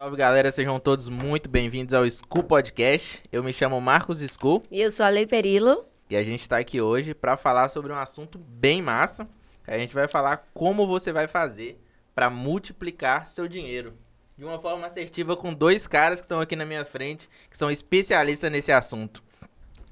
Salve galera, sejam todos muito bem-vindos ao School Podcast. Eu me chamo Marcos School E eu sou a Lei Perilo. e a gente está aqui hoje para falar sobre um assunto bem massa. A gente vai falar como você vai fazer para multiplicar seu dinheiro de uma forma assertiva com dois caras que estão aqui na minha frente, que são especialistas nesse assunto.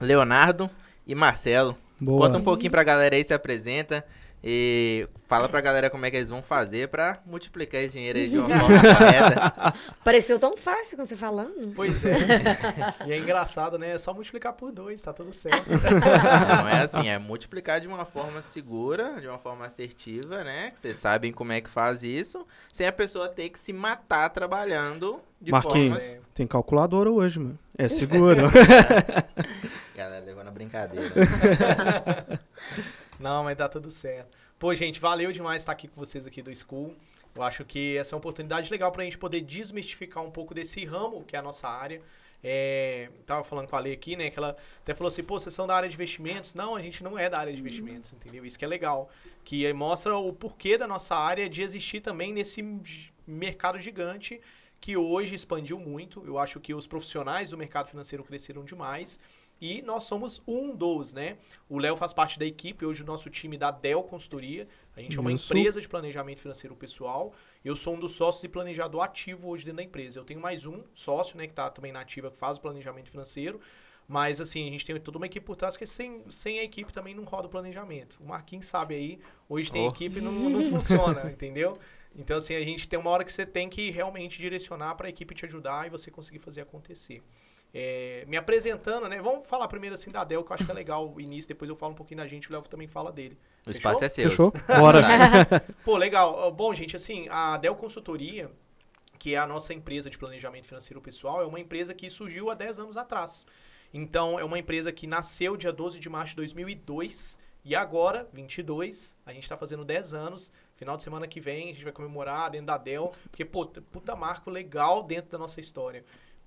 Leonardo e Marcelo. Boa. Conta um pouquinho pra galera aí, se apresenta e fala pra galera como é que eles vão fazer pra multiplicar esse dinheiro aí de uma forma correta. Pareceu tão fácil com você falando. Pois é. e é engraçado, né? É só multiplicar por dois, tá tudo certo. Não é assim, é multiplicar de uma forma segura, de uma forma assertiva, né? Que vocês sabem como é que faz isso, sem a pessoa ter que se matar trabalhando de Marquinhos, formas... tem calculadora hoje, mano. É seguro. Galera, levando a brincadeira. Não, mas tá tudo certo. Pô, gente, valeu demais estar aqui com vocês aqui do School. Eu acho que essa é uma oportunidade legal pra gente poder desmistificar um pouco desse ramo, que é a nossa área. É, tava falando com a Lei aqui, né? Que ela até falou assim, pô, vocês são da área de investimentos. Não, a gente não é da área de investimentos, entendeu? Isso que é legal. Que mostra o porquê da nossa área de existir também nesse mercado gigante que hoje expandiu muito. Eu acho que os profissionais do mercado financeiro cresceram demais. E nós somos um dos, né? O Léo faz parte da equipe, hoje o nosso time da Dell Consultoria. A gente é uma Isso. empresa de planejamento financeiro pessoal. Eu sou um dos sócios e planejador ativo hoje dentro da empresa. Eu tenho mais um sócio, né, que está também na ativa, que faz o planejamento financeiro. Mas, assim, a gente tem toda uma equipe por trás, que sem, sem a equipe também não roda o planejamento. O Marquinhos sabe aí, hoje tem Oh. equipe e não, não funciona, entendeu? Então, assim, a gente tem uma hora que você tem que realmente direcionar para a equipe te ajudar e você conseguir fazer acontecer. É, me apresentando, né? Vamos falar primeiro assim da Dell, que eu acho que é legal o início, depois eu falo um pouquinho da gente, o Léo também fala dele. O espaço é seu. Fechou? Bora. Pô, legal. Bom, gente, assim, a Dell Consultoria, que é a nossa empresa de planejamento financeiro pessoal, é uma empresa que surgiu há 10 anos atrás. Então, é uma empresa que nasceu dia 12 de março de 2002 e agora, 22, a gente está fazendo 10 anos. Final de semana que vem a gente vai comemorar dentro da Dell, porque, pô, puta marco legal dentro da nossa história.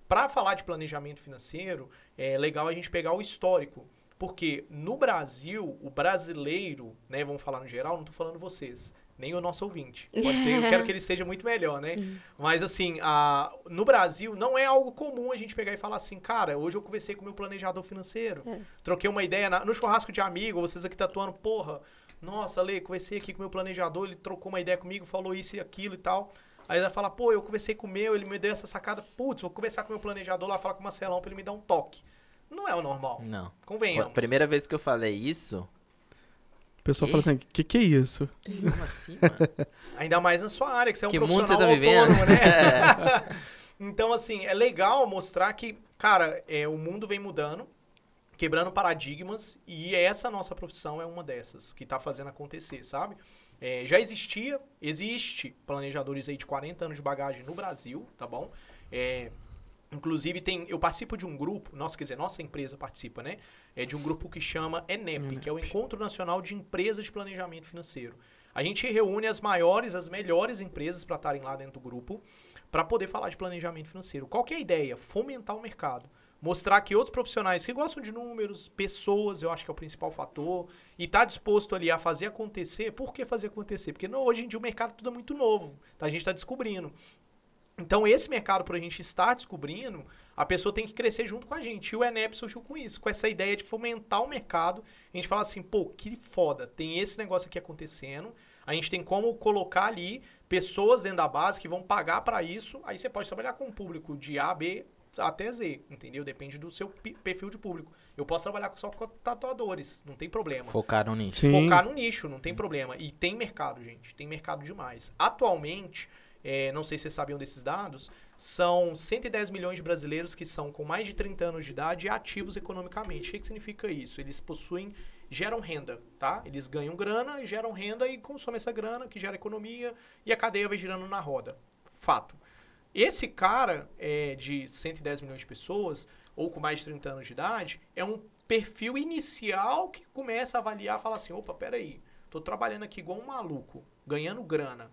Para falar de planejamento financeiro, é legal a gente pegar o histórico. Porque no Brasil, o brasileiro, né, vamos falar no geral, não tô falando vocês, nem o nosso ouvinte. Pode ser, eu quero que ele seja muito melhor, né? Mas assim, a, no Brasil não é algo comum a gente pegar e falar assim, cara, hoje eu conversei com o meu planejador financeiro, troquei uma ideia na- no churrasco de amigo, vocês aqui tatuando, porra, nossa, Lê, conversei aqui com o meu planejador, ele trocou uma ideia comigo, falou isso e aquilo e tal. Aí ele vai falar, pô, eu conversei com o meu, ele me deu essa sacada, putz, vou conversar com o meu planejador lá, falar com o Marcelão pra ele me dar um toque. Não é o normal, Não. convenhamos. A primeira vez que eu falei isso... O pessoal fala assim, o que, que é isso? Como assim, mano? Ainda mais na sua área, que você é um Que mundo profissional você tá vivendo? autônomo, né? então, assim, é legal mostrar que, cara, é, o mundo vem mudando, quebrando paradigmas, e essa nossa profissão é uma dessas, que tá fazendo acontecer, sabe? É, já existia, existe planejadores aí de 40 anos de bagagem no Brasil, tá bom? É, Inclusive, tem, eu participo de um grupo, nossa, quer dizer, nossa empresa participa, né? É de um grupo que chama ENEP, que é o Encontro Nacional de Empresas de Planejamento Financeiro. A gente reúne as maiores, as melhores empresas para estarem lá dentro do grupo, para poder falar de planejamento financeiro. Qual que é a ideia? Fomentar o mercado. Mostrar que outros profissionais que gostam de números, pessoas, eu acho que é o principal fator, e tá disposto ali a fazer acontecer. Por que fazer acontecer? Porque hoje em dia o mercado tudo é muito novo, tá? a gente está descobrindo. Então, esse mercado, para a gente estar descobrindo, a pessoa tem que crescer junto com a gente. E o Enep surgiu com isso, com essa ideia de fomentar o mercado. A gente fala assim, pô, que foda, tem esse negócio aqui acontecendo. A gente tem como colocar ali pessoas dentro da base que vão pagar para isso. Aí você pode trabalhar com um público de A, B até Z, entendeu? Depende do seu perfil de público. Eu posso trabalhar só com tatuadores, não tem problema Focaram nisso. Sim. focar no nicho, não tem problema. E tem mercado, gente. Tem mercado demais. Atualmente, é, não sei se vocês sabiam desses dados, são 110 milhões de brasileiros que são com mais de 30 anos de idade e ativos economicamente. O que, que significa isso? Eles possuem, geram renda, tá? Eles ganham grana, geram renda e consomem essa grana, que gera economia, e a cadeia vai girando na roda. Fato. Esse cara é, de 110 milhões de pessoas, ou com mais de 30 anos de idade, é um perfil inicial que começa a avaliar fala assim, opa, peraí, tô trabalhando aqui igual um maluco, ganhando grana.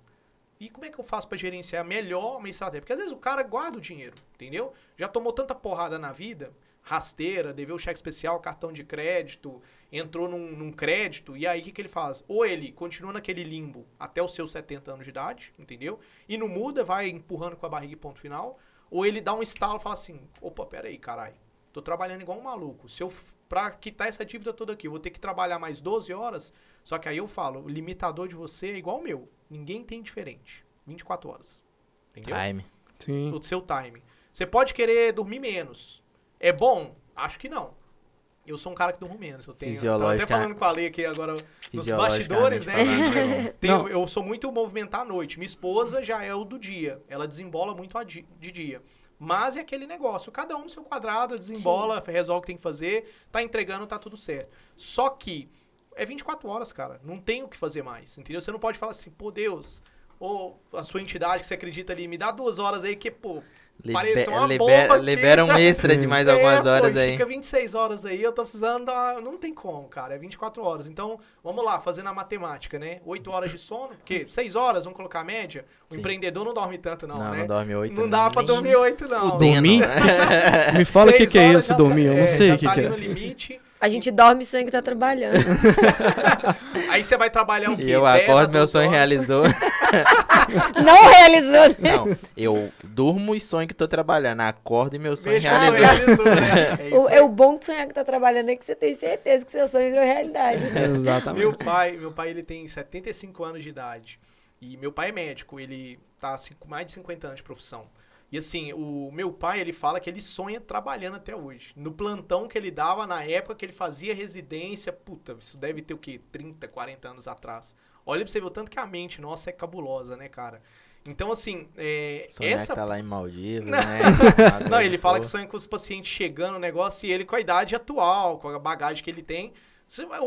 E como é que eu faço pra gerenciar melhor a minha estratégia? Porque às vezes o cara guarda o dinheiro, entendeu? Já tomou tanta porrada na vida, rasteira, deveu cheque especial, cartão de crédito, entrou num, num crédito, e aí o que, que ele faz? Ou ele continua naquele limbo até os seus 70 anos de idade, entendeu? E não muda, vai empurrando com a barriga e ponto final. Ou ele dá um estalo e fala assim: opa, pera aí, caralho. Tô trabalhando igual um maluco. Se eu, pra quitar essa dívida toda aqui, eu vou ter que trabalhar mais 12 horas. Só que aí eu falo: o limitador de você é igual o meu. Ninguém tem diferente. 24 horas. Entendeu? Time. Sim. o seu time. Você pode querer dormir menos. É bom? Acho que não. Eu sou um cara que durmo menos. Eu tenho. Tava até falando com a Lei aqui agora nos bastidores, né? falando, é. Tenho- eu sou muito movimentar à noite. Minha esposa já é o do dia. Ela desembola muito de dia. Mas é aquele negócio. Cada um no seu quadrado, desembola, resolve o que tem que fazer, tá entregando, tá tudo certo. Só que é 24 horas, cara. Não tem o que fazer mais. Entendeu? Você não pode falar assim, pô, Deus, ou a sua entidade que você acredita ali, me dá duas horas aí, que, pô, Libe- Pareceu uma libera, bomba aqui. libera um extra de mais algumas é, horas pô, aí. Fica 26 horas aí, eu tô precisando dar... Não tem como, cara, é 24 horas. Então, vamos lá, fazendo a matemática, né? 8 horas de sono, porque 6 horas, vamos colocar a média. O Sim. empreendedor não dorme tanto não, Não, né? não dorme oito. Não dá pra dormir 8 não. Dormir? Me fala o que, que é isso, tá- dormir. Eu não é, sei o que, tá que ali é. no limite. A gente dorme e sonha que tá trabalhando. Aí você vai trabalhar o quê? Eu 10 a acordo, meu 12 sonho horas? realizou. Não realizou, né? Não, eu durmo e sonho que tô trabalhando. Acordo e meu sonho Veja que o sonho realizou. realizou, né? É isso O, é o bom de sonhar que tá trabalhando é que você tem certeza que seu sonho virou realidade. Exatamente. Meu pai, meu pai ele tem 75 anos de idade. E meu pai é médico, ele tá com mais de 50 anos de profissão. E assim, o meu pai, ele fala que ele sonha trabalhando até hoje. No plantão que ele dava na época que ele fazia residência, puta, isso deve ter o quê? 30, 40 anos atrás. Olha pra você ver o tanto que a mente nossa é cabulosa, né, cara? Então, assim, é, Sonhar essa que tá lá em Maldivas, Não. né? não, ele fala que sonha com os pacientes chegando no negócio e ele com a idade atual, com a bagagem que ele tem.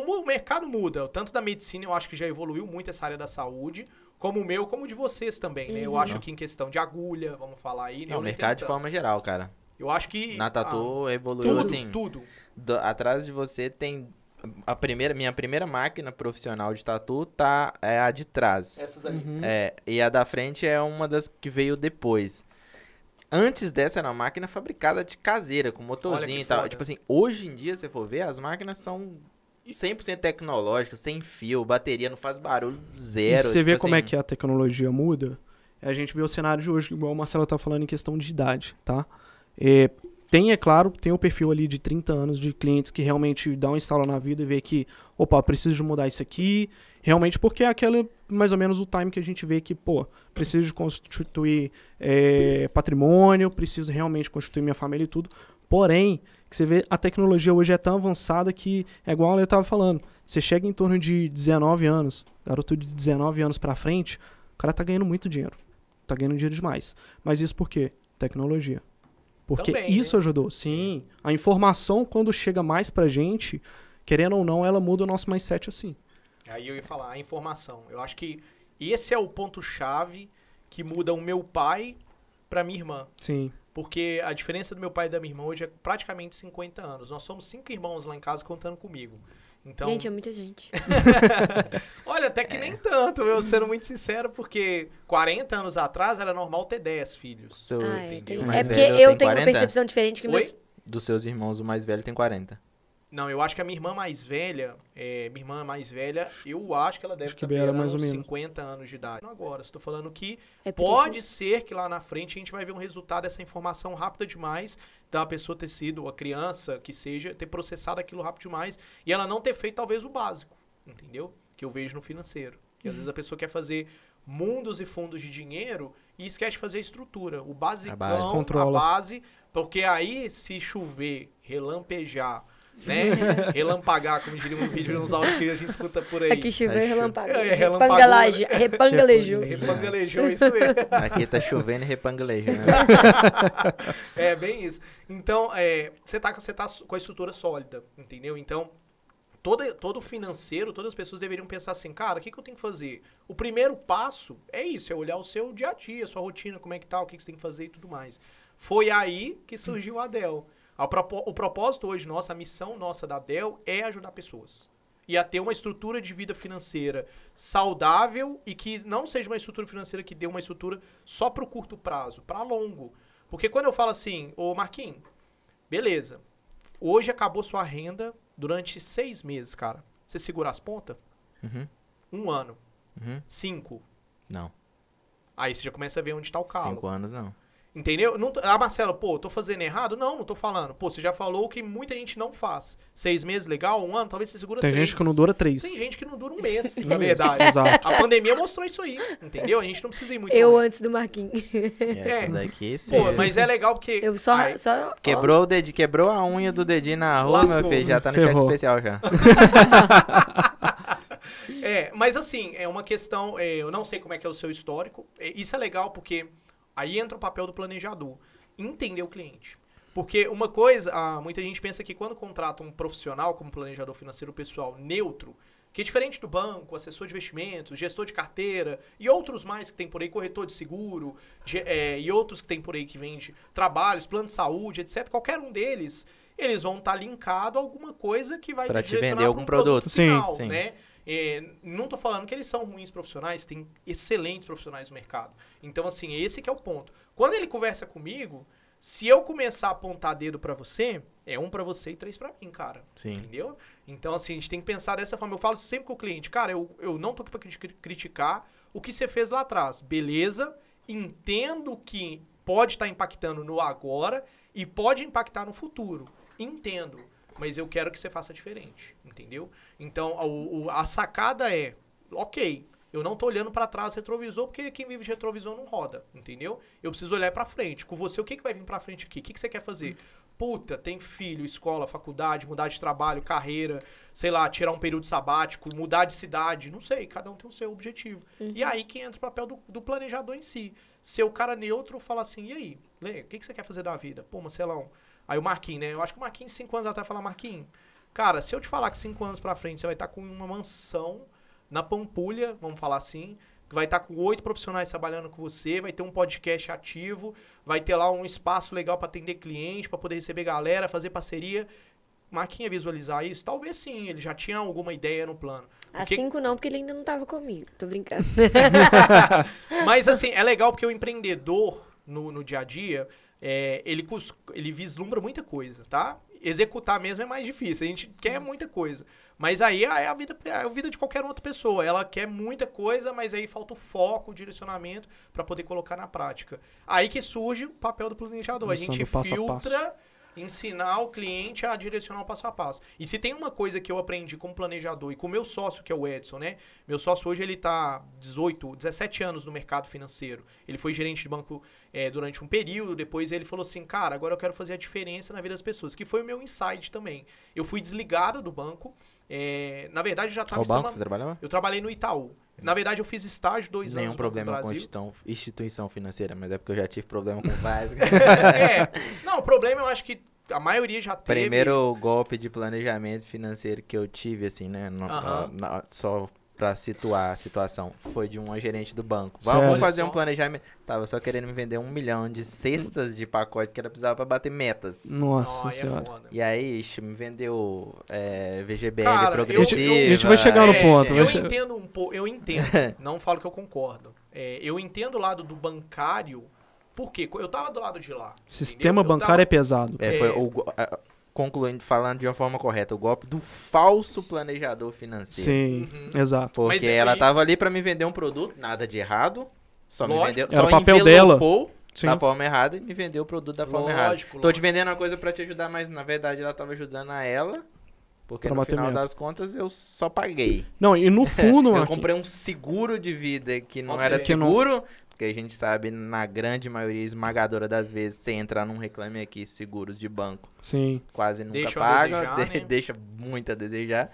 Mu- o mercado muda. Tanto da medicina, eu acho que já evoluiu muito essa área da saúde, como o meu, como o de vocês também, né? Eu acho que em questão de agulha, vamos falar aí. né? Não, o mercado de forma geral, cara. Eu acho que. Na Tatu ah, evoluiu tudo, assim. tudo. do- atrás de você tem a primeira, minha primeira máquina profissional de tatu tá é a de trás. Essas ali. Uhum. É, e a da frente é uma das que veio depois. Antes dessa era uma máquina fabricada de caseira, com motorzinho e tal. foda. Tipo assim, hoje em dia, se você for ver, as máquinas são 100% tecnológicas, sem fio, bateria não faz barulho, zero. E você vê tipo como é assim, que a tecnologia muda. A gente vê o cenário de hoje, igual o Marcelo tá falando em questão de idade, tá? É, tem, é claro, tem o perfil ali de 30 anos de clientes que realmente dão um instalo na vida e vê que, opa, preciso de mudar isso aqui. Realmente, porque é aquele, mais ou menos, o time que a gente vê que, pô, preciso de constituir é, patrimônio, preciso realmente constituir minha família e tudo. Porém, que você vê, a tecnologia hoje é tão avançada que, é igual a Ale tava falando, você chega em torno de 19 anos, garoto de 19 anos pra frente, o cara tá ganhando muito dinheiro. Tá ganhando dinheiro demais. Mas isso por quê? Tecnologia. Porque Também, isso né? ajudou. Sim. A informação, quando chega mais pra gente, querendo ou não, ela muda o nosso mindset assim. Aí eu ia falar, a informação. Eu acho que esse é o ponto-chave que muda o meu pai pra minha irmã. Sim. Porque a diferença do meu pai e da minha irmã hoje é praticamente 50 anos. Nós somos cinco irmãos lá em casa contando comigo. Então, Gente, é muita gente. olha, até que nem tanto, eu sendo muito sincero, porque 40 anos atrás era normal ter 10 filhos. seu- Ah, é, é porque eu tenho 40? uma percepção diferente que meus. Dos seus irmãos, o mais velho tem 40. Não, eu acho que a minha irmã mais velha, é, minha irmã mais velha, eu acho que ela deve Acho que estar era beirando mais ou uns menos. 50 anos de idade. Não agora, estou falando que É Pode ser que lá na frente a gente vai ver um resultado dessa informação rápida demais, da pessoa ter sido, a criança que seja, ter processado aquilo rápido demais e ela não ter feito talvez o básico, entendeu? Que eu vejo no financeiro. Que às vezes a pessoa quer fazer mundos e fundos de dinheiro e esquece de fazer a estrutura, o basicão, base. a, Controla. base, porque aí se chover, relampejar, né? Relampagar, como diria um vídeo nos áudios que a gente escuta por aí. Aqui choveu e Tá relampago. É, relampagou, Repangalaje- Repangalejou. Repangalejou, isso mesmo. Aqui tá chovendo e repangalejando. É, bem isso. Então, é, você tá, com- você tá com a estrutura sólida, entendeu? Então, todo, todo financeiro, todas as pessoas deveriam pensar assim, cara, o que, que eu tenho que fazer? O primeiro passo é isso, é olhar o seu dia a dia, sua rotina, como é que tá, o que, que você tem que fazer e tudo mais. Foi aí que surgiu a Dell. O propósito hoje nosso, a missão nossa da Dell é ajudar pessoas. e a ter uma estrutura de vida financeira saudável e que não seja uma estrutura financeira que dê uma estrutura só pro curto prazo, para longo. Porque quando eu falo assim, ô Marquinhos, beleza, hoje acabou sua renda durante seis meses, cara. Você segura as pontas? Uhum, Um ano. uhum. Cinco. Não, Aí você já começa a ver onde tá o calo. cinco anos não. Entendeu? Não, ah, Marcelo, pô, tô fazendo errado? Não, não tô falando. Pô, você já falou que muita gente não faz. Seis meses, legal? Um ano? Talvez você segura Tem três. gente que não dura três. Tem gente que não dura um mês, na verdade. Exato. A pandemia mostrou isso aí, entendeu? A gente não precisa ir muito Eu longe. antes do Marquinhos. Essa daqui, sim. Pô, mas é legal porque... Eu só. Ai, só Quebrou o dedinho, quebrou a unha do dedinho na rua, Lascou. meu filho. Já tá no Ferrou. especial já. É, mas assim, é uma questão. é, eu não sei como é que é o seu histórico. É, isso é legal porque aí entra o papel do planejador. Entender o cliente. Porque uma coisa, ah, muita gente pensa que quando contrata um profissional como planejador financeiro pessoal neutro, que é diferente do banco, assessor de investimentos, gestor de carteira e outros mais que tem por aí, corretor de seguro, ge- é, e outros que tem por aí que vende trabalhos, plano de saúde, etc. Qualquer um deles, eles vão estar linkado a alguma coisa que vai Pra te vender algum um produto. Sim, final, sim. né? É, não tô falando que eles são ruins profissionais, tem excelentes profissionais no mercado. Então, assim, esse que é o ponto. Quando ele conversa comigo, se eu começar a apontar dedo pra você, é um pra você e três pra mim, cara. Sim. Entendeu? Então, assim, a gente tem que pensar dessa forma. Eu falo sempre com o cliente, cara, eu, eu não tô aqui pra cri- criticar o que você fez lá atrás. Beleza, entendo que pode estar impactando no agora e pode impactar no futuro. Entendo. Mas eu quero que você faça diferente, entendeu? Então, o- a sacada é, ok, eu não tô olhando pra trás retrovisor, porque quem vive de retrovisor não roda, entendeu? Eu preciso olhar pra frente. Com você, o que, que vai vir pra frente aqui? O que, que você quer fazer? Puta, tem filho, escola, faculdade, mudar de trabalho, carreira, sei lá, tirar um período sabático, mudar de cidade, não sei, cada um tem o seu objetivo. E aí que entra o papel do, do planejador em si. Ser o cara neutro fala assim, e aí, Lê, o que, que você quer fazer da vida? Pô, Marcelão, aí o Marquinhos, né? Eu acho que o Marquinhos, cinco anos atrás, fala, Marquinhos, cara, se eu te falar que cinco anos pra frente você vai estar com uma mansão na Pampulha, vamos falar assim, que vai estar com oito profissionais trabalhando com você, vai ter um podcast ativo, vai ter lá um espaço legal para atender cliente, para poder receber galera, fazer parceria. Marquinha visualizar isso? Talvez sim, ele já tinha alguma ideia no plano. A Porque- cinco não, porque ele ainda não tava comigo. Tô brincando. Mas assim, é legal porque o empreendedor no, no dia a dia, é, ele, ele vislumbra muita coisa, tá? Executar mesmo é mais difícil. A gente quer muita coisa. Mas aí é a vida, é a vida de qualquer outra pessoa. Ela quer muita coisa, mas aí falta o foco, o direcionamento para poder colocar na prática. Aí que surge o papel do planejador. A gente passo a filtra ensinar o cliente a direcionar o passo a passo. E se tem uma coisa que eu aprendi como planejador e com o meu sócio, que é o Edson, né? Meu sócio hoje ele tá 18, 17 anos no mercado financeiro. Ele foi gerente de banco eh, durante um período, depois ele falou assim, cara, agora eu quero fazer a diferença na vida das pessoas, que foi o meu insight também. Eu fui desligado do banco, eh, na verdade já estava Qual banco você trabalhava? Eu trabalhei no Itaú. Na verdade eu fiz estágio dois Nenhum anos do problema com instituição, instituição financeira, mas é porque eu já tive problema com vários. é, não, o problema eu acho que a maioria já teve. Primeiro golpe de planejamento financeiro que eu tive, assim, né? no- Aham. na- só pra situar a situação, foi de uma gerente do banco. Sério? Vamos fazer um planejamento. Tava só querendo me vender um milhão de cestas de pacote que era precisava pra bater metas. Nossa é senhora. foda. E aí, ixi, me vendeu é, VGBL Cara, eu- progressiva. eu- a gente vai chegar no É, ponto, Eu vai che- entendo um pouco, eu entendo. não falo que eu concordo. É, eu entendo o lado do bancário, porque eu tava do lado de lá. Sistema entendeu? Eu bancário é tava- pesado. É, foi É. o a- concluindo, falando de uma forma correta, o golpe do falso planejador financeiro. Sim, Uhum. exato. Porque Mas é- ela e- tava ali pra me vender um produto, nada de errado. Só me Lógico. vendeu, Era só o papel envelopou Sim. da forma errada e me vendeu o produto da forma errada. Lógico, Tô te vendendo uma coisa pra te ajudar, mas na verdade ela tava ajudando a ela. Porque Pra no final das contas eu só paguei. Não, e no fundo, eu comprei um seguro de vida que não era Que não- seguro, porque a gente sabe, na grande maioria esmagadora das vezes, você entrar num reclame aqui, seguros de banco sim. quase nunca Deixam a paga, desejar, de- né? deixa muito a desejar.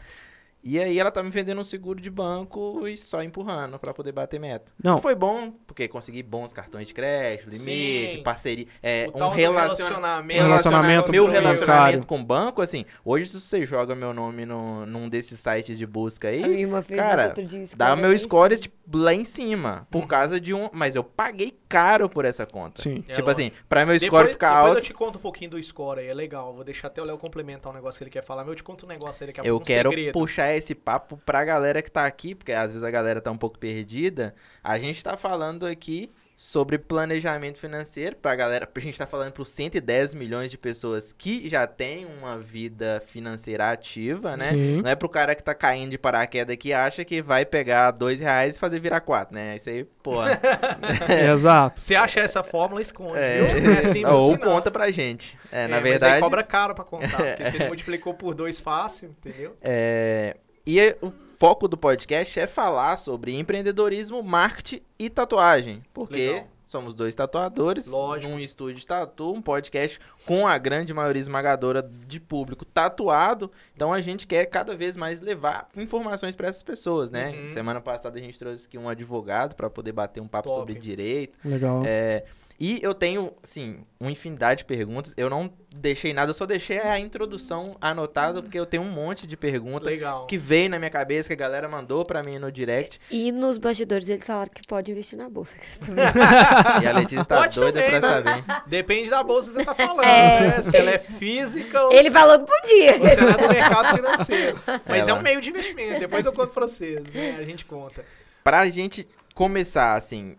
E aí ela tá me vendendo um seguro de banco e só empurrando pra poder bater meta. Não. Foi bom, porque consegui bons cartões de crédito, limite, Sim. parceria, é, O um tal do relaciona- relacionamento. Relacionamento meu relacionamento com o banco, assim, hoje se você joga meu nome no, num desses sites de busca A minha aí, irmã fez cara, isso outro dia. dá score meu score cima. tipo, lá em cima, por causa de um, mas eu paguei caro por essa conta. Sim. É, tipo lógico. assim, pra meu score Depois, ficar depois alto, eu te conto um pouquinho do score aí, é legal. Vou deixar até o Léo complementar um negócio que ele quer falar, mas eu te conto um negócio aí daqui a eu um quero segredo. puxar esse papo pra galera que tá aqui, porque às vezes a galera tá um pouco perdida. A gente tá falando aqui sobre planejamento financeiro pra galera. A gente tá falando pros 110 milhões de pessoas que já têm uma vida financeira ativa, né? Sim. Não é pro cara que tá caindo de paraquedas que acha que vai pegar dois reais e fazer virar quatro, né? Isso aí, pô. Exato. Você acha essa fórmula, esconde. É, viu? Não é ou assim, conta pra gente. É, É, na mas aí verdade. cobra caro pra contar, porque você multiplicou por dois fácil, entendeu? É, e é- o foco do podcast é falar sobre empreendedorismo, marketing e tatuagem. Porque Legal. somos dois tatuadores, Lógico. num estúdio de tatu, um podcast com a grande maioria esmagadora de público tatuado. Então a gente quer cada vez mais levar informações para essas pessoas, né? Uhum. Semana passada a gente trouxe aqui um advogado para poder bater um papo Top. sobre direito. Legal. É, e eu tenho, assim, uma infinidade de perguntas. Eu não deixei nada, eu só deixei a introdução anotada, porque eu tenho um monte de perguntas Legal. que veio na minha cabeça, que a galera mandou pra mim no direct. E nos bastidores eles falaram que pode investir na bolsa. e a Letícia tá Pode doida também, pra né? saber. Depende da bolsa que você tá falando, É. né? Se ela é física ou Ele se falou que podia. você é do mercado financeiro. Mas é, Ela- um meio de investimento. Depois eu conto pra vocês, né? A gente conta. Pra gente começar, assim,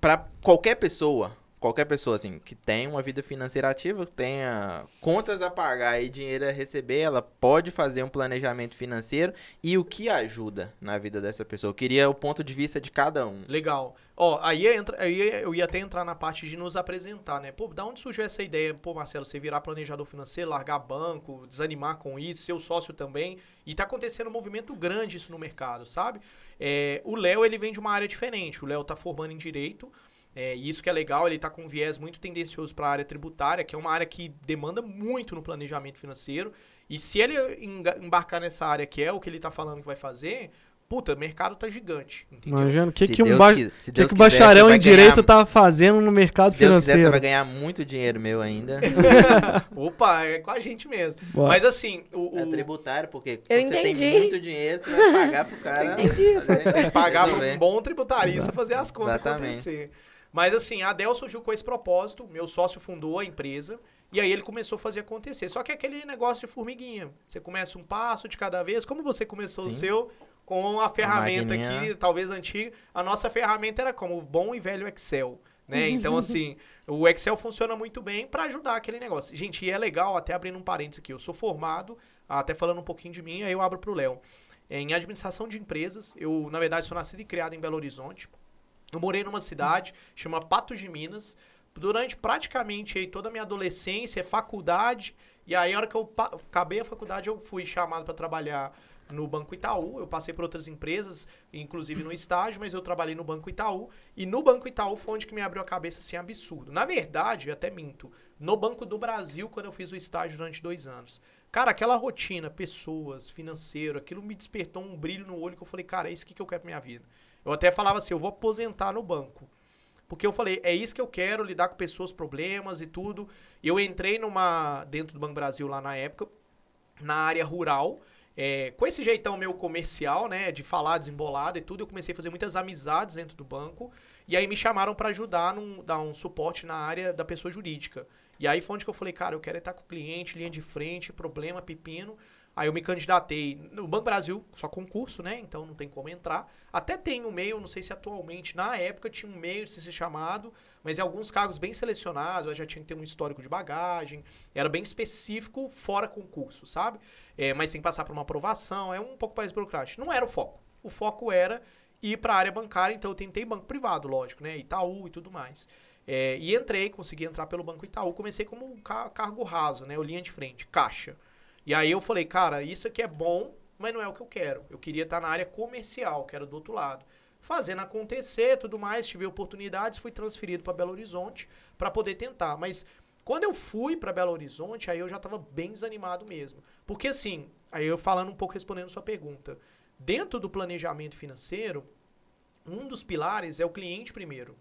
pra qualquer pessoa, qualquer pessoa, assim, que tem uma vida financeira ativa, tenha contas a pagar e dinheiro a receber, ela pode fazer um planejamento financeiro e o que ajuda na vida dessa pessoa. Eu queria o ponto de vista de cada um. Legal. Ó, aí, entra, aí eu ia até entrar na parte de nos apresentar, né? Pô, da onde surgiu essa ideia? Pô, Marcelo, você virar planejador financeiro, largar banco, desanimar com isso, seu sócio também. E tá acontecendo um movimento grande isso no mercado, sabe? É, o Léo, ele vem de uma área diferente. O Léo tá formando em Direito. É, e isso que é legal, ele tá com um viés muito tendencioso para a área tributária, que é uma área que demanda muito no planejamento financeiro. E se ele embarcar nessa área que é o que ele tá falando que vai fazer, puta, o mercado tá gigante. Entendeu? Imagina o que, Se que um, ba... que que o quiser, você bacharel em direito ganhar- tá fazendo no mercado Se Deus quiser, você financeiro. vai ganhar muito dinheiro meu ainda. Opa, é com a gente mesmo. Boa. Mas assim, o, É o- tributário, porque Eu quando você tem entendi. muito dinheiro, você vai pagar pro cara. Eu entendi isso. fazer- pagar resolver. um bom tributarista fazer as contas Exatamente. acontecer. Mas assim, a Dell surgiu com esse propósito, meu sócio fundou a empresa, e aí ele começou a fazer acontecer. Só que é aquele negócio de formiguinha. Você começa um passo de cada vez, como você começou o Sim. seu com a ferramenta aqui, talvez antiga. A nossa ferramenta era como o bom e velho Excel. Né? Então, assim, o Excel funciona muito bem para ajudar aquele negócio. Gente, e é legal, até abrindo um parênteses aqui, eu sou formado, até falando um pouquinho de mim, aí eu abro pro Léo. Em administração de empresas, eu, na verdade, sou nascido e criado em Belo Horizonte. Eu morei numa cidade, chama Patos de Minas. Durante praticamente aí, toda a minha adolescência, faculdade. E aí, a hora que eu acabei a faculdade, eu fui chamado para trabalhar no Banco Itaú. Eu passei por outras empresas, inclusive no estágio, mas eu trabalhei no Banco Itaú. E no Banco Itaú foi onde que me abriu a cabeça assim, absurdo. Na verdade, eu até minto. No Banco do Brasil, quando eu fiz o estágio durante dois anos. Cara, aquela rotina, pessoas, financeiro, aquilo me despertou um brilho no olho que eu falei, cara, é isso que eu quero pra minha vida. Eu até falava assim, eu vou aposentar no banco. Porque eu falei, é isso que eu quero, lidar com pessoas, problemas e tudo. Eu entrei numa dentro do Banco Brasil lá na época, na área rural, é, com esse jeitão meu comercial, né, de falar desembolado e tudo, eu comecei a fazer muitas amizades dentro do banco. E aí me chamaram para ajudar, num, dar um suporte na área da pessoa jurídica. E aí foi onde que eu falei, cara, eu quero estar com o cliente, linha de frente, problema, pepino. Aí eu me candidatei no Banco Brasil, só concurso, né? Então não tem como entrar. Até tem um meio, não sei se atualmente, na época tinha um meio de ser chamado, mas em alguns cargos bem selecionados, já tinha que ter um histórico de bagagem, era bem específico, fora concurso, sabe? É, mas tem que passar por uma aprovação, é um pouco mais burocrático. Não era o foco. O foco era ir para a área bancária, então eu tentei banco privado, lógico, né? Itaú e tudo mais. É, e entrei, consegui entrar pelo Banco Itaú, comecei como um ca- cargo raso, né? Eu linha de frente, caixa. E aí eu falei, cara, isso aqui é bom, mas não é o que eu quero. Eu queria estar na área comercial, que era do outro lado. Fazendo acontecer, tudo mais, tive oportunidades, fui transferido para Belo Horizonte para poder tentar. Mas quando eu fui para Belo Horizonte, aí eu já estava bem desanimado mesmo. Porque assim, aí eu falando um pouco respondendo sua pergunta, dentro do planejamento financeiro, um dos pilares é o cliente primeiro.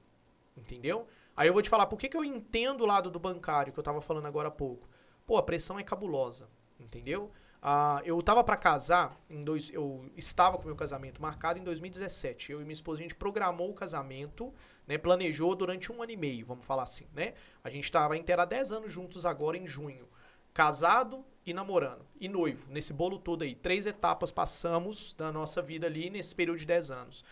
Entendeu? Aí eu vou te falar por que, que eu entendo o lado do bancário, que eu tava falando agora há pouco. Pô, a pressão é cabulosa, entendeu? Ah, eu tava para casar, em dois, eu estava com meu casamento marcado em 2017. Eu e minha esposa, a gente programou o casamento, né, planejou durante um ano e meio, vamos falar assim, né? A gente tava inteira há 10 anos juntos agora em junho. Casado e namorando. E noivo, nesse bolo todo aí. Três etapas passamos da nossa vida ali nesse período de 10 anos.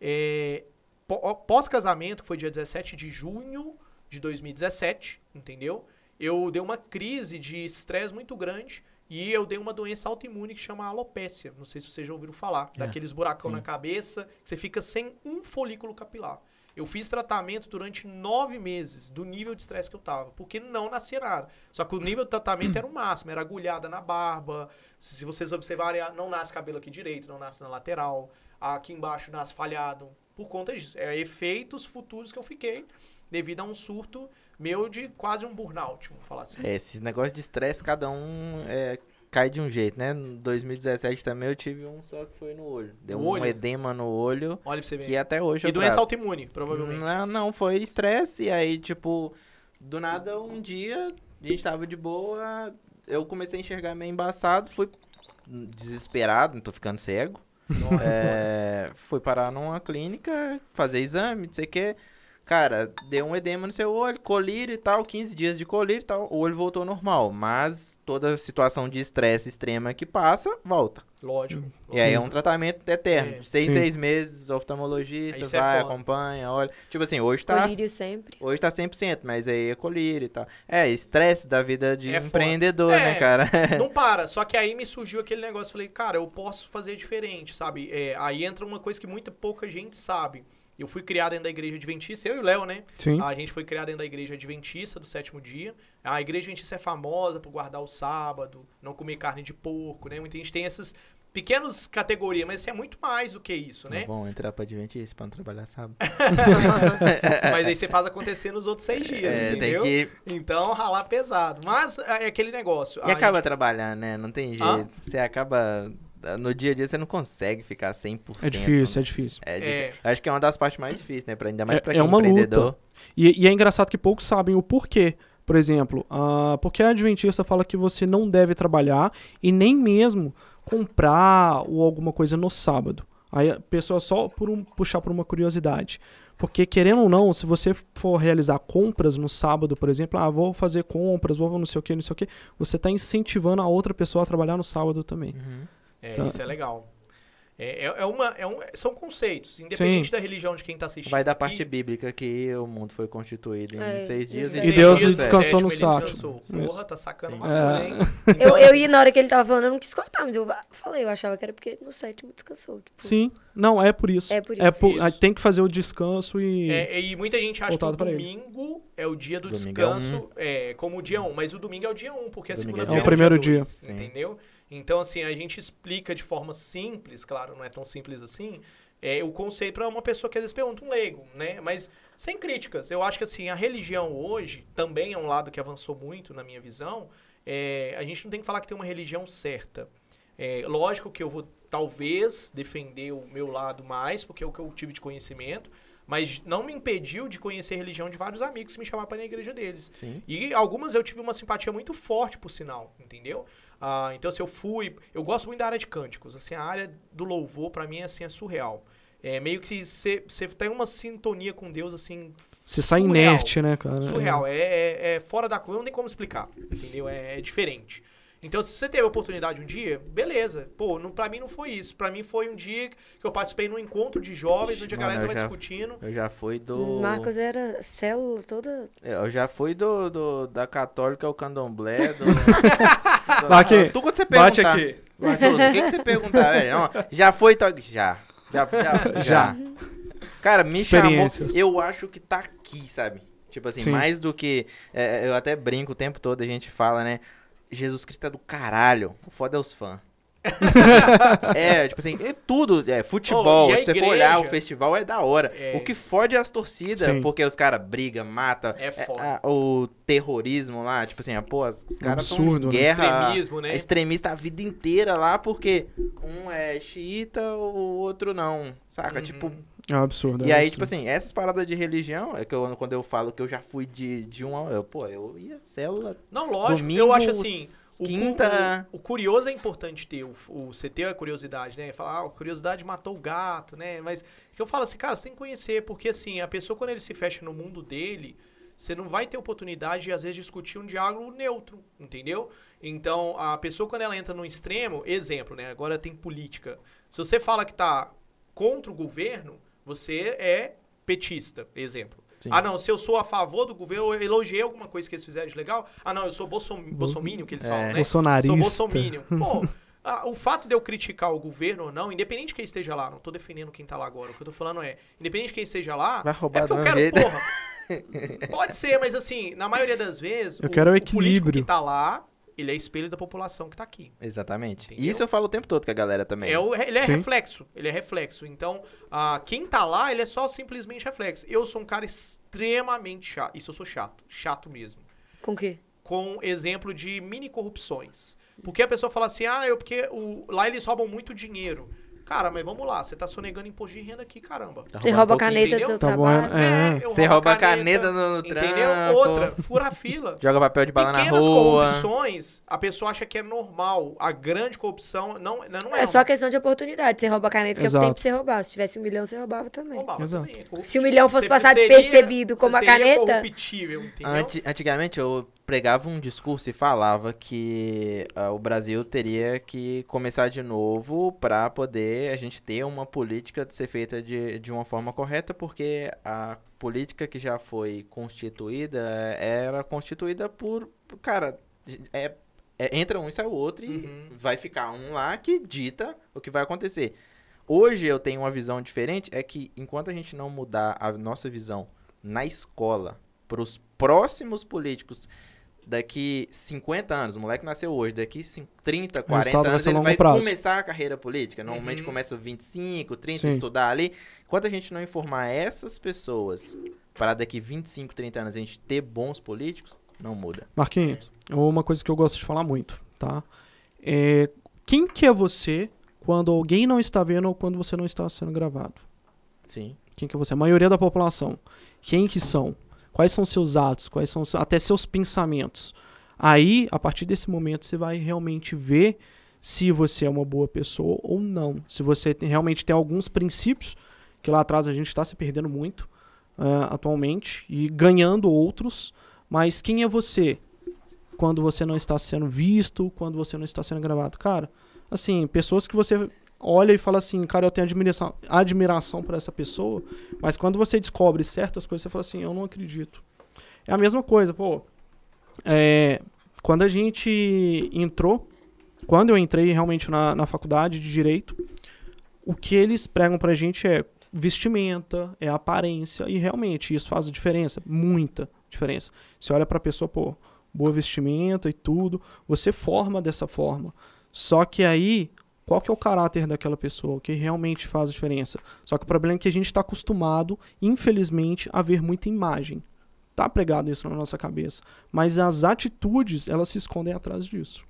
É, pó- Pós-casamento, que foi dia 17 de junho de 2017, entendeu? Eu dei uma crise de estresse muito grande e eu dei uma doença autoimune que chama alopécia. Não sei se vocês já ouviram falar. É, daqueles buracão sim. na cabeça, que você fica sem um folículo capilar. Eu fiz tratamento durante nove meses do nível de estresse que eu tava, porque não nascia nada. Só que o nível de tratamento era o máximo, era agulhada na barba. Se vocês observarem, não nasce cabelo aqui direito, não nasce na lateral. Aqui embaixo nasce falhado. Por conta disso. É efeitos futuros que eu fiquei devido a um surto meu de quase um burnout, vamos falar assim. É, esses negócios de estresse, cada um é, cai de um jeito, né? Em 2017 também eu tive um só que foi no olho. Deu No um olho? edema no olho Olha pra você ver. que até hoje E doença autoimune, provavelmente. Não, não, foi estresse. E aí, tipo, do nada, um dia, a gente tava de boa, eu comecei a enxergar meio embaçado, fui desesperado, não tô ficando cego. É, fui parar numa clínica, fazer exame, não sei o que. Cara, deu um edema no seu olho, colírio e tal, 15 dias de colírio e tal, o olho voltou ao normal. Mas toda situação de estresse extrema que passa, volta. Lógico. E aí é um tratamento eterno. É. Seis, Sim. seis meses, oftalmologista, Isso é vai, foda. acompanha, olha. Tipo assim, hoje tá. Colírio sempre. Hoje tá 100%, mas aí é colírio e tal. É, estresse da vida de É empreendedor, É. né, cara? Não para. Só que aí me surgiu aquele negócio. Falei, cara, eu posso fazer diferente, sabe? É, aí entra uma coisa que muita pouca gente sabe. Eu fui criado dentro da igreja adventista, eu e o Léo, né? Sim. A gente foi criado dentro da igreja adventista do sétimo dia. A igreja adventista é famosa por guardar o sábado, não comer carne de porco, né? Muita gente tem essas pequenas categorias, mas isso é muito mais do que isso, né? Não vão entrar pra Adventista pra não trabalhar sábado. Mas aí você faz acontecer nos outros seis dias, É, tem entendeu? que. Então, ralar pesado. Mas é aquele negócio. E a acaba trabalhando, né? Não tem jeito. Hã? Você acaba. No dia a dia você não consegue ficar 100%. É difícil, é difícil. É, É. Acho que é uma das partes mais difíceis, né? Pra, ainda mais É- pra é quem é uma luta. empreendedor. E, e é engraçado que poucos sabem o porquê. Por exemplo, ah, porque a Adventista fala que você não deve trabalhar e nem mesmo comprar ou alguma coisa no sábado. Aí a pessoa só por um, puxar por uma curiosidade. Porque, querendo ou não, se você for realizar compras no sábado, por exemplo, ah, vou fazer compras, vou não sei o que, não sei o que, você está incentivando a outra pessoa a trabalhar no sábado também. Uhum. É, Tá. isso é legal. É, é, é uma, é um, são conceitos, independente da religião de quem tá assistindo. Vai da parte bíblica que o mundo foi constituído em É, seis dias. e seis Deus dias, descansou sétimo no sábado. Porra, tá sacando Sim. uma É. coisa, hein? Eu, Então, eu ia, na hora que ele tava falando, eu não quis cortar, mas eu falei, eu achava que era porque no sétimo descansou. Tipo, Sim, não, é por isso. É por É isso. por- Isso. aí tem que fazer o descanso e. É, e muita gente acha que o pra ele. domingo é o dia do Domingo é descanso, é, como o dia 1, mas o domingo é o dia 1, porque a Domingo segunda-feira é o primeiro dia. dois, Sim. entendeu? Então, assim, a gente explica de forma simples, claro, não é tão simples assim, é, o conceito para uma pessoa que às vezes pergunta, um leigo, né? Mas sem críticas. Eu acho que, assim, a religião hoje também é um lado que avançou muito, na minha visão. É, a gente não tem que falar que tem uma religião certa. É, lógico que eu vou, talvez, defender o meu lado mais, porque é o que eu tive de conhecimento, mas não me impediu de conhecer a religião de vários amigos que me chamavam para ir na igreja deles. Sim. E algumas eu tive uma simpatia muito forte, por sinal, entendeu? Ah, então, se eu fui. Eu gosto muito da área de cânticos. Assim, a área do louvor, pra mim, assim, é surreal. É meio que você tem uma sintonia com Deus, assim. Você sai inerte, né, cara? Surreal. É, é- é fora da curva, não tem como explicar. Entendeu? É, é diferente. Então, se você teve a oportunidade um dia, beleza. Pô, não, pra mim não foi isso. Pra mim foi um dia que eu participei num encontro de jovens, onde a Mano, galera eu tava já- discutindo. Eu já fui do. Marcos era célula toda. Eu já fui do, do- da católica ao candomblé. Do, aqui. Tu quando você Bate perguntar. aqui. Vai tudo. O que, que você perguntar, velho? Não, já foi. to- Já. Já, já, já. Cara, me chamou. Experiências. Eu acho que tá aqui, sabe? Tipo assim, Sim. mais do que. é, eu até brinco o tempo todo, a gente fala, né? Jesus Cristo é do caralho. O foda é os fãs. é, tipo assim, é tudo. É, futebol. Oh, a se você for olhar o festival, é da hora. É. O que fode é as torcidas, Sim. porque os caras brigam, matam. É foda. ah, o terrorismo lá, tipo assim, ah, pô, os caras são em né? guerra. Extremismo, né? É extremista a vida inteira lá, porque um é xiita, o outro não. Saca? Uhum. Tipo, É um absurdo. e é aí, absurdo. tipo assim, essas paradas de religião, é que eu, quando eu falo que eu já fui de, de uma. Eu, pô, eu ia célula. Não, lógico. Domingo, eu acho assim. O, quinta. o, o curioso é importante ter, o, o, você ter a curiosidade, né? Falar, ah, a curiosidade matou o gato, né? Mas que eu falo assim, cara, você tem que conhecer, porque assim, a pessoa quando ele se fecha no mundo dele, você não vai ter oportunidade de, às vezes, discutir um diálogo neutro, entendeu? Então, a pessoa, quando ela entra no extremo, exemplo, né? Agora tem política. Se você fala que tá contra o governo, você é petista, exemplo. Sim. Ah, não, se eu sou a favor do governo, eu elogiei alguma coisa que eles fizeram de legal. Ah, não, eu sou bolsom, bolsominion, que eles É. falam, né? Bolsonarista. Sou bolsominion. Pô, ah, o fato de eu criticar o governo ou não, independente de quem esteja lá, não tô defendendo quem tá lá agora, o que eu tô falando é, independente de quem esteja lá, Vai roubar é porque eu quero, jeito. porra. Pode ser, mas assim, na maioria das vezes, Eu quero o político equilíbrio. que tá lá, ele é espelho da população que tá aqui. Exatamente. Entendeu? Isso eu falo o tempo todo com a galera também. É o, ele é Sim. reflexo, ele é reflexo. Então, ah, quem tá lá, ele é só simplesmente reflexo. Eu sou um cara extremamente chato. Isso eu sou chato, chato mesmo. Com o quê? Com exemplo de mini corrupções. Porque a pessoa fala assim, ah, eu porque o- lá eles roubam muito dinheiro. Cara, mas vamos lá, você tá sonegando imposto de renda aqui, caramba. Tá Você rouba um a caneta do entendeu? seu Tá bom, trabalho. é. eu Você rouba a caneta no Entendeu? trampo. Outra, fura a fila. Joga papel de bala na Pequenas rua. corrupções, a pessoa acha que é normal. A grande corrupção não, não é. É só questão de oportunidade. Você rouba a caneta que é o tempo pra você roubar. Se tivesse um milhão, você roubava também. Roubava Exato. também, é. Se o milhão fosse Você passar seria- despercebido como você a seria caneta- corruptível, entendeu? Anti- antigamente eu pregava um discurso e falava que ah, o Brasil teria que começar de novo para poder a gente ter uma política de ser feita de, de uma forma correta, porque a política que já foi constituída era constituída por, cara, é, é- entra um e sai o outro e Uhum. vai ficar um lá que dita o que vai acontecer. Hoje eu tenho uma visão diferente, é que enquanto a gente não mudar a nossa visão na escola para os próximos políticos daqui 50 anos, o moleque nasceu hoje, daqui cin- 30, 40 resultado vai anos ser a ele longo vai prazo. começar a carreira política. Normalmente Uhum. começa 25, 30 Sim. estudar ali. Enquanto a gente não informar essas pessoas para daqui 25, 30 anos a gente ter bons políticos, não muda. Marquinhos, uma coisa que eu gosto de falar muito, tá? É, quem que é você quando alguém não está vendo ou quando você não está sendo gravado? Sim. Quem que é você? A maioria da população. Quem que são? Quais são seus atos? Quais são até seus pensamentos? Aí, a partir desse momento, você vai realmente ver se você é uma boa pessoa ou não. Se você tem- realmente tem alguns princípios que lá atrás a gente está se perdendo muito ah, atualmente e ganhando outros. Mas quem é você quando você não está sendo visto, quando você não está sendo gravado? Cara, assim, pessoas que você olha e fala assim, cara, eu tenho admiração, admiração por essa pessoa, mas quando você descobre certas coisas, você fala assim, eu não acredito. É a mesma coisa, pô. É, quando a gente entrou, quando eu entrei realmente na, na faculdade de Direito, o que eles pregam pra gente é vestimenta, é aparência, e realmente isso faz diferença, muita diferença. Você olha pra pessoa, pô, boa vestimenta e tudo, você forma dessa forma. Só que aí, qual que é o caráter daquela pessoa, o que realmente faz a diferença? Só que o problema é que a gente está acostumado, infelizmente, a ver muita imagem. Tá pregado isso na nossa cabeça. Mas as atitudes, elas se escondem atrás disso.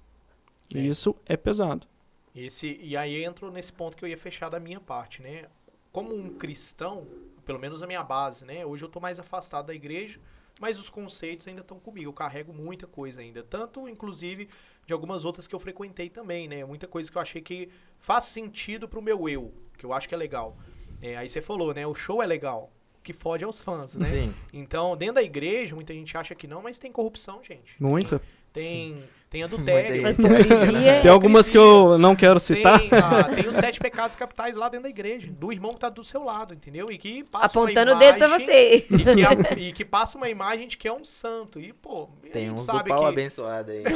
É. E isso é pesado. Esse, e aí entro nesse ponto que eu ia fechar da minha parte, né? Como um cristão, pelo menos a minha base, né? Hoje eu tô mais afastado da igreja, mas os conceitos ainda estão comigo. Eu carrego muita coisa ainda. Tanto, inclusive, de algumas outras que eu frequentei também, né? Muita coisa que eu achei que faz sentido pro meu eu, que eu acho que é legal. É, aí você falou, né? O show é legal. O Que fode aos fãs, né? Sim. Então, dentro da igreja, muita gente acha que não, mas tem corrupção, gente. Muita. Tem, tem adultério. Muita A hipocrisia. Tem algumas que eu não quero citar. Tem, ah, tem os sete pecados capitais lá dentro da igreja, do irmão que tá do seu lado, entendeu? E que passa Apontando uma o dedo pra imagem- você. E que, a- e que passa uma imagem de que é um santo. E, pô, Tem uns do sabe pau que. abençoado aí.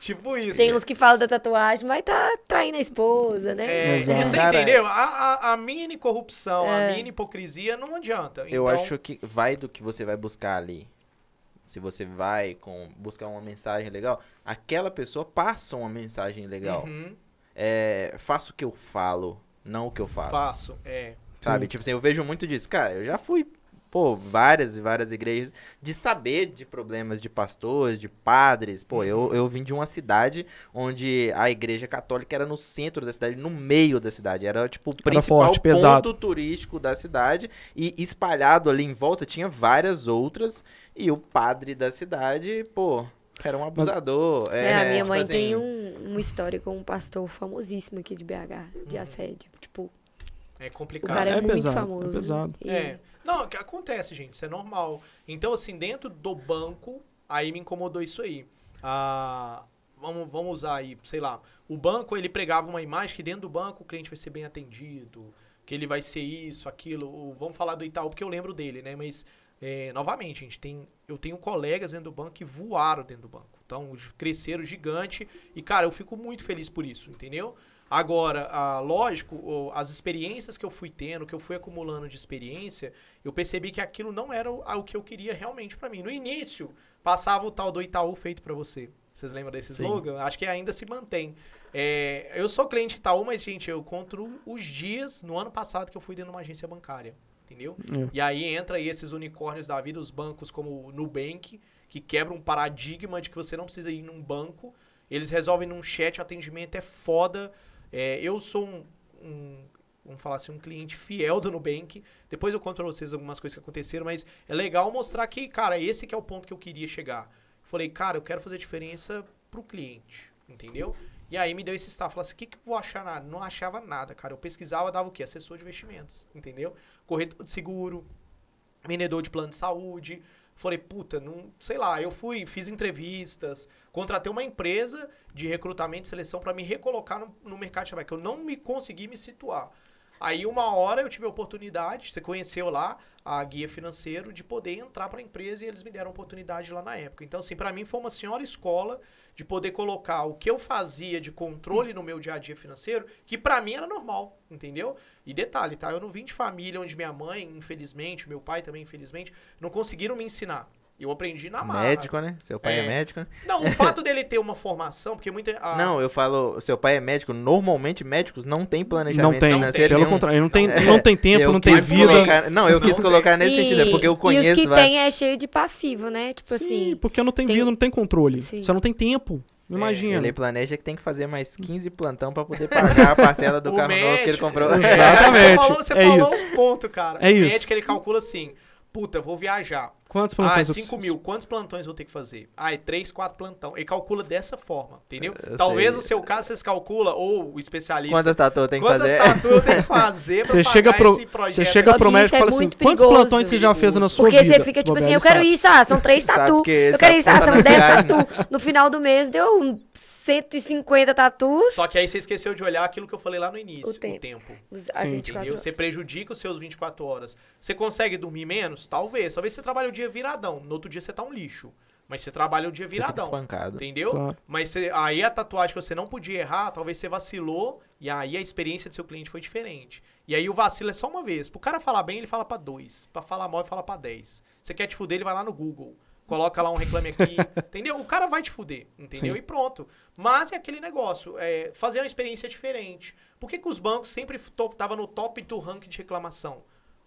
Tipo isso. Tem uns que falam da tatuagem, mas tá traindo a esposa, né? É, Exato. você entendeu? A, a, a mini corrupção, É. a mini hipocrisia não adianta. Eu Então, acho que vai do que você vai buscar ali. Se você vai com buscar uma mensagem legal, aquela pessoa passa uma mensagem legal. uhum, É, faço o que eu falo, não o que eu faço. faço. É. Sabe? Sim. Tipo assim, eu vejo muito disso. Cara, eu já fui, pô, várias e várias igrejas de saber de problemas de pastores, de padres. Pô, eu, Uhum. eu vim de uma cidade onde a igreja católica era no centro da cidade, no meio da cidade. Era, tipo, o principal forte, ponto pesado. turístico da cidade. E espalhado ali em volta tinha várias outras. E o padre da cidade, pô, era um abusador. É, É, a minha tipo mãe assim, tem um, uma história com um pastor famosíssimo aqui de BH, de Uhum. assédio. Tipo, É o complicado. cara é, É muito pesado, é famoso. pesado. E- É. Não, que acontece, gente, isso é normal. Então, assim, dentro do banco, aí me incomodou isso aí. Ah, vamos, vamos usar aí, sei lá, o banco, ele pregava uma imagem que dentro do banco o cliente vai ser bem atendido, que ele vai ser isso, aquilo. vamos falar do Itaú, porque eu lembro dele, né? Mas, é, novamente, gente, tem, eu tenho colegas dentro do banco que voaram dentro do banco. Então, cresceram gigante. E, cara, eu fico muito feliz por isso, entendeu? Agora, ah, lógico, as experiências que eu fui tendo, que eu fui acumulando de experiência, eu percebi que aquilo não era o, o que eu queria realmente pra mim. No início, passava o tal do Itaú feito pra você. Vocês lembram desse Sim. slogan? Acho que ainda se mantém. É, eu sou cliente Itaú, mas, gente, eu conto os dias no ano passado que eu fui dentro de uma agência bancária. Entendeu? É. E aí entra aí esses unicórnios da vida, os bancos como o Nubank, que quebram um paradigma de que você não precisa ir num banco. Eles resolvem num chat, o atendimento é foda. É, eu sou um, um- vamos falar assim, um cliente fiel do Nubank. Depois eu conto pra vocês algumas coisas que aconteceram, mas é legal mostrar que, cara, esse que é o ponto que eu queria chegar. Falei, cara, eu quero fazer diferença pro cliente, entendeu? E aí me deu esse staff, falei assim, o que, que eu vou achar nada? Não achava nada, cara. Eu pesquisava, dava o quê? Assessor de investimentos, entendeu? Corretor de seguro, vendedor de plano de saúde. Falei, puta, não, sei lá, eu fui, fiz entrevistas, contratei uma empresa de recrutamento e seleção para me recolocar no, no mercado de trabalho, que eu não me consegui me situar. Aí uma hora eu tive a oportunidade, você conheceu lá a guia financeiro de poder entrar para a empresa e eles me deram a oportunidade lá na época. Então assim, para mim foi uma senhora escola de poder colocar o que eu fazia de controle no meu dia a dia financeiro, que para mim era normal, entendeu? E detalhe, tá? Eu não vim de família onde minha mãe, infelizmente, meu pai também, infelizmente, não conseguiram me ensinar. Eu aprendi na marra. Médico, né? Seu pai é, É. médico, né? Não, o fato dele ter uma formação, porque muita. a- Não, eu falo, seu pai é médico. Normalmente, médicos não tem planejamento Não tem, financeiro pelo nenhum. contrário, não tem, Não. não tem tempo, Eu não tem vida. colocar- não, eu quis Não colocar nesse sentido, é porque eu e conheço. os que vai- tem é cheio de passivo, né? Tipo Sim, assim. porque não tem, tem- vida, não tem controle. Sim. Você não tem tempo. Imagina. Ele planeja que tem que fazer mais 15 plantão pra poder pagar a parcela do carro novo que ele médico- comprou. É, Exatamente, Você falou, você é falou isso. um ponto, cara. É o isso. médico, ele calcula assim, puta, eu vou viajar. Quantos Ah, plantões eu 5 preciso? mil. Quantos plantões eu vou ter que fazer? Ah, é 3, 4 plantão. Ele calcula dessa forma, entendeu? Eu Talvez sei. no seu caso vocês calcula, ou o especialista. Quantas tatu tem que quantas fazer? tatu eu tenho que fazer pra Você pagar chega pro- esse projeto? Você chega pro médico e é fala assim, muito quantos plantões você já fez na sua Porque vida? você fica tipo assim, eu ele quero isso, ah, são três Sabe tatu. que Eu quero isso, ah, são não 10 sai. tatu. No final do mês deu um 150 tatus. Só que aí você esqueceu de olhar aquilo que eu falei lá no início, O tempo. o tempo. As Sim. 24 Entendeu? horas. Você prejudica os seus 24 horas. Você consegue dormir menos? Talvez. Talvez você trabalhe o dia viradão. No outro dia você tá um lixo. Mas você trabalha o dia Você fica viradão. espancado. Entendeu? Claro. Mas você- aí a tatuagem que você não podia errar, talvez você vacilou e aí a experiência do seu cliente foi diferente. E aí o vacilo é só uma vez. Pro cara falar bem, ele fala pra dois. Pra falar mal, ele fala pra dez. Você quer te fuder, ele vai lá no Google. Coloca lá um reclame aqui. entendeu? O cara vai te fuder. Entendeu? Sim. E pronto. Mas é aquele negócio. É fazer uma experiência diferente. Por que, que os bancos sempre tava no top do ranking de reclamação?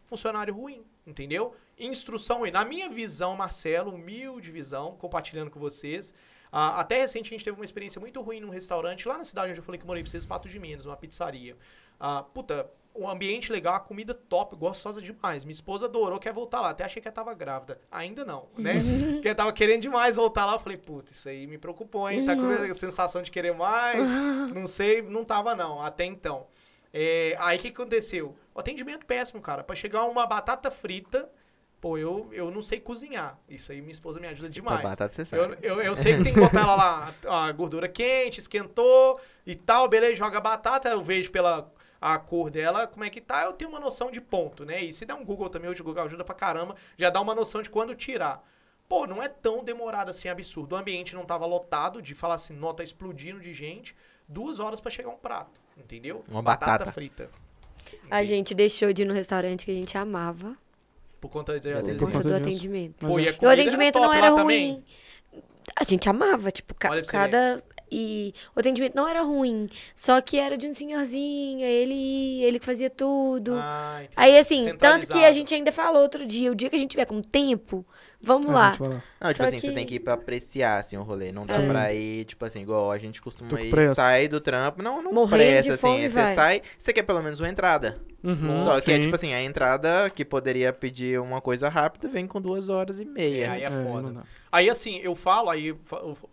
Funcionário ruim, entendeu? Instrução ruim. Na minha visão, Marcelo, humilde visão, compartilhando com vocês. ah, até recente a gente teve uma experiência muito ruim num restaurante lá na cidade onde eu falei que morei pra vocês, Pato de Minas, uma pizzaria. Ah, puta, um ambiente legal, a comida top, gostosa demais. Minha esposa adorou, quer voltar lá. Até achei que ela tava grávida. Ainda não, né? Porque ela tava querendo demais voltar lá. Eu falei, puta, isso aí me preocupou, hein? Tá com a sensação de querer mais. Não sei, não tava não, até então. É, aí o que aconteceu? O atendimento péssimo, cara. Pra chegar uma batata frita, pô, eu, eu não sei cozinhar. Isso aí minha esposa me ajuda demais. batata você sabe. Eu, eu, eu sei que tem que botar ela lá, a gordura quente, esquentou e tal, beleza, joga batata, eu vejo pela a cor dela, como é que tá, eu tenho uma noção de ponto, né? E se der um Google também, hoje o Google ajuda pra caramba, já dá uma noção de quando tirar. Pô, não é tão demorado assim, absurdo. O ambiente não tava lotado, de falar assim, nota explodindo de gente, duas horas pra chegar um prato, entendeu? Uma batata. frita. A gente deixou de ir no restaurante que a gente amava Por conta de, Por às por vezes... conta conta do disso. atendimento. Pô, e E o atendimento top não era ruim. também? A gente amava, tipo, ca- cada. E o atendimento não era ruim. Só que era de um senhorzinho, ele, ele que fazia tudo. Ah. Aí, assim, tanto que a gente ainda falou outro dia, o dia que a gente tiver com tempo, vamos lá. Não, tipo Só assim, que- você tem que ir pra apreciar, assim, o rolê. Não dá É. pra ir, tipo assim, igual a gente costuma ir, pressa. sai do trampo. Não, não Morrendo pressa, assim. fome, Você vai. sai, você quer pelo menos uma entrada. Uhum, Só que é sim. tipo assim, a entrada que poderia pedir uma coisa rápida vem com duas horas e meia. É, aí é É, foda. dá. Aí assim, eu falo, aí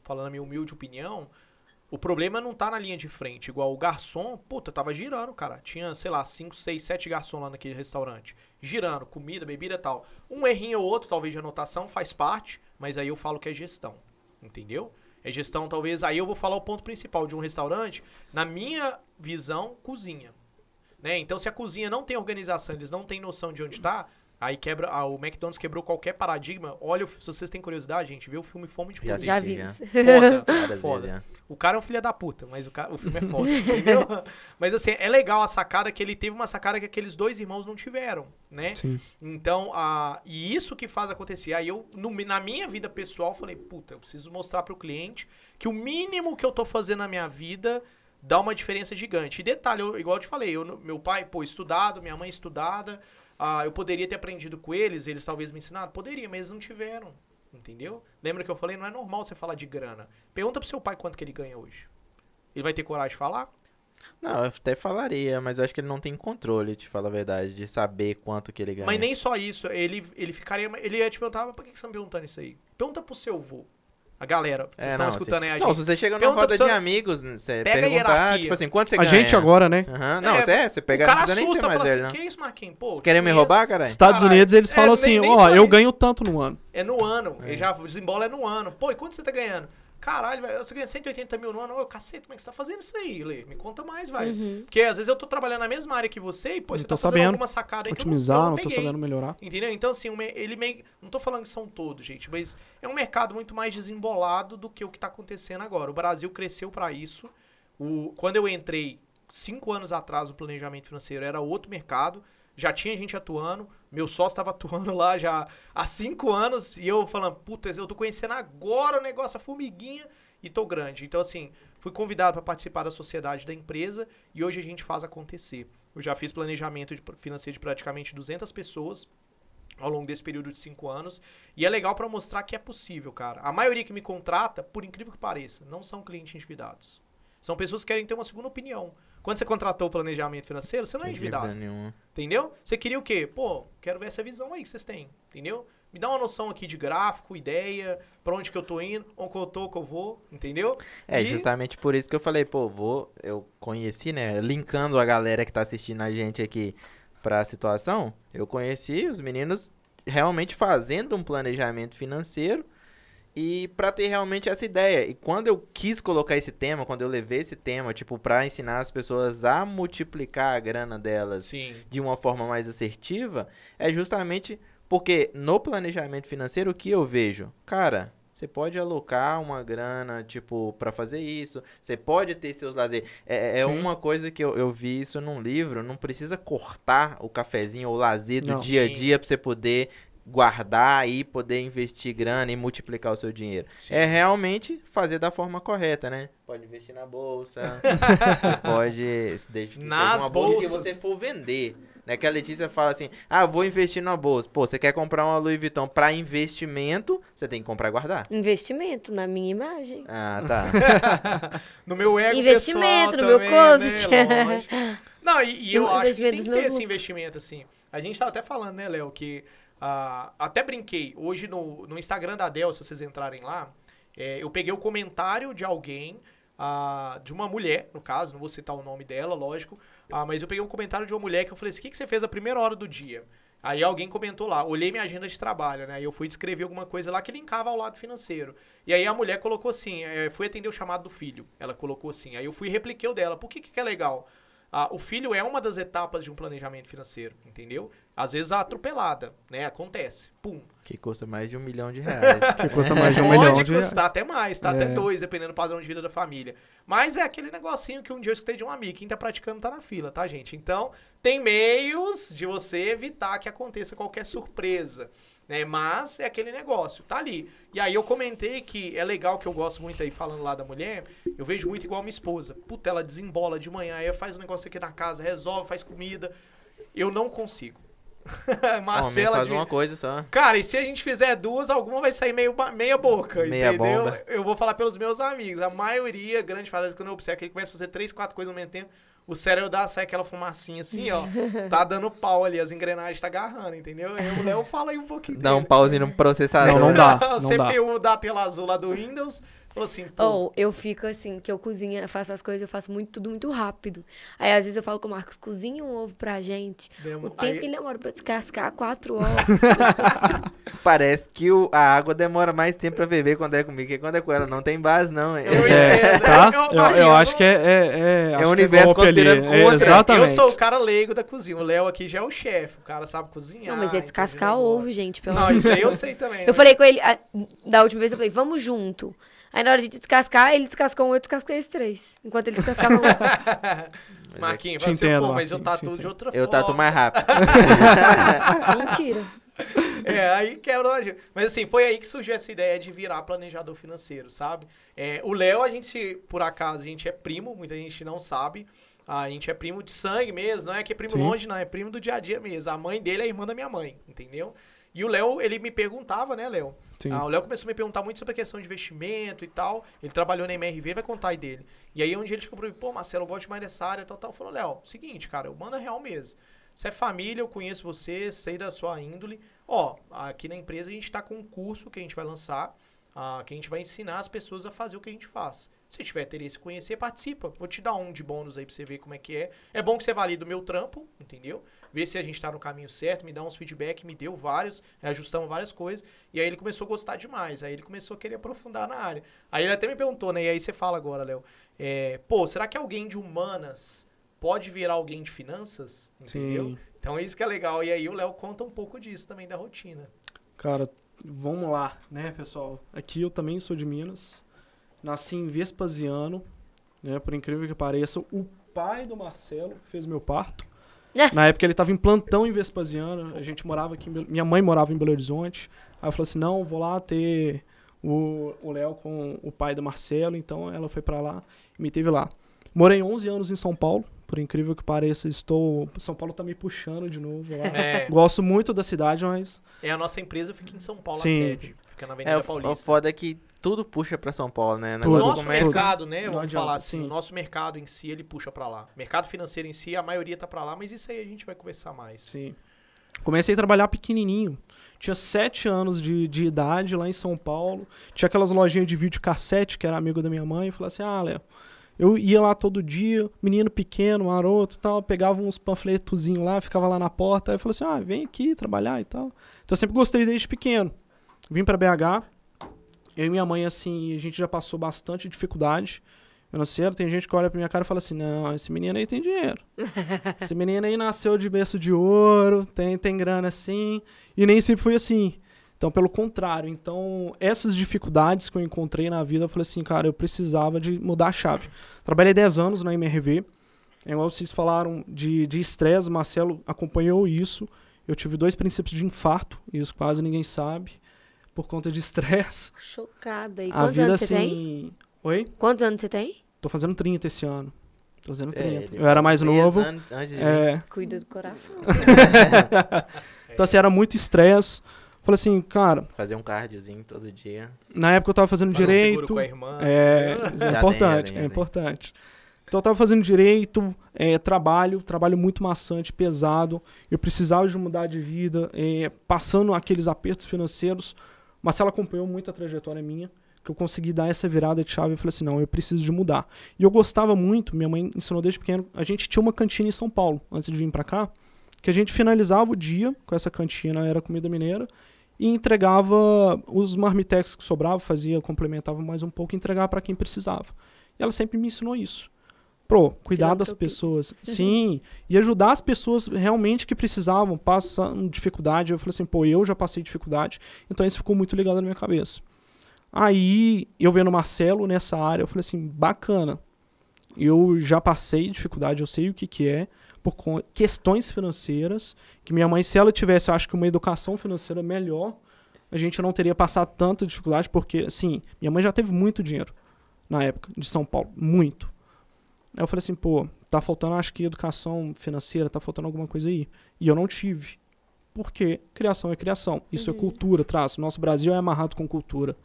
falando a minha humilde opinião, O problema não tá na linha de frente. Igual o garçom, puta, tava girando, cara. Tinha, sei lá, 5, 6, 7 garçom lá naquele restaurante. Girando, comida, bebida tal. Um errinho ou outro, talvez, de anotação, faz parte, mas aí eu falo que é gestão. Entendeu? É gestão, talvez. Aí eu vou falar o ponto principal de um restaurante. Na minha visão, cozinha. Né? Então, se a cozinha não tem organização, eles não têm noção de onde tá, aí quebra. Ah, o McDonald's quebrou qualquer paradigma. Olha, o- se vocês têm curiosidade, gente, vê o filme Fome de Poder. Já vimos. Foda, foda. vezes, já. O cara é um filho da puta, mas o, cara, o filme é foda, entendeu? Mas assim, é legal a sacada que ele teve uma sacada que aqueles dois irmãos não tiveram, né? Sim. Então, a, e isso que faz acontecer. Aí eu, no- na minha vida pessoal, falei, puta, eu preciso mostrar pro cliente que o mínimo que eu tô fazendo na minha vida dá uma diferença gigante. E detalhe, eu- igual eu te falei, eu, meu pai, pô, estudado, minha mãe estudada, ah, eu poderia ter aprendido com eles, eles talvez me ensinaram? Poderia, mas eles não tiveram. Entendeu? Lembra que eu falei? Não é normal você falar de grana. Pergunta pro seu pai quanto que ele ganha hoje. Ele vai ter coragem de falar? Não, eu até falaria, mas eu acho que ele não tem controle, te falar a verdade, de saber quanto que ele ganha. Mas nem só isso, ele, ele ficaria. Ele ia te perguntar, mas por que que você tá me perguntando isso aí? Pergunta pro seu avô. A galera, vocês É, estão não, escutando aí a Não, gente. se você chega numa Pergunta roda de amigos, você Pega a perguntar, hierarquia. tipo assim, quanto você A ganha? gente agora, né? Aham, Não, É, você é, você pega, o não cara nem assusta e mais fala velho, assim, não. que isso, Marquinhos? Pô, Vocês querem me roubar, caralho? Estados. Unidos, eles É, falam nem- assim, nem ó, eu ganho tanto no ano. É no ano. Ele já desembola é no ano. Pô, e quanto você tá ganhando? Caralho, velho, você ganha 180 mil no ano. Ô, cacete, como é que você tá fazendo isso aí, Lê? Me conta mais, vai. Uhum. Porque às vezes eu tô trabalhando na mesma área que você e, pô, você tá fazendo sabendo alguma sacada aí que eu não, Otimizar, eu não não tô sabendo melhorar. Entendeu? Então, assim, o ele meio. Não tô falando que são todos, gente, mas é um mercado muito mais desembolado do que o que tá acontecendo agora. O Brasil cresceu para isso. O, quando eu entrei cinco anos atrás no planejamento financeiro, era outro mercado. Já tinha gente atuando. Meu sócio estava atuando lá já há cinco anos. E eu falando, puta, eu tô conhecendo agora o negócio, a formiguinha, e tô grande. Então, assim, fui convidado para participar da sociedade da empresa e hoje a gente faz acontecer. Eu já fiz planejamento de- financeiro de praticamente 200 pessoas ao longo desse período de cinco anos. E é legal para mostrar que é possível, cara. A maioria que me contrata, por incrível que pareça, não são clientes endividados. São pessoas que querem ter uma segunda opinião. Quando você contratou o planejamento financeiro, você não é endividado. nenhuma. Entendeu? Você queria o quê? Pô, quero ver essa visão aí que vocês têm. Entendeu? Me dá uma noção aqui de gráfico, ideia, pra onde que eu tô indo, onde que eu tô, que eu vou, entendeu? É, E- justamente por isso que eu falei, pô, vou, eu conheci, né, linkando a galera que tá assistindo a gente aqui pra situação, eu conheci os meninos realmente fazendo um planejamento financeiro e pra ter realmente essa ideia. E quando eu quis colocar esse tema, quando eu levei esse tema, tipo, pra ensinar as pessoas a multiplicar a grana delas Sim. de uma forma mais assertiva, é justamente porque no planejamento financeiro o que eu vejo, cara, você pode alocar uma grana, tipo, pra fazer isso, você pode ter seus lazeres. É, é Sim. uma coisa que eu, eu vi isso num livro, não precisa cortar o cafezinho ou o lazer do Não. dia a dia pra você poder guardar e poder investir grana e multiplicar o seu dinheiro. Sim. É realmente fazer da forma correta, né? Pode investir na bolsa, você pode se dedicar Nas uma bolsa que bolsas. você for vender. Né? Que a Letícia fala assim: ah, vou investir na bolsa. Pô, você quer comprar uma Louis Vuitton pra investimento, você tem que comprar e guardar. Investimento na minha imagem. Ah, tá. no meu ego Investimento pessoal no meu também, closet. Né? Não, e, e eu No acho que tem que ter esse investimento, assim. A gente tava até falando, né, Léo, que ah, até brinquei. Hoje no, no Instagram da Dell, se vocês entrarem lá, é, eu peguei o comentário de alguém, ah, de uma mulher, no caso, não vou citar o nome dela, lógico, ah, mas eu peguei um comentário de uma mulher que eu falei assim, o que, que você fez a primeira hora do dia? Aí alguém comentou lá, olhei minha agenda de trabalho, né? Aí eu fui descrever alguma coisa lá que linkava ao lado financeiro. E aí a mulher colocou assim, é, fui atender o chamado do filho. Ela colocou assim. Aí eu fui e repliquei o dela. Por que, que é legal? Ah, o filho é uma das etapas de um planejamento financeiro, entendeu? Às vezes a atropelada, né? Acontece. Pum. que custa mais de um milhão de reais. Que custa mais de um Pode milhão de custar reais. até mais, tá? Até É. dois, dependendo do padrão de vida da família. Mas é aquele negocinho que um dia eu escutei de um amigo. Quem tá praticando tá na fila, tá, gente? Então, tem meios de você evitar que aconteça qualquer surpresa. Né? Mas é aquele negócio, tá ali. E aí eu comentei que é legal que eu gosto muito aí, falando lá da mulher, eu vejo muito igual minha esposa. Puta, ela desembola de manhã, aí faz um negócio aqui na casa, resolve, faz comida. Eu não consigo. Marcela faz de- uma coisa só. Cara, e se a gente fizer duas, alguma vai sair meio, meia boca, Meia entendeu? bomba. Eu vou falar pelos meus amigos. A maioria, grande parte, quando eu observo que ele começa a fazer três, quatro coisas ao mesmo tempo, o cérebro dá, sai aquela fumacinha assim, ó. tá dando pau ali, as engrenagens tá agarrando, entendeu? Aí o Léo fala aí um pouquinho Dá um dele. pauzinho no processador. Não, não dá, não dá. CPU da tela azul lá do Windows, Falou assim, pô, Ou eu fico assim, que eu cozinho, faço as coisas, eu faço muito, tudo muito rápido. Aí às vezes eu falo com o Marcos, cozinha um ovo pra gente. Demo- O tempo aí- que ele demora pra descascar, quatro horas. Parece que o- a água demora mais tempo pra beber quando é comigo que quando é com ela. Não tem base, não. É, é, tá? Eu- Eu, acho que é. É, é, acho o que universo ali. conspirando É, contra. exatamente. eu sou o cara leigo da cozinha. O Léo aqui já é o chefe. O cara sabe cozinhar. Não, mas é descascar ovo, gente, pelo Não, amor de isso aí eu sei também. Eu né? falei com ele, a- da última vez eu falei, vamos junto. Aí na hora de descascar, ele descascou um, eu descasquei os três. Enquanto ele descascava um. Marquinhos, assim, entendo, pô, mas eu tatuo de outra Eu forma. tatuo mais rápido. Mentira. É, aí quebrou a gente. Mas assim, foi aí que surgiu essa ideia de virar planejador financeiro, sabe? É, o Léo, a gente, por acaso, a gente é primo, muita gente não sabe. A gente é primo de sangue mesmo, não é que é primo Sim. longe, não, é primo do dia a dia mesmo. A mãe dele é a irmã da minha mãe, entendeu? E o Léo, ele me perguntava, né, Léo? Ah, o Léo começou a me perguntar muito sobre a questão de investimento e tal. Ele trabalhou na MRV, vai contar aí dele. E aí um dia ele chegou pra mim, pô, Marcelo, eu gosto mais dessa área e tal, tal. Falou, Léo, seguinte, cara, eu mando a real mesmo. Você é família, eu conheço você, sei da sua índole. Ó, aqui na empresa a gente tá com um curso que a gente vai lançar, ah, que a gente vai ensinar as pessoas a fazer o que a gente faz. Se tiver interesse em conhecer, participa. Vou te dar um de bônus aí pra você ver como é que é. É bom que você valida o meu trampo, entendeu? Vê se a gente tá no caminho certo, me dá uns feedback, me deu vários, ajustamos várias coisas. E aí ele começou a gostar demais. Aí ele começou a querer aprofundar na área. Aí ele até me perguntou, né? E aí você fala agora, Léo. é, pô, será que alguém de humanas pode virar alguém de finanças? Entendeu? Sim. Então isso que é legal. E aí o Léo conta um pouco disso também da rotina. Cara, vamos lá, né, pessoal? Aqui eu também sou de Minas. Nasci em Vespasiano, né? Por incrível que pareça, o pai do Marcelo fez meu parto. Na época ele estava em plantão em Vespasiano. A gente morava aqui, minha mãe morava em Belo Horizonte. Aí eu falei assim: "Não, vou lá ter o o Léo com o pai do Marcelo". Então ela foi pra lá e me teve lá. Morei 11 anos em São Paulo. Por incrível que pareça, estou São Paulo tá me puxando de novo lá. É, Gosto muito da cidade, mas é a nossa empresa fica em São Paulo, a Sim. sede. Fica na Avenida É, o, o Paulista. foda é que tudo puxa pra São Paulo, né? O nosso começa- mercado, né? Não Vamos adianta, falar assim, sim. o nosso mercado em si, ele puxa pra lá. Mercado financeiro em si, a maioria tá pra lá, mas isso aí a gente vai conversar mais. Sim. Comecei a trabalhar pequenininho. Tinha sete anos de, de idade lá em São Paulo. Tinha aquelas lojinhas de vídeo cassete, que era amigo da minha mãe. E falei assim, ah, Léo, eu ia lá todo dia, menino pequeno, maroto e tal. Pegava uns panfletozinhos lá, ficava lá na porta. Aí eu falei assim, ah, vem aqui trabalhar e tal. Então eu sempre gostei desde pequeno. Vim pra BH. Eu e minha mãe, assim, a gente já passou bastante dificuldade financeira. Tem gente que olha pra minha cara e fala assim, não, esse menino aí tem dinheiro. Esse menino aí nasceu de berço de ouro, tem, tem grana assim, e nem sempre foi assim. Então, pelo contrário, então, essas dificuldades que eu encontrei na vida, eu falei assim, cara, eu precisava de mudar a chave. Trabalhei 10 anos na MRV, é igual vocês falaram de de estresse, o Marcelo acompanhou isso. Eu tive dois princípios de infarto, isso quase ninguém sabe, por conta de estresse. Chocada. E A quantos vida anos você tem? assim. Oi? Quantos anos você tem? Tô fazendo 30 esse ano. Tô fazendo É, 30. ele eu era mais novo. anos antes de mim. É, Cuida do coração. Então, assim, era muito estresse. Falei assim, cara, Fazer um cardiozinho todo dia. na época eu tava fazendo Fazer um seguro direito. com a irmã. É, é importante, é importante. Então eu tava fazendo direito, é, trabalho, trabalho muito maçante, pesado. Eu precisava de mudar de vida, é, passando aqueles apertos financeiros. Marcela acompanhou muito a trajetória minha, que eu consegui dar essa virada de chave. Eu falei assim, não, eu preciso de mudar. E eu gostava muito, minha mãe ensinou desde pequeno, a gente tinha uma cantina em São Paulo, antes de vir pra cá, que a gente finalizava o dia com essa cantina, era comida mineira, e entregava os marmitex que sobrava, fazia, complementava mais um pouco e entregava para quem precisava. E ela sempre me ensinou isso. Pro, cuidar das pessoas. Sim, e ajudar as pessoas realmente que precisavam, passando dificuldade. Eu falei assim, pô, eu já passei dificuldade, então isso ficou muito ligado na minha cabeça. Aí, eu vendo o Marcelo nessa área, eu falei assim, bacana. Eu já passei dificuldade, eu sei o que que é, por questões financeiras, que minha mãe, se ela tivesse, acho que uma educação financeira melhor, a gente não teria passado tanta dificuldade, porque, assim, minha mãe já teve muito dinheiro na época de São Paulo, muito. Aí eu falei assim, pô, tá faltando, acho que educação financeira, tá faltando alguma coisa aí. E eu não tive. Porque criação é criação. Isso é Uhum. cultura, traz. Nosso Brasil é amarrado com cultura.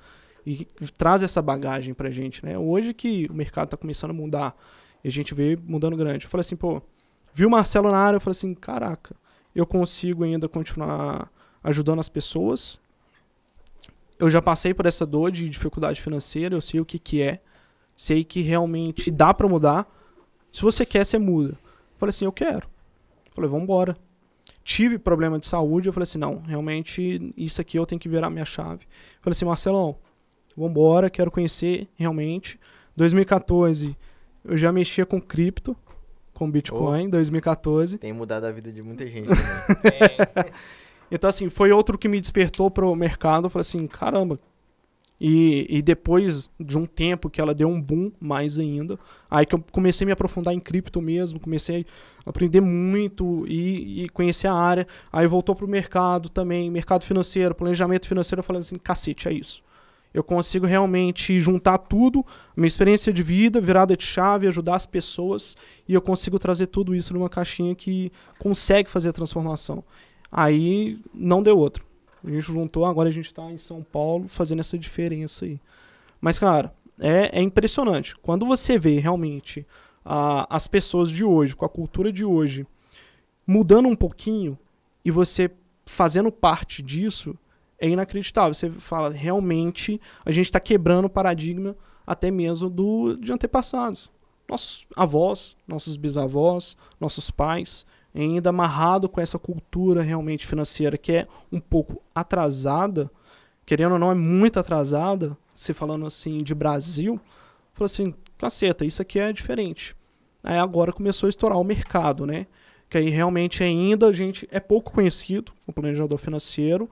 E traz essa bagagem pra gente, né? Hoje que o mercado tá começando a mudar, e a gente vê mudando grande. Eu falei assim, pô, vi o Marcelo na área, eu falei assim, caraca, eu consigo ainda continuar ajudando as pessoas eu já passei por essa dor de dificuldade financeira, eu sei o que que é, sei que realmente dá pra mudar. Se você quer, você muda. Eu falei assim, eu quero. Eu falei, vamos embora. Tive problema de saúde, eu falei assim, não, realmente isso aqui eu tenho que virar minha chave. Eu falei assim, Marcelão, vambora, quero conhecer realmente. 2014, eu já mexia com cripto, com Bitcoin, 2014. Tem mudado a vida de muita gente também. É, Então, assim, foi outro que me despertou pro mercado. Eu falei assim, caramba. E, e depois de um tempo que ela deu um boom mais ainda, aí que eu comecei a me aprofundar em cripto mesmo, comecei a aprender muito e, e conhecer a área. Aí voltou pro mercado também, mercado financeiro, planejamento financeiro. Eu falei assim, cacete, é isso. Eu consigo realmente juntar tudo, minha experiência de vida, virada de chave, ajudar as pessoas, e eu consigo trazer tudo isso numa caixinha que consegue fazer a transformação. Aí não deu outro. A gente juntou, agora a gente tá em São Paulo fazendo essa diferença aí. Mas, cara, é, é impressionante. Quando você vê realmente a- as pessoas de hoje, com a cultura de hoje, mudando um pouquinho e você fazendo parte disso, é inacreditável. Você fala, realmente, a gente está quebrando o paradigma até mesmo do, de antepassados. Nossos avós, nossos bisavós, nossos pais, ainda amarrado com essa cultura realmente financeira que é um pouco atrasada, querendo ou não, é muito atrasada, se falando assim de Brasil, falou assim, caceta, isso aqui é diferente. Aí agora começou a estourar o mercado, né? Que aí realmente ainda a gente é pouco conhecido, o planejador financeiro,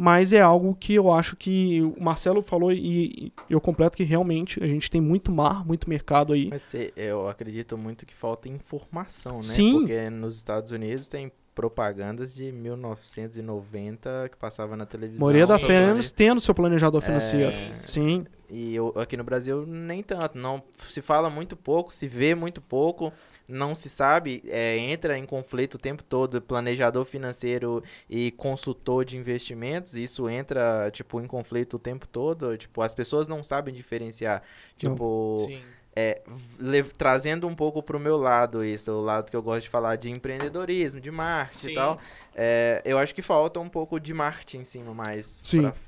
mas é algo que eu acho que o Marcelo falou e, eu completo que realmente a gente tem muito mar, muito mercado aí. Mas eu acredito muito que falta informação, né? Sim. Porque nos Estados Unidos tem propagandas de 1990 que passava na televisão. maioria das famílias tendo seu planejador financeiro. É. Sim. E eu- aqui no Brasil nem tanto, não se fala muito pouco, se vê muito pouco, não se sabe, é, entra em conflito o tempo todo, planejador financeiro e consultor de investimentos, isso entra tipo em conflito o tempo todo, tipo as pessoas não sabem diferenciar, tipo sim. é, le- trazendo um pouco pro meu lado isso, o lado que eu gosto de falar de empreendedorismo, de marketing Sim. e tal. é, eu acho que falta um pouco de marketing em cima mais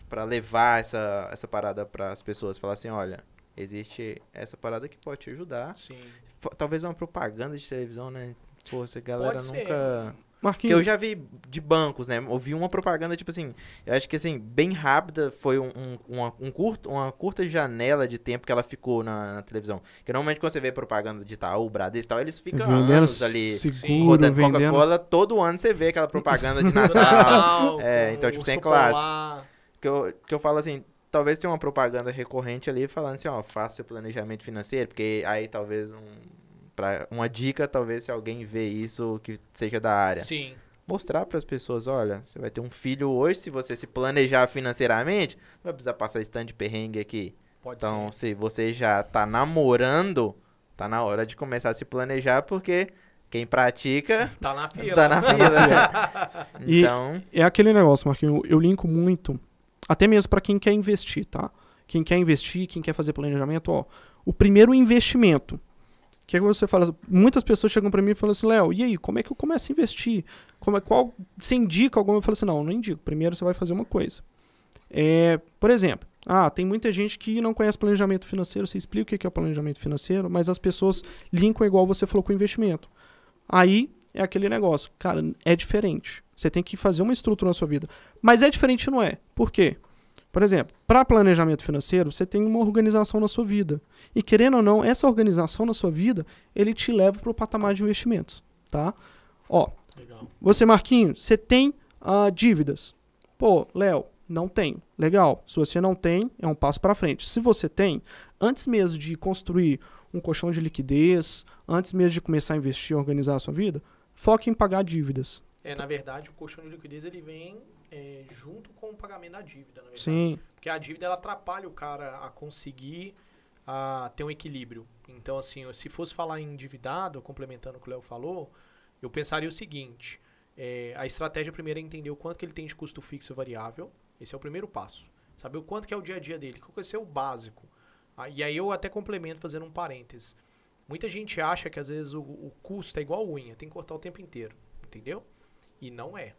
pra levar essa, essa parada para as pessoas, falar assim, olha, existe essa parada que pode te ajudar. Sim. Talvez uma propaganda de televisão, né? Pô, essa galera Pode ser. nunca. Porque Marquinhos, eu já vi de bancos, né? Ouvi uma propaganda, tipo assim, eu acho que assim, bem rápida, foi um, um- uma, um curto, uma curta janela de tempo que ela ficou na, na televisão. Porque normalmente quando você vê propaganda de Itaú, Bradesco e tal, eles ficam vendendo anos ali seguro, rodando vendendo. Coca-Cola, todo ano você vê aquela propaganda de Natal. É, então, tipo, sem Sopolar. que, eu, que eu falo assim, talvez tenha uma propaganda recorrente ali falando assim, ó, faça seu planejamento financeiro, porque aí talvez um, pra, uma dica, talvez se alguém vê isso que seja da área Sim. mostrar para as pessoas, olha, você vai ter um filho hoje, se você se planejar financeiramente, não vai precisar passar esse tanto de perrengue aqui. Pode Então, ser. se você já tá namorando, tá na hora de começar a se planejar, porque quem pratica Tá na fila. tá na fila. E- então, É aquele negócio, Marquinhos, eu linko muito, até mesmo para quem quer investir, tá? Quem quer investir, quem quer fazer planejamento, ó. O primeiro investimento. Que é que você fala, muitas pessoas chegam para mim e falam assim, Léo, e aí, como é que eu começo a investir? Como é, qual, você indica alguma? Eu falo assim, não, não indico. Primeiro você vai fazer uma coisa. É, por exemplo, ah, tem muita gente que não conhece planejamento financeiro, você explica o que que é o planejamento financeiro, mas as pessoas linkam igual você falou com investimento. Aí é aquele negócio, cara, é diferente. Você tem que fazer uma estrutura na sua vida. Mas é diferente, não é? Por quê? Por exemplo, para planejamento financeiro, você tem uma organização na sua vida. E querendo ou não, essa organização na sua vida, ele te leva para o patamar de investimentos, tá? Ó, Legal. você, Marquinhos, você tem ah, dívidas. Pô, Léo, não tenho. Legal. Se você não tem, é um passo para frente. Se você tem, antes mesmo de construir um colchão de liquidez, antes mesmo de começar a investir e organizar a sua vida, foque em pagar dívidas. É, na verdade, o colchão de liquidez ele vem é, junto com o pagamento da dívida, na verdade. Sim, Porque a dívida ela atrapalha o cara a conseguir a ter um equilíbrio. Então, assim, se fosse falar em endividado, complementando o que o Léo falou, eu pensaria o seguinte: é, a estratégia primeiro é entender o quanto que ele tem de custo fixo e variável. Esse é o primeiro passo. Saber o quanto que é o dia a dia dele, qual que ser o básico. Ah, e aí eu até complemento fazendo um parênteses. Muita gente acha que às vezes o, o custo é igual unha, tem que cortar o tempo inteiro, entendeu? E não é.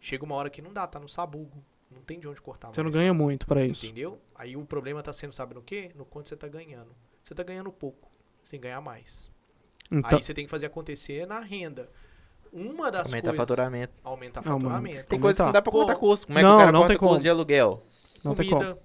Chega uma hora que não dá, tá no sabugo, Não tem de onde cortar Você não mais. ganha muito pra isso. Entendeu? Aí o problema tá sendo, sabe no quê? No quanto você tá ganhando. Você tá ganhando pouco. Você tem que ganhar mais. Então, Aí você tem que fazer acontecer na renda. Uma das Aumenta coisas... faturamento. Aumenta Não, faturamento. Tem coisa que não dá pra contar custo. Como é que não, o cara não conta tem como. custo de aluguel? não tem como. comida.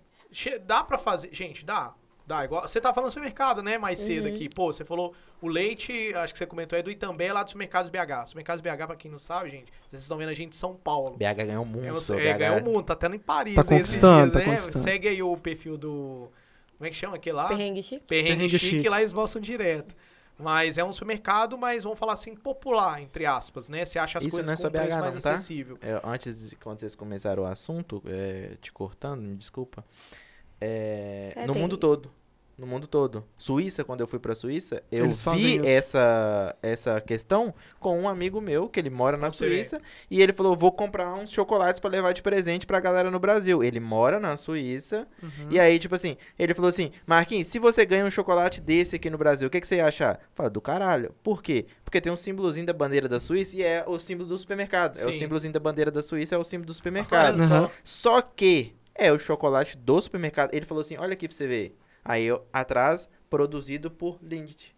Dá pra fazer. Gente, dá. Dá. Igual, você tá falando do supermercado, né? Mais cedo Uhum. aqui. Pô, você falou o leite, acho que você comentou, é do Itambé, lá dos supermercados BH. Supermercados BH, pra quem não sabe, gente, vocês estão vendo a gente em São Paulo. BH ganhou É, muito. um- seu é, BH. ganhou o mundo, tá tendo em Paris. Tá conquistando, dias, tá né? conquistando. Segue aí o perfil do. Como é que chama aquele lá? Perrengue chique. Perrengue, Perrengue chique, Chique. lá eles mostram direto. Mas é um supermercado, mas vamos falar assim, popular, entre aspas, né? Você acha as Isso coisas não é com preço BH mais não, tá? acessível. É, antes, de, quando vocês começaram o assunto, é, te cortando, me desculpa. É, É, no tem- mundo todo. No mundo todo. Suíça, quando eu fui pra Suíça, eu Eles vi essa, essa questão com um amigo meu, que ele mora na. Suíça, e ele falou: vou comprar uns chocolates pra levar de presente pra galera no Brasil. Ele mora na Suíça, Uhum. e aí, tipo assim, ele falou assim: Marquinhos, se você ganha um chocolate desse aqui no Brasil, o que, que você ia achar? Fala, do caralho. Por quê? Porque tem um símbolozinho da bandeira da Suíça e é o símbolo do supermercado. É o Sim. símbolozinho da bandeira da Suíça, é o símbolo do supermercado. Aham. Só que é o chocolate do supermercado. Ele falou assim: olha aqui pra você ver. Aí eu, atrás, produzido por Lindt.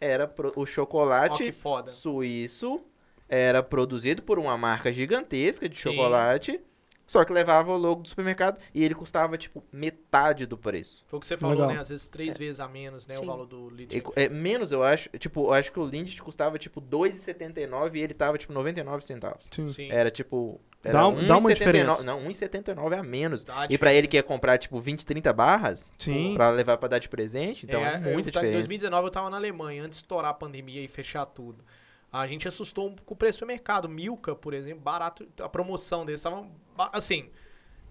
Era pro- o chocolate foda. suíço. Era produzido por uma marca gigantesca de Sim. chocolate. Só que levava o logo do supermercado e ele custava, tipo, metade do preço. Foi o que você falou, Legal. né? Às vezes três vezes a menos, né? O Sim. valor do. E cu- é, menos, eu acho. Tipo, eu acho que o Lindt custava, tipo, 2,79 e ele tava, tipo, 99 centavos. Sim. Sim. Era, tipo... Era Dá um- dá uma 1,79 diferença. Não, 1,79 a menos. Dá E pra ele que ia comprar, tipo, 20, 30 barras, Sim. pra levar pra dar de presente, então é, eu muita Em diferença. 2019 eu tava na Alemanha, antes de estourar a pandemia e fechar tudo. A gente assustou um- com o preço do mercado. Milka, por exemplo, barato. A promoção deles tava ba- assim.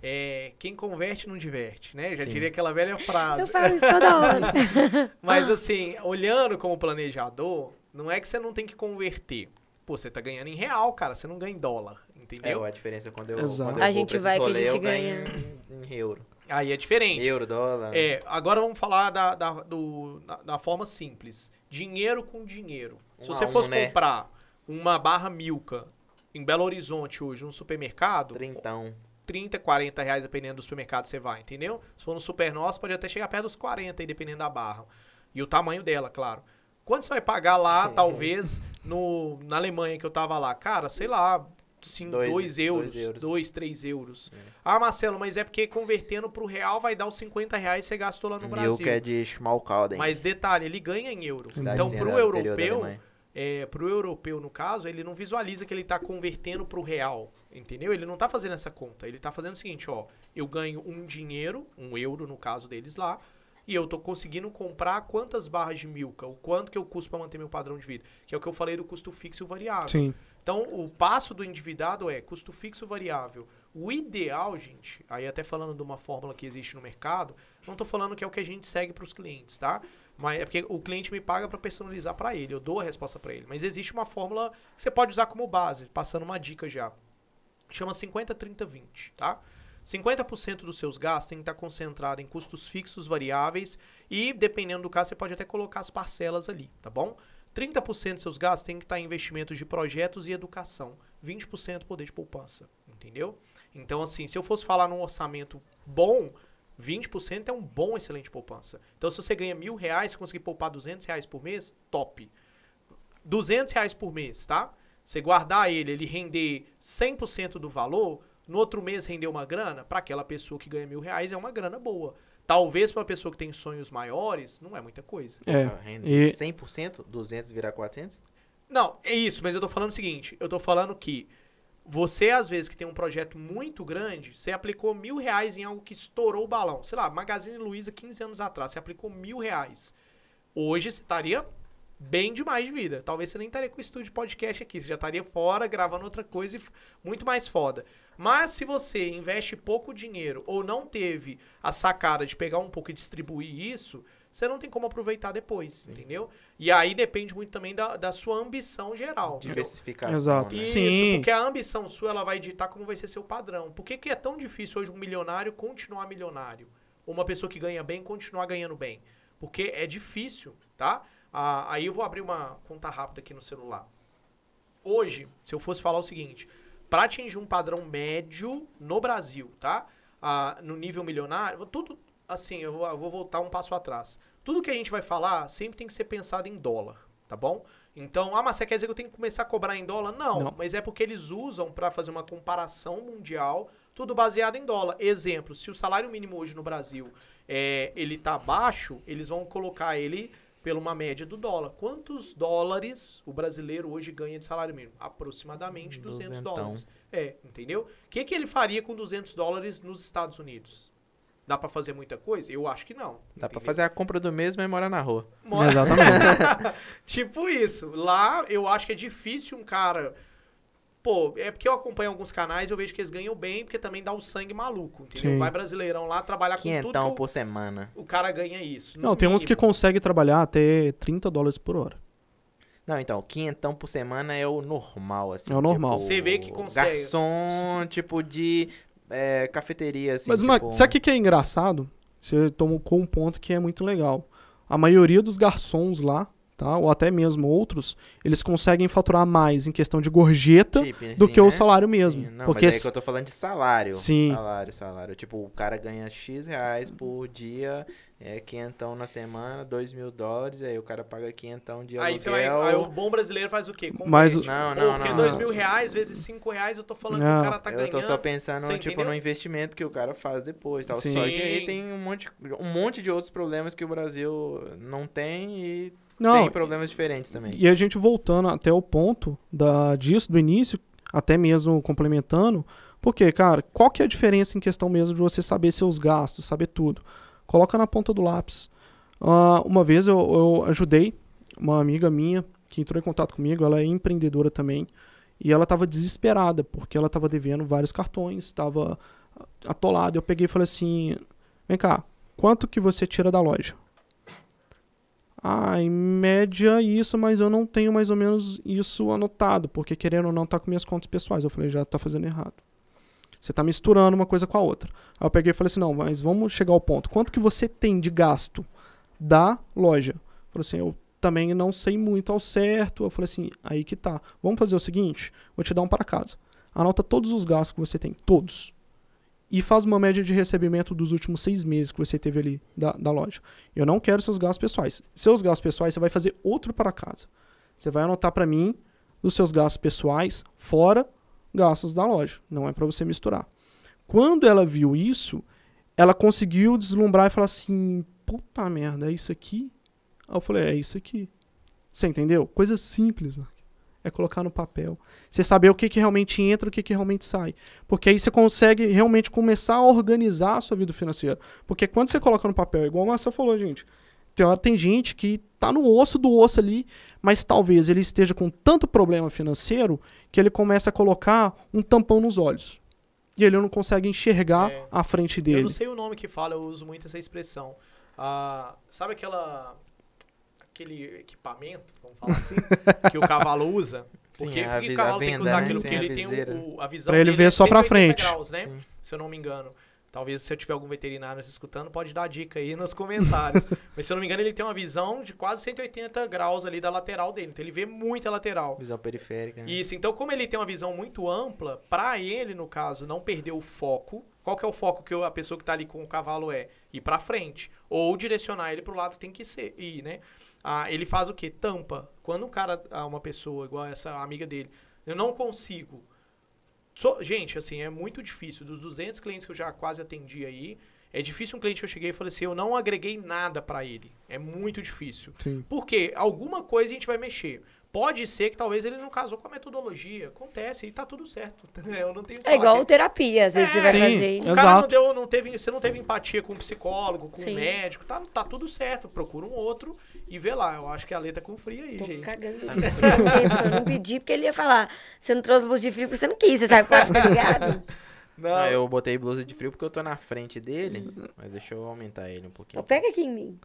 é, quem converte não diverte, né? Já Sim. diria aquela velha frase. Eu falo isso toda hora. Mas assim, olhando como planejador, não é que você não tem que converter. Pô, você tá ganhando em real, cara. Você não ganha em dólar, É, entendeu? a diferença é quando eu, Exato. quando eu A vou gente pra esses vai que a rolê, gente eu ganho ganha. Em, em euro. Aí é diferente. Euro, dólar. É, agora vamos falar da, da, do, da, da forma simples. Dinheiro com dinheiro. Se Um você um, fosse né? comprar uma barra Milka em Belo Horizonte hoje, num supermercado, Trintão. 30, 40 reais, dependendo do supermercado que você vai, entendeu? Se for no Super Nosso, pode até chegar perto dos 40, aí, dependendo da barra. E o tamanho dela, claro. Quanto você vai pagar lá, talvez, no, na Alemanha que eu tava lá? Cara, sei lá, 2 Dois- dois euros, dois euros. 2, 3 euros. Ah, Marcelo, mas é porque convertendo pro real vai dar os 50 reais que você gastou lá no Brasil. Milk é de Schmalkalden. Mas detalhe, ele ganha em euro. cidadezinha Então, pro europeu, é, pro europeu, no caso, ele não visualiza que ele tá convertendo pro real. Entendeu? Ele não tá fazendo essa conta. Ele tá fazendo o seguinte, ó. Eu ganho um dinheiro, um euro no caso deles lá, e eu tô conseguindo comprar quantas barras de milka, o quanto que eu custo para manter meu padrão de vida. Que é o que eu falei do custo fixo e variável. Sim. Então, o passo do endividado é custo fixo variável. O ideal, gente, aí até falando de uma fórmula que existe no mercado, não tô falando que é o que a gente segue para os clientes, tá? Mas é porque o cliente me paga para personalizar para ele, eu dou a resposta para ele. Mas existe uma fórmula que você pode usar como base, passando uma dica já. Chama 50 30 20, tá? 50% dos seus gastos tem que estar concentrado em custos fixos variáveis e, dependendo do caso, você pode até colocar as parcelas ali, tá bom? 30% dos seus gastos tem que estar em investimentos de projetos e educação. 20% poder de poupança, entendeu? Então, assim, se eu fosse falar num orçamento bom, 20% é um bom, excelente poupança. Então, se você ganha mil reais, se conseguir poupar 200 reais por mês, top. 200 reais por mês, tá? Você guardar ele, ele render 100% do valor, no outro mês render uma grana, para aquela pessoa que ganha mil reais é uma grana boa. Talvez para uma pessoa que tem sonhos maiores, não é muita coisa. É. Rende E 100%, 200 virar 400? Não, é isso, mas eu tô falando o seguinte: eu tô falando que você, às vezes, que tem um projeto muito grande, você aplicou mil reais em algo que estourou o balão. Sei lá, Magazine Luiza, 15 anos atrás, você aplicou mil reais. Hoje você estaria bem demais de vida. Talvez você nem estaria com o estúdio de podcast aqui, você já estaria fora gravando outra coisa e muito mais foda. Mas se você investe pouco dinheiro ou não teve a sacada de pegar um pouco e distribuir isso, você não tem como aproveitar depois, entendeu? E aí depende muito também da, da sua ambição geral. entendeu? Diversificação. Exato. Né? Isso, Sim. porque a ambição sua ela vai ditar como vai ser seu padrão. Por que, que é tão difícil hoje um milionário continuar milionário? Ou uma pessoa que ganha bem continuar ganhando bem? Porque é difícil, tá? Ah, aí eu vou abrir uma conta rápida aqui no celular. Hoje, se eu fosse falar o seguinte, para atingir um padrão médio no Brasil, tá? Ah, no nível milionário, tudo assim, eu vou, eu vou voltar um passo atrás. Tudo que a gente vai falar sempre tem que ser pensado em dólar, tá bom? Então, ah, mas você quer dizer que eu tenho que começar a cobrar em dólar? Não, Não. mas é porque eles usam para fazer uma comparação mundial, tudo baseado em dólar. Exemplo, se o salário mínimo hoje no Brasil é, ele tá baixo, eles vão colocar ele pela uma média do dólar. Quantos dólares o brasileiro hoje ganha de salário mínimo? Aproximadamente 200 Duzentão. dólares. É, entendeu? O que, que ele faria com 200 dólares nos Estados Unidos? Dá pra fazer muita coisa? Eu acho que não. Dá pra entendeu? fazer a compra do mesmo e morar na rua. Mora- Exatamente. tipo isso. Lá eu acho que é difícil um cara. Pô, é porque eu acompanho alguns canais e eu vejo que eles ganham bem, porque também dá o sangue maluco, entendeu? Sim. Vai brasileirão lá trabalhar com tudo Quinhentão que por semana. o, cara ganha isso. Não, tem uns que mínimo. conseguem trabalhar até 30 dólares por hora. Não, então, quinhentão por semana é o normal, assim. É o normal. tipo, Você vê que consegue. Garçom, tipo, de é, cafeteria, assim. Mas, tipo, Marco, sabe o que é engraçado? Você tocou um ponto que é muito legal. A maioria dos garçons lá, tá? Ou até mesmo outros, eles conseguem faturar mais em questão de gorjeta tip, do assim, que o né? salário mesmo. Sim, Não, porque mas é que eu tô falando de salário. Sim. Salário, salário. Tipo, o cara ganha X reais por dia, é quinhentão na semana, dois mil dólares, aí o cara paga quinhentão de Aí, você vai, aluguel. aí o bom brasileiro faz o quê? Converte. Mas o- Não, Pô, não, porque não. dois não. mil reais vezes cinco reais, eu tô falando Não. que o cara tá eu ganhando. tô só pensando, Você tipo, entendeu? no investimento que o cara faz depois, tal. Sim. Só que aí tem um monte, um monte de outros problemas que o Brasil não tem e Não, tem problemas diferentes também. E a gente voltando até o ponto da, disso, do início, até mesmo complementando, porque, cara, qual que é a diferença em questão mesmo de você saber seus gastos, saber tudo? Coloca na ponta do lápis. Ah, uma vez eu, eu ajudei uma amiga minha que entrou em contato comigo, ela é empreendedora também, e ela estava desesperada, porque ela estava devendo vários cartões, estava atolada. Eu peguei e falei assim, vem cá, quanto que você tira da loja? Ah, em média isso, mas eu não tenho mais ou menos isso anotado, porque querendo ou não tá com minhas contas pessoais. Eu falei, já tá fazendo errado. Você tá misturando uma coisa com a outra. Aí eu peguei e falei assim, não, mas vamos chegar ao ponto. Quanto que você tem de gasto da loja? Eu falei assim, eu também não sei muito ao certo. Eu falei assim, aí que tá. Vamos fazer o seguinte, vou te dar um para casa. Anota todos os gastos que você tem, todos. E faz uma média de recebimento dos últimos seis meses que você teve ali da, da loja. Eu não quero seus gastos pessoais. Seus gastos pessoais, você vai fazer outro para casa. Você vai anotar para mim os seus gastos pessoais fora gastos da loja. Não é para você misturar. Quando ela viu isso, ela conseguiu deslumbrar e falar assim: puta merda, é isso aqui? Aí eu falei: é isso aqui. Você entendeu? Coisa simples, Mark. É colocar no papel. Você saber o que, que realmente entra o que, que realmente sai. Porque aí você consegue realmente começar a organizar a sua vida financeira. Porque quando você coloca no papel, igual o Marcelo falou, gente, tem, hora, tem gente que tá no osso do osso ali, mas talvez ele esteja com tanto problema financeiro que ele começa a colocar um tampão nos olhos. E ele não consegue enxergar É. a frente Eu dele. não sei o nome que fala, eu uso muito essa expressão. Ah, sabe aquela. aquele equipamento, vamos falar assim, que o cavalo usa? Sim, Porque, a porque o cavalo a tem que venda, usar né? aquilo que a ele tem o, o- a visão Pra ele dele ver é só pra 180 frente. graus, né? Sim. Se eu não me engano. Talvez se eu tiver algum veterinário nos escutando, pode dar dica aí nos comentários. Mas se eu não me engano, ele tem uma visão de quase 180 graus ali da lateral dele. Então ele vê muita lateral. Visão periférica. né? Isso, então como ele tem uma visão muito ampla, pra ele, no caso, não perder o foco, qual que é o foco que a pessoa que tá ali com o cavalo é? Ir pra frente. Ou direcionar ele pro lado que tem que ser, ir, né? Ah, ele faz o quê? Tampa. Quando um cara, ah, uma pessoa, igual essa amiga dele, eu não consigo. So- gente, assim, é muito difícil. Dos 200 clientes que eu já quase atendi aí, é difícil um cliente que eu cheguei e falei assim, eu não agreguei nada pra ele. É muito difícil. Sim. Porque alguma coisa a gente vai mexer. Pode ser que talvez ele não casou com a metodologia. Acontece e tá tudo certo. Eu não tenho É igual que- terapia, às vezes É, você vai sim. fazer. o não- cara não Exato. deu, não teve, você não teve empatia com um psicólogo, com Sim. um médico, tá, tá tudo certo. Procura um outro e vê lá. Eu acho que a letra com frio aí, Tô gente. cagando. Eu não pedi porque ele ia falar. Você não trouxe blusa de frio porque você não quis, você sabe qual fica ligado? Não, Ah, eu botei blusa de frio porque eu tô na frente dele, mas deixa eu aumentar ele um pouquinho. Pega aqui em mim.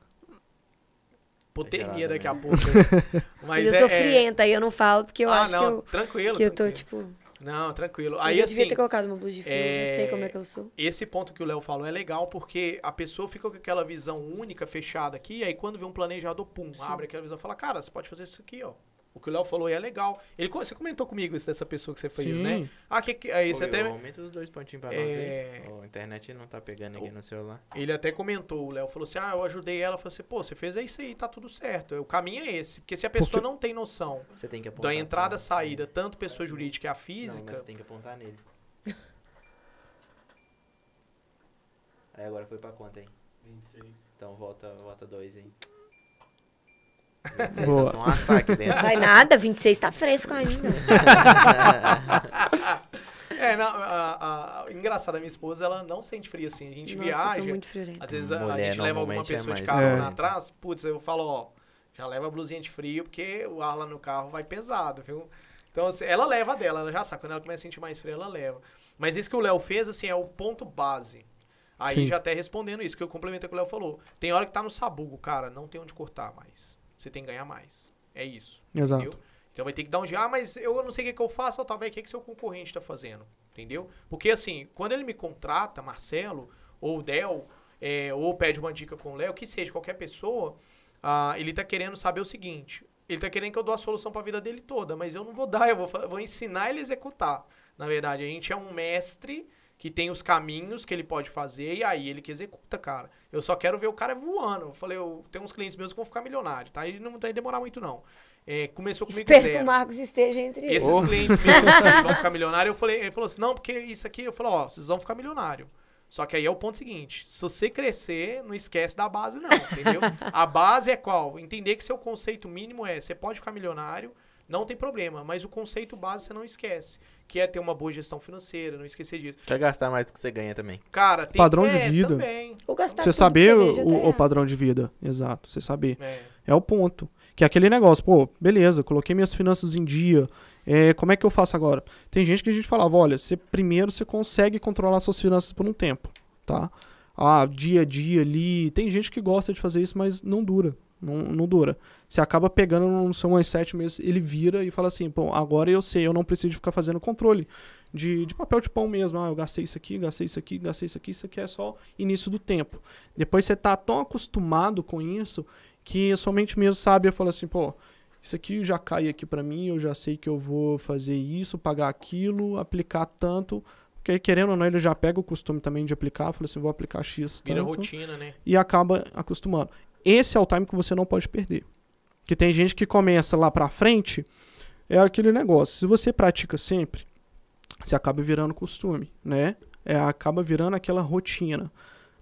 Hipotermia daqui a mesmo. pouco. Mas eu é, sou é- frienta aí eu não falo porque eu ah, acho não, que eu, tranquilo. que eu tô, tranquilo. tipo. Não, tranquilo. Aí eu devia assim, ter colocado uma blusa de frio, é, eu sei como é que eu sou. esse ponto que o Léo falou é legal porque a pessoa fica com aquela visão única, fechada aqui, e aí quando vê um planejador, pum, abre aquela visão e fala, cara, você pode fazer isso aqui, ó. O que o Léo falou aí é legal. Ele, você comentou comigo isso dessa pessoa que você fez, Sim. né? Ah, que, que, aí você Ô, até, Aumenta os dois pontinhos pra nós É. aí. Ó, a internet não tá pegando aqui no celular. ele até comentou, o Léo falou assim, ah, eu ajudei ela. Eu falei assim, pô, você fez isso aí, tá tudo certo. O caminho é esse. Porque se a pessoa Porque- não tem noção Você tem que apontar. da entrada, saída, tanto pessoa jurídica e a Não, mas física, você tem que apontar nele. Aí agora foi pra conta, hein? 26. Então volta, volta dois, hein? Boa. Um aqui dentro. Vai nada, 26 tá fresco ainda. É, não, a, a- engraçado, a minha esposa, ela não sente frio assim. A gente Nossa, eu viaja, sou muito friorenta. às vezes a- a Mulher gente leva alguma é pessoa de mais carona friorenta. atrás, putz, eu falo, ó, já leva a blusinha de frio, porque o ar lá no carro vai pesado, viu? Então, assim, ela leva a dela, ela já sabe, quando ela começa a sentir mais frio, ela leva. Mas isso que o Léo fez, assim, é o ponto base. Aí Sim. já até respondendo isso, que eu complemento o que o Léo falou. Tem hora que tá no sabugo, cara, não tem onde cortar mais. Você tem que ganhar mais. É isso. Exato. Entendeu? Então vai ter que dar um dia, ah, mas eu não sei o que, que eu faço, talvez o que, que seu concorrente está fazendo. Entendeu? Porque assim, quando ele me contrata, Marcelo, ou Del, é, ou pede uma dica com o Léo, que seja, qualquer pessoa, ah, ele tá querendo saber o seguinte. Ele tá querendo que eu dou a solução para a vida dele toda, mas eu não vou dar, eu vou, vou ensinar ele a executar. Na verdade, a gente é um mestre que tem os caminhos que ele pode fazer e aí ele que executa, cara. Eu só quero ver o cara voando. Eu falei, eu tenho uns clientes meus que vão ficar milionários, tá? E não vai demorar muito, não. É, começou comigo Espero que zero. o Marcos esteja entre eles. Esses clientes meus que vão ficar milionários, eu falei, ele falou assim, não, porque isso aqui, eu falei, ó, vocês vão ficar milionário. Só que aí é o ponto seguinte, se você crescer, não esquece da base não, entendeu? A base é qual? Entender que seu conceito mínimo é, você pode ficar milionário, não tem problema, mas o conceito base você não esquece, que é ter uma boa gestão financeira, não esquecer disso. Quer gastar mais do que você ganha também. Cara, tem Padrão de é, vida. também. Ou gastar Você saber que o, você ganha já tá o- o padrão de vida. Exato. Você saber. É. É o ponto. Que é aquele negócio, pô, beleza, coloquei minhas finanças em dia. É, como é que eu faço agora? Tem gente que a gente falava, olha, você primeiro você consegue controlar suas finanças por um tempo, tá? Ah, dia a dia ali. Tem gente que gosta de fazer isso, mas não dura. Não, não dura. Você acaba pegando no seu uns sete meses, ele vira e fala assim, pô, agora eu sei, eu não preciso ficar fazendo controle de, de papel de pão mesmo. Ah, eu gastei isso aqui, gastei isso aqui, gastei isso aqui, isso aqui é só início do tempo. Depois você tá tão acostumado com isso que a sua mente mesmo sabe, eu falo assim, pô, isso aqui já cai aqui pra mim, eu já sei que eu vou fazer isso, pagar aquilo, aplicar tanto, porque querendo ou não, ele já pega o costume também de aplicar, fala assim, vou aplicar X Vira tanto, rotina, né? e acaba acostumando. Esse é o time que você não pode perder. Que tem gente que começa lá pra frente, é aquele negócio, se você pratica sempre, você acaba virando costume, né? É, acaba virando aquela rotina.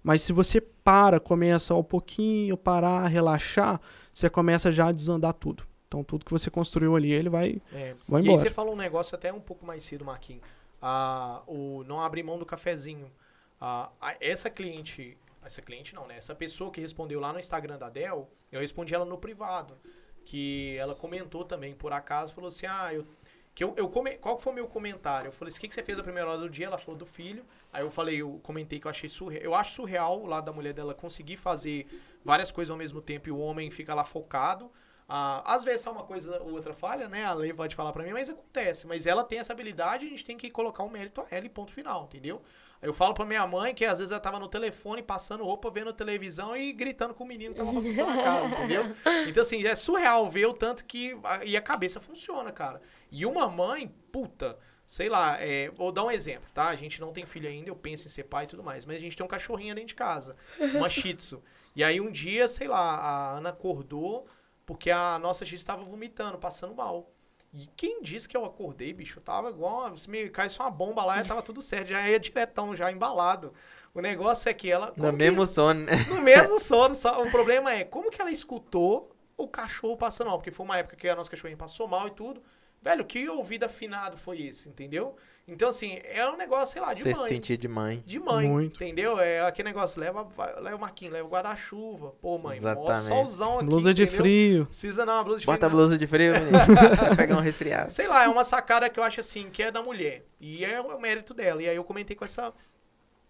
Mas se você para, começa ao pouquinho, parar, relaxar, você começa já a desandar tudo. Então tudo que você construiu ali, ele vai, É. vai E aí embora. você falou um negócio até um pouco mais cedo, Marquinhos. Ah, o não abrir mão do cafezinho. Ah, essa cliente, essa cliente não, né? Essa pessoa que respondeu lá no Instagram da Dell, eu respondi ela no privado. Que ela comentou também, por acaso, falou assim, ah, eu... Que eu, eu come... Qual foi o meu comentário? Eu falei assim, o que, que você fez a primeira hora do dia? Ela falou do filho. Aí eu falei, eu comentei que eu achei surreal. Eu acho surreal o lado da mulher dela conseguir fazer várias coisas ao mesmo tempo e o homem fica lá focado. Ah, às vezes só uma coisa ou outra falha, né? A lei pode falar pra mim, mas acontece. Mas ela tem essa habilidade, a gente tem que colocar um mérito a ela e ponto final, entendeu? Eu falo pra minha mãe que às vezes ela tava no telefone, passando roupa, vendo televisão e gritando com o menino que tava bagunçando a casa, entendeu? Então, assim, é surreal ver o tanto que. E a cabeça funciona, cara. E uma mãe, puta, sei lá, é, vou dar um exemplo, tá? A gente não tem filho ainda, eu penso em ser pai e tudo mais, mas a gente tem um cachorrinho dentro de casa, uma shih tzu. E aí um dia, sei lá, a Ana acordou porque a nossa shih estava vomitando, passando mal. E quem disse que eu acordei, bicho? Tava igual, se me caísse uma bomba lá, tava tudo certo, já ia diretão, já embalado. O negócio é que ela... No que- mesmo sono, né? no mesmo sono, só, o problema é como que ela escutou o cachorro passando mal, porque foi uma época que a nossa cachorrinha passou mal e tudo. Velho, que ouvido afinado foi esse, entendeu? Então, assim, é um negócio, sei lá, de Você se mãe. sentir de mãe. De mãe, Muito. entendeu? É aquele negócio, leva, vai- leva o Marquinhos, leva o guarda-chuva. Pô, mãe, mó Exatamente. solzão aqui, Blusa de entendeu? frio. Precisa não, blusa de Bota a frio, não. blusa de frio, menino. Vai pegar um resfriado. Sei lá, é uma sacada que eu acho assim, que é da mulher. E é o mérito dela. E aí eu comentei com essa,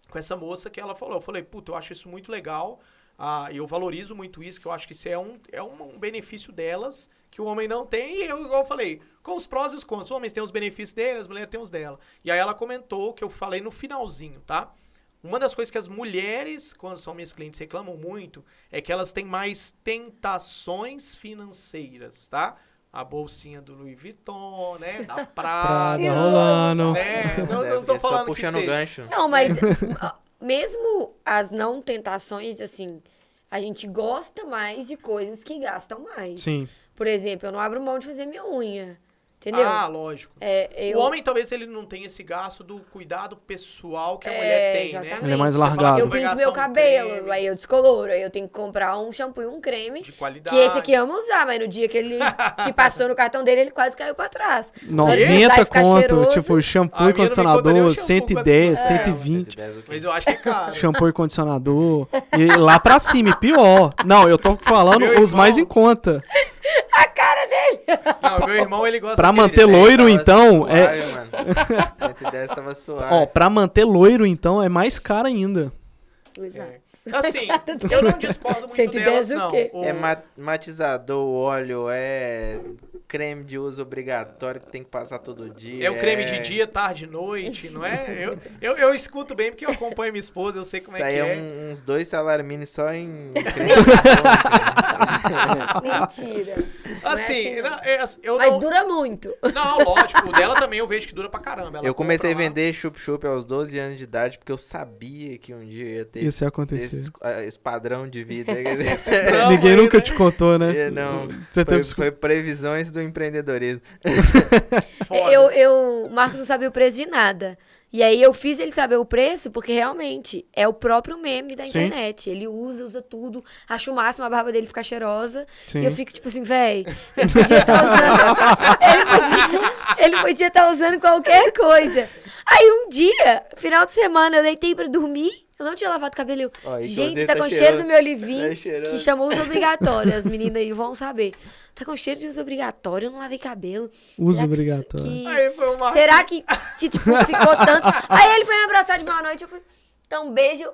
com essa moça que ela falou. Eu falei, puta, eu acho isso muito legal. Ah, e eu valorizo muito isso, que eu acho que isso é um, é um benefício delas, que o homem não tem. E eu, igual eu falei, com os prós e os contras. Os homens têm os benefícios deles, as mulheres têm os dela. E aí ela comentou, que eu falei no finalzinho, tá? Uma das coisas que as mulheres, quando são minhas clientes, reclamam muito, é que elas têm mais tentações financeiras, tá? a bolsinha do Louis Vuitton, né? Da Prada Prada. Rolando. né? Não, Deve- não tô é só falando que puxando seja. gancho. Não, mas ó, mesmo as não tentações, assim, a gente gosta mais de coisas que gastam mais. Sim. Por exemplo, eu não abro mão de fazer minha unha. Entendeu? Ah, lógico. é, eu, O homem, talvez, ele não tenha esse gasto do cuidado pessoal que a É, mulher tem, exatamente. Ele é mais largado. eu pinto meu um cabelo, creme aí eu descoloro, aí eu tenho que comprar um shampoo e um creme. De qualidade. Que esse aqui ama usar, mas no dia que ele que passou no cartão dele, ele quase caiu pra trás. Vai 90 ficar conto, cheiroso. tipo, shampoo e condicionador, shampoo, 110, quanto- É. 120. 110 o quê? Mas eu acho que é caro. Shampoo e condicionador. E lá pra cima, e pior. Não, eu tô falando Meu os irmão- mais em conta. A cara dele! Não, meu irmão, ele gosta Pra manter loiro, então, é. suave, mano. 110 tava suave. Ó, pra manter loiro, então, é mais caro ainda. Exato. É. Assim, eu não discordo muito 110 delas, o não. quê? O- É ma- matizador, óleo, é creme de uso obrigatório que tem que passar todo dia. É o creme de dia, tarde noite, não é? Eu, eu, eu escuto bem porque eu acompanho minha esposa, eu sei como Isso é que é é. um- uns dois salários mínimos só em creme Mentira. Não é Assim, assim, não. não, é assim, eu Mas não... dura muito. Não, lógico, o dela também eu vejo que dura pra caramba. Ela Eu comecei a vender chup-chup aos 12 anos de idade porque eu sabia que um dia ia ter Isso ia acontecer. esse, ah, esse padrão de vida. Não, Ninguém aí, nunca né? te contou, né? É, não, Você foi, foi previsões do empreendedorismo. Eu, eu, o Marcos não sabia o preço de nada. E aí eu fiz ele saber o preço, porque realmente é o próprio meme da Sim. internet. Ele usa, usa tudo, acha o máximo a barba dele ficar cheirosa. Sim. E eu fico tipo assim, véi, ele podia estar usando. ele podia estar usando qualquer coisa. Aí um dia, final de semana, eu deitei pra dormir. Eu não tinha lavado o cabelo. Ó, Gente, tá tá com cheiro do meu livinho, tá que chamou uso obrigatório. As meninas aí vão saber. Tá com cheiro de uso obrigatório, eu não lavei cabelo. Uso Será obrigatório. que- Aí foi uma... Será que, que tipo, ficou tanto? Aí ele foi me abraçar de boa noite, eu fui, então, um beijo.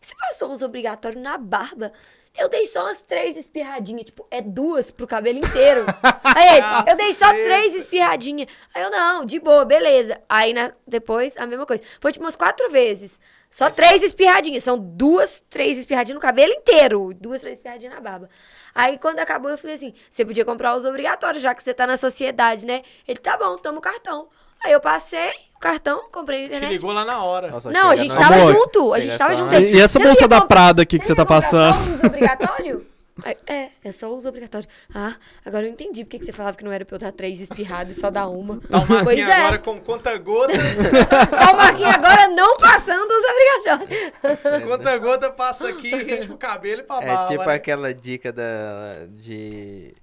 Você passou uns obrigatórios na barba? Eu dei só umas três espirradinhas, tipo, é duas pro cabelo inteiro. Aí ele, eu dei só três espirradinhas. Aí eu, não, de boa, beleza. Aí na- depois, a mesma coisa. Foi tipo umas quatro vezes. Só três espirradinhas. São duas, três espirradinhas no cabelo inteiro. Duas, três espirradinhas na barba. Aí quando acabou, eu falei assim: você podia comprar os obrigatórios, já que você tá na sociedade, né? Ele, tá bom, toma o cartão. Aí eu passei o cartão, comprei na Te internet. ligou lá na hora. Nossa, Não, a gente tava Amor, junto. A gente tava junto. na- E essa "Você bolsa da comp- Prada aqui que você ia tá passando? Só uso obrigatório? Aí, é, é só uso obrigatório. Ah, agora eu entendi por que você falava que não era pra eu dar três espirradas e só dar uma. Tá o Marquinhos é. agora com conta-gotas. Tá o Marquinhos agora não passando os obrigatórios. conta-gota passa aqui, rende pro cabelo e pra É barba. tipo né? aquela dica da, de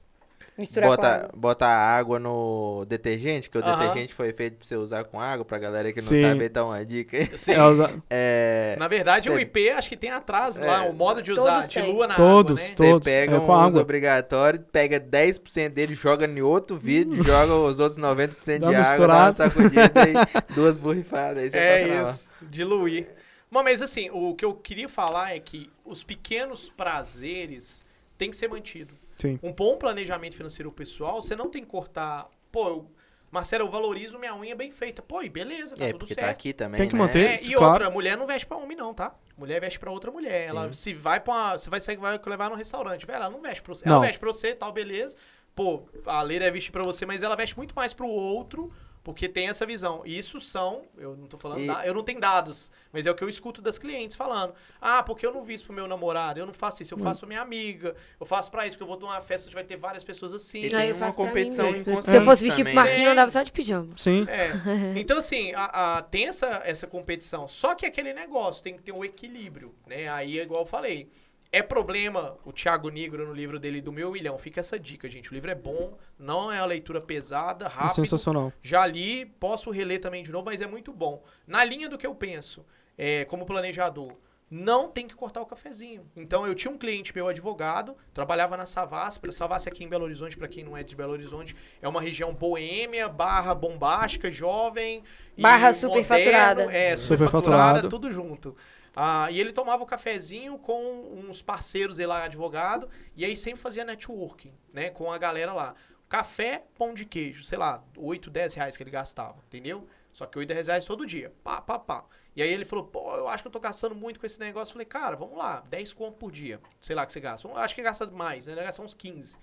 Mistura com bota, água. bota água no detergente, que o Aham. detergente foi feito pra você usar com água, pra galera que não Sim. sabe dar uma dica. aí. Sim. É, É, Na verdade, o Cê- IP acho que tem atrás lá, É. o modo de usar, dilua na Todos, água, né? você todos. pega é um com uso água. obrigatório, pega 10% dele, joga em outro vídeo, joga os outros 90% Dá de água, dá uma sacudida e duas borrifadas. Aí você É isso, diluir. Bom, Mas assim, o que eu queria falar é que os pequenos prazeres têm que ser mantidos. Sim. Um bom planejamento financeiro pessoal, você não tem que cortar. Pô, eu, Marcelo, eu valorizo minha unha bem feita. Pô, e beleza, tá É, tudo porque certo. tá aqui também, Tem que né? manter. É, Isso, e claro. outra, mulher não veste pra homem, não, tá? Mulher veste pra outra mulher. Ela se vai pra uma, Você vai sair, vai levar no restaurante. Velho, ela não veste pra você. Ela Não. veste pra você, tal, beleza. Pô, a lei deve vestir pra você, mas ela veste muito mais pro outro, porque tem essa visão. E isso são, eu não tô falando, E- da- eu não tenho dados, mas é o que eu escuto das clientes falando. Ah, porque eu não visto pro meu namorado, eu não faço isso, eu Hum. faço pra minha amiga, eu faço pra isso, porque eu vou numa festa onde vai ter várias pessoas assim. E Aí tem eu uma competição inconsciente Se eu fosse vestir pro também. Marquinhos, eu andava só de pijama. Sim. É. Então, assim, a, a- tem essa, essa competição. Só que aquele negócio tem que ter um equilíbrio, né? Aí, é igual eu falei. É problema, o Thiago Negro, no livro dele do Meu Milhão, fica essa dica, gente. O livro é bom, não é uma leitura pesada, É rápido. sensacional. Já li, posso reler também de novo, mas é muito bom. Na linha do que eu penso, é, como planejador, não tem que cortar o cafezinho. Então, eu tinha um cliente meu advogado, trabalhava na Savassi. Savassi aqui em Belo Horizonte, para quem não é de Belo Horizonte, é uma região boêmia, barra bombástica, jovem. Barra superfaturada. É, Superfaturada. superfaturada, tudo junto. Ah, e ele tomava o cafezinho com uns parceiros ele lá, advogado, e aí sempre fazia networking, né, com a galera lá. Café, pão de queijo, sei lá, 8, 10 reais que ele gastava, entendeu? Só que 8, 10 reais todo dia. Pá, pá, pá. E aí ele falou, pô, eu acho que eu tô gastando muito com esse negócio. Eu falei, cara, vamos lá, 10 conto por dia. Sei lá que você gasta. Eu acho que gasta mais, né? Gasta uns 15.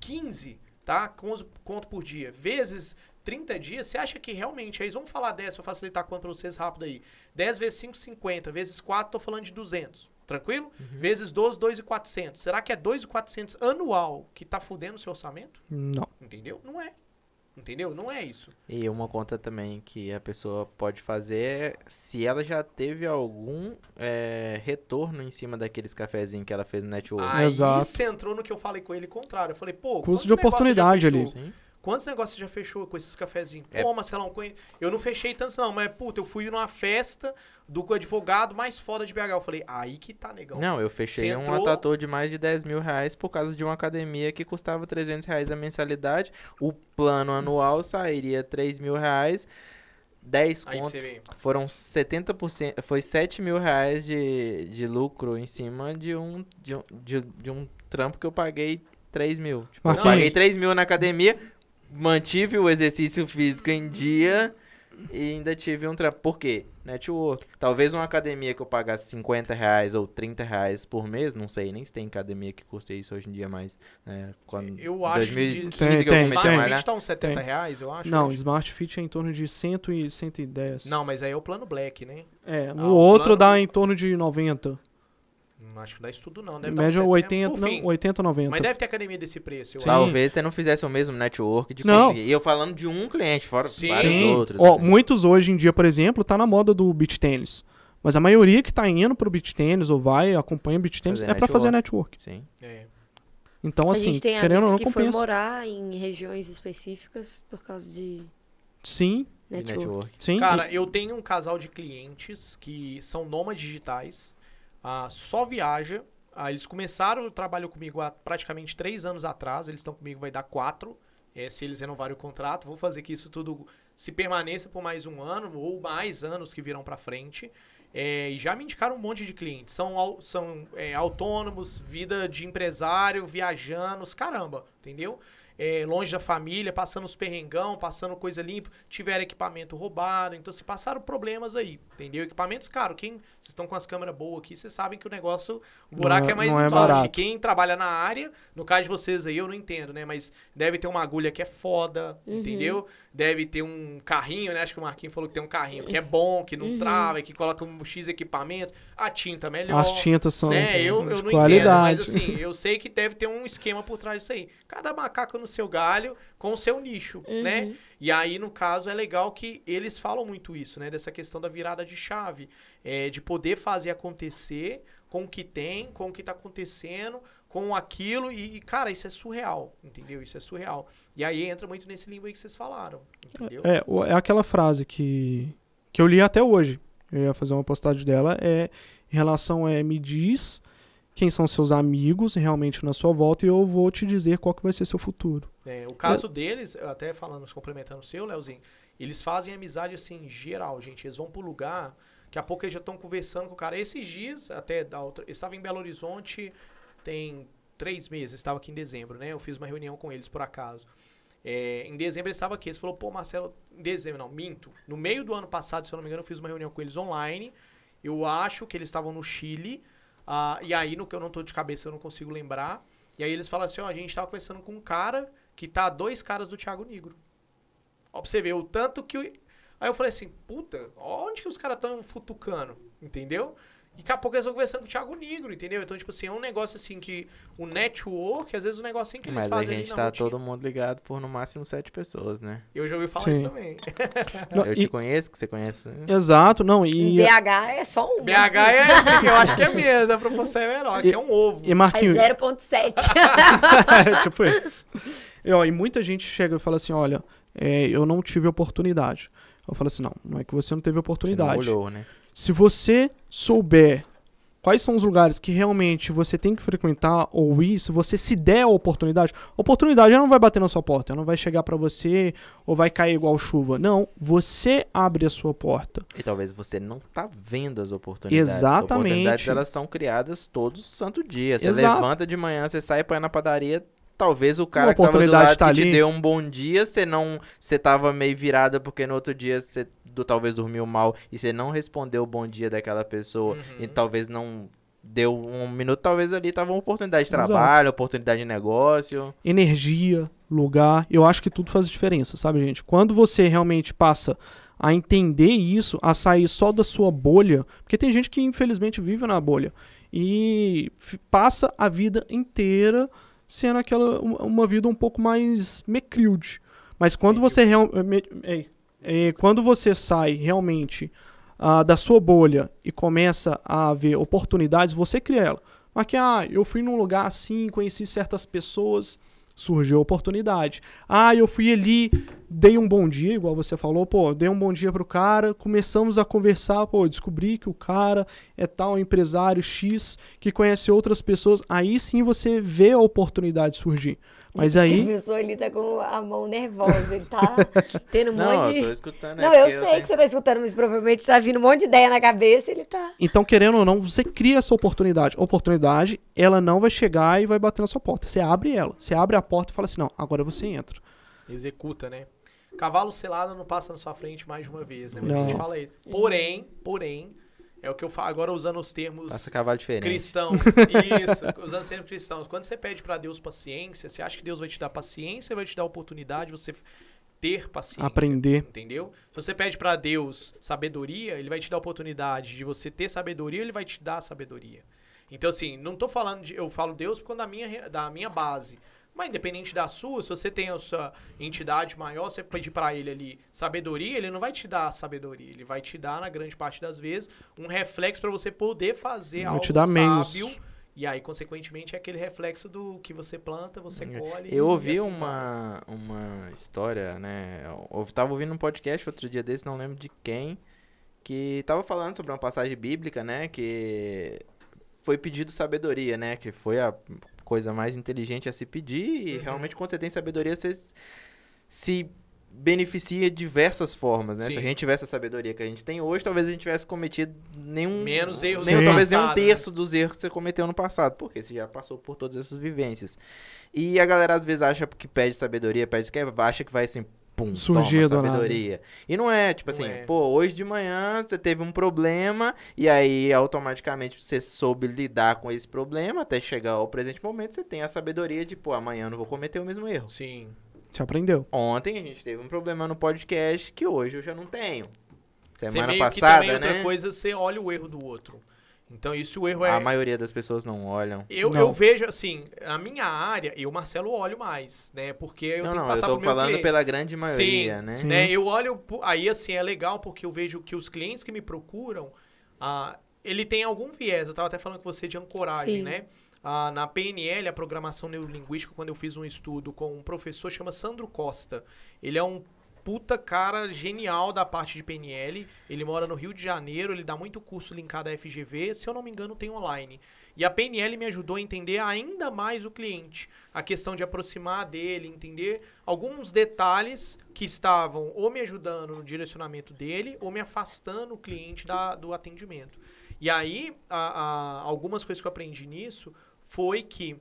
15 tá? 11 conto por dia, vezes 30 dias, você acha que realmente, aí vamos falar 10 para facilitar a conta pra vocês rápido aí. 10 vezes 5, 50, vezes 4, tô falando de 200. Tranquilo? Vezes 12, 2,400. Será que é 2,400 anual que tá fudendo o seu orçamento? Não. Entendeu? Não é. Entendeu? Não é isso. E uma conta também que a pessoa pode fazer é se ela já teve algum é, retorno em cima daqueles cafezinhos que ela fez no network. Aí Exato. você entrou no que eu falei com ele contrário. Eu falei, pô, Custo de oportunidade ali. Sim. Quantos negócios você já fechou com esses cafezinhos? É. Pô, Marcelão, eu não fechei tantos não, mas puta, eu fui numa festa do advogado mais foda de BH. Eu falei, aí que tá, negão. Não, eu fechei Você um entrou- atator de mais de 10 mil reais por causa de uma academia que custava 300 reais a mensalidade. O plano anual sairia 3 mil reais. 10 Aí pra conto. Foram 70%, foi 7 mil reais de, de lucro em cima de um, de, um, de, de um trampo que eu paguei 3 mil. Tipo, eu paguei 3 mil na academia, mantive o exercício físico em dia e ainda tive um trampo. Por quê? Network. Talvez uma academia que eu pagasse 50 reais ou 30 reais por mês, não sei nem se tem academia que custe isso hoje em dia, mas né, quando Eu acho que 2015 de- Tem, que eu tem, comecei a Smart malhar. Fit tá uns 70 Tem. reais, eu acho. Não, né? Smart Fit é em torno de 100 e 110. Não, mas aí é o plano Black, né? É, Ah, no o outro plano- dá em torno de 90. Não acho que dá isso tudo não. Deve dar média uns 80, 70, não, enfim. 80, 90. Mas deve ter academia desse preço. Talvez você não fizesse o mesmo network de Não. conseguir. E eu falando de um cliente, fora Sim. vários Sim. outros. Ó, assim. muitos hoje em dia, por exemplo, tá na moda do beach tênis. Mas a maioria que tá indo pro beach tênis ou vai, acompanha o beach tênis, Fazer é pra fazer network. Sim. É. Então, a assim, gente tem querendo ou não, que foi compensa. morar em regiões específicas por causa de Sim, network. network. sim. Cara, eu tenho um casal de clientes que são nômades digitais, ah, só viaja. Ah, eles começaram o trabalho comigo há praticamente três anos atrás, eles estão comigo vai dar quatro. É, se eles renovarem o contrato, vou fazer que isso tudo se permaneça por mais um ano ou mais anos que virão pra frente. É, e já me indicaram um monte de clientes. São, são é, autônomos, vida de empresário, viajando, caramba, entendeu? É, longe da família, passando os perrengão, passando coisa limpa, tiveram equipamento roubado, então se passaram problemas aí, entendeu? Equipamentos caros, quem vocês estão com as câmeras boas aqui, vocês sabem que o negócio, o buraco Não é, é- mais não é embaixo. barato. E quem trabalha na área, no caso de vocês aí, eu não entendo, né? Mas deve ter uma agulha que é foda, Uhum. entendeu? Deve ter um carrinho, né? Acho que o Marquinhos falou que tem um carrinho que é bom, que não Uhum. trava, que coloca um X equipamento, a tinta melhor. As tintas são né? eu, eu de não qualidade. entendo, mas assim, eu sei que deve ter um esquema por trás disso aí. Cada macaco no seu galho, com o seu nicho, né? Uhum. E aí, no caso, é legal que eles falam muito isso, né? Dessa questão da virada de chave. é, de poder fazer acontecer com o que tem, com o que tá acontecendo, com aquilo. E, e, cara, isso é surreal, entendeu? Isso é surreal. E aí entra muito nesse limbo aí que vocês falaram, entendeu? É, é aquela frase que, que eu li até hoje. Eu ia fazer uma postagem dela. É em relação a me diz quem são seus amigos realmente na sua volta e eu vou te dizer qual que vai ser seu futuro. É, o caso deles, eu até falando, complementando o seu, Leozinho, eles fazem amizade assim, geral, gente. Eles vão pro lugar, daqui a pouco eles já estão conversando com o cara. Esses dias, até da outra. Eu estava em Belo Horizonte tem três meses, estava aqui em dezembro, né? Eu fiz uma reunião com eles por acaso. É, em dezembro ele estava aqui. Eles falou, pô, Marcelo, em dezembro, não, minto. No meio do ano passado, se eu não me engano, eu fiz uma reunião com eles online. Eu acho que eles estavam no Chile. ah, e aí, no que eu não tô de cabeça, eu não consigo lembrar. E aí eles falam assim, ó, a gente tava conversando com um cara que tá a dois caras do Thiago Negro. Ó, pra você ver, o tanto que... Aí eu falei assim, puta, onde que os caras tão futucando, entendeu? E daqui a pouco eles estão conversando com o Thiago Negro, entendeu? Então, tipo assim, é um negócio assim que... O network, às vezes o negocinho que eles Mas a fazem gente ali na tá rotina. todo mundo ligado por no máximo sete pessoas, né? Eu já ouvi falar Sim. isso também. Não, eu e- te conheço, que você conhece. né? Exato, não, e, BH é só um. BH é... Eu acho que é mesmo, a proporção é menor, que é um ovo. e É Marquinhos, 0.7. é, tipo isso. E, ó, e muita gente chega e fala assim, olha, é, eu não tive oportunidade. Eu falo assim, não, não é que você não teve Você não oportunidade. olhou, né? Se você souber quais são os lugares que realmente você tem que frequentar ou ir, se você se der a oportunidade, a oportunidade ela não vai bater na sua porta, ela não vai chegar pra você ou vai cair igual chuva. Não, você abre a sua porta. E talvez você não tá vendo as oportunidades. As Exatamente. oportunidades, elas são criadas todo santo dia. Você Exato. levanta de manhã, você sai ir na padaria, talvez o cara que tava do lado tá que te deu um bom dia, você não... Você tava meio virada porque no outro dia você do, talvez dormiu mal e você não respondeu o bom dia daquela pessoa Uhum. e talvez não deu um minuto, talvez ali tava uma oportunidade de Exato. trabalho, oportunidade de negócio. energia, lugar, eu acho que tudo faz diferença, sabe, gente? Quando você realmente passa a entender isso, a sair só da sua bolha, porque tem gente que infelizmente vive na bolha e passa a vida inteira sendo aquela uma, vida um pouco mais mecrilde. Mas quando você real, eh, ei, eh, quando você sai realmente ah, da sua bolha e começa a ver oportunidades, você cria ela. Mas que, ah, eu fui num lugar assim, conheci certas pessoas, surgiu a oportunidade. Ah, eu fui ali, dei um bom dia, igual você falou, pô, dei um bom dia pro cara, começamos a conversar, pô, descobri que o cara é tal empresário X que conhece outras pessoas. Aí sim você vê a oportunidade surgir. Mas A aí, pessoa ali tá com a mão nervosa, ele tá tendo um Não, monte eu tô de... escutando. é Não, eu porque sei tenho- que você tá escutando, mas provavelmente tá vindo um monte de ideia na cabeça e ele tá... então querendo ou não, você cria essa oportunidade. A oportunidade, ela não vai chegar e vai bater na sua porta. Você abre ela. Você abre a porta e fala assim: "Não, agora você entra". Executa, né? Cavalo selado não passa na sua frente mais de uma vez, né? Muita Não. gente fala isso. Porém, porém, é o que eu falo agora usando os termos Passa cavalo diferente. cristãos. Isso, usando os termos cristãos. Quando você pede pra Deus paciência, você acha que Deus vai te dar paciência ou vai te dar oportunidade de você ter paciência? Aprender. Entendeu? Se você pede pra Deus sabedoria, ele vai te dar a oportunidade de você ter sabedoria, ele vai te dar sabedoria. Então, assim, não tô falando de. Eu falo Deus conta da minha, da minha base. Mas independente da sua, se você tem a sua entidade maior, você pedir pra ele ali sabedoria, ele não vai te dar sabedoria. Ele vai te dar, na grande parte das vezes, um reflexo pra você poder fazer Vai algo te meios. sábio. E aí, consequentemente, é aquele reflexo do que você planta, você colhe. Eu ouvi assim uma, uma história, né? Eu tava ouvindo um podcast outro dia desse, não lembro de quem, que tava falando sobre uma passagem bíblica, né? Que foi pedido sabedoria, né? Que foi a coisa mais inteligente a se pedir. E Uhum. realmente, quando você tem sabedoria, você se beneficia de diversas formas, né? Se Sim. a gente tivesse a sabedoria que a gente tem hoje, talvez a gente tivesse cometido nenhum... Menos erros nem, no talvez um passado, né? terço dos erros que você cometeu no passado, porque você já passou por todas essas vivências. E a galera às vezes acha que pede sabedoria, pede que acha que vai assim, pum, Surgir toma sabedoria. E não é, tipo Não assim, é. pô, hoje de manhã você teve um problema e aí automaticamente você soube lidar com esse problema até chegar ao presente momento, você tem a sabedoria de, pô, amanhã eu não vou cometer o mesmo erro. Sim. Você aprendeu. Ontem a gente teve um problema no podcast que hoje eu já não tenho. Você Semana meio que passada, também outra né? coisa, você olha o erro do outro. Então, isso o erro é. A maioria das pessoas não olham. Eu, Não. eu vejo assim, na minha área, eu, Marcelo, olho mais, né? Porque eu não, tenho não, que eu passar tô pro meu falando cliente. pela grande maioria, Sim, né? Sim. né? Eu olho, aí assim, é legal porque eu vejo que os clientes que me procuram, ah, ele tem algum viés. Eu tava até falando com você de ancoragem, Sim. né? Ah, na PNL, a Programação Neurolinguística, quando eu fiz um estudo com um professor chama Sandro Costa. Ele é um puta cara genial da parte de PNL. Ele mora no Rio de Janeiro, ele dá muito curso linkado à FGV. Se eu não me engano, tem online. E a PNL me ajudou a entender ainda mais o cliente. A questão de aproximar dele, entender alguns detalhes que estavam ou me ajudando no direcionamento dele ou me afastando o cliente da- do atendimento. E aí, a- a- algumas coisas que eu aprendi nisso foi que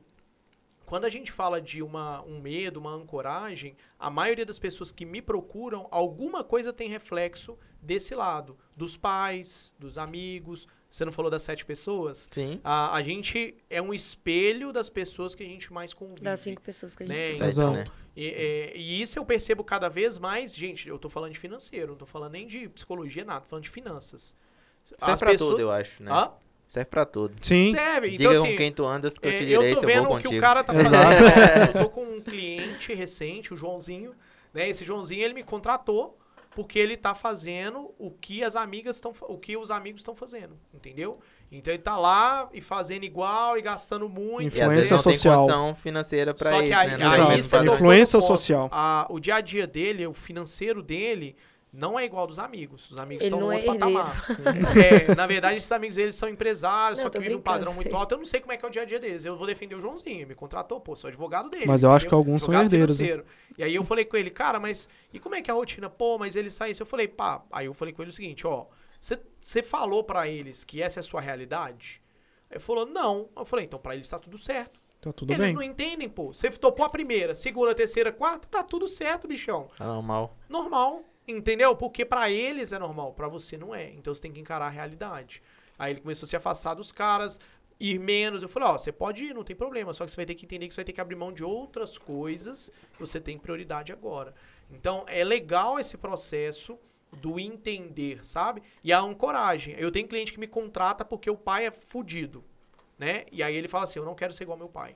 quando a gente fala de uma, um medo, uma ancoragem, a maioria das pessoas que me procuram, alguma coisa tem reflexo desse lado. Dos pais, dos amigos. Você não falou das sete pessoas? Sim. A, a gente é um espelho das pessoas que a gente mais convive. Das cinco pessoas que a gente... né? Exato. né? E, é, e isso eu percebo cada vez mais, gente, eu tô falando de financeiro, não tô falando nem de psicologia, nada, tô falando de finanças. Serve pra tudo, eu acho, né? Hã? Serve pra tudo. Sim. Serve, Diga então com assim, quem tu andas que eu é, te eu direi tô se eu vendo vou o que o cara tá fazendo. Exato. eu tô com um cliente recente, o Joãozinho, né? Esse Joãozinho, ele me contratou porque ele tá fazendo o que as amigas estão, o que os amigos estão fazendo, entendeu? Então ele tá lá e fazendo igual e gastando muito. Influência tem social. condição financeira pra Só que isso, aí- né? aí tem isso é do- Influência social. A- o dia a dia dele, o financeiro dele, não é igual dos amigos. Os amigos Ele estão no é outro herdeiro. patamar. É, na verdade, esses amigos deles são empresários, Não, só que vivem um padrão muito alto. Eu não sei como é que é o dia a dia deles. Eu vou defender o Joãozinho. Ele me contratou, pô, sou advogado dele. Mas eu acho que alguns são herdeiros, né? financeiro. E aí eu falei com ele, cara, mas e como é que é a rotina? Pô, mas ele sai isso. Eu falei, pá. Aí eu falei com ele o seguinte, ó. Você falou pra eles que essa é a sua realidade? Ele falou, não. Eu falei, então pra eles tá tudo certo. Tá tudo eles bem. não entendem, pô. Você topou a primeira, segunda, terceira, quarta, tá tudo certo, bichão. Tá normal. Normal, entendeu? Porque pra eles é normal, pra você não é. Então você tem que encarar a realidade. Aí ele começou a se afastar dos caras. ir menos. Eu falei, ó, você pode ir, não tem problema, só que você vai ter que entender que você vai ter que abrir mão de outras coisas você tem prioridade agora. Então, é legal esse processo do entender, sabe? E a ancoragem. Eu tenho cliente que me contrata porque o pai é fudido, né? E aí ele fala assim, eu não quero ser igual ao meu pai.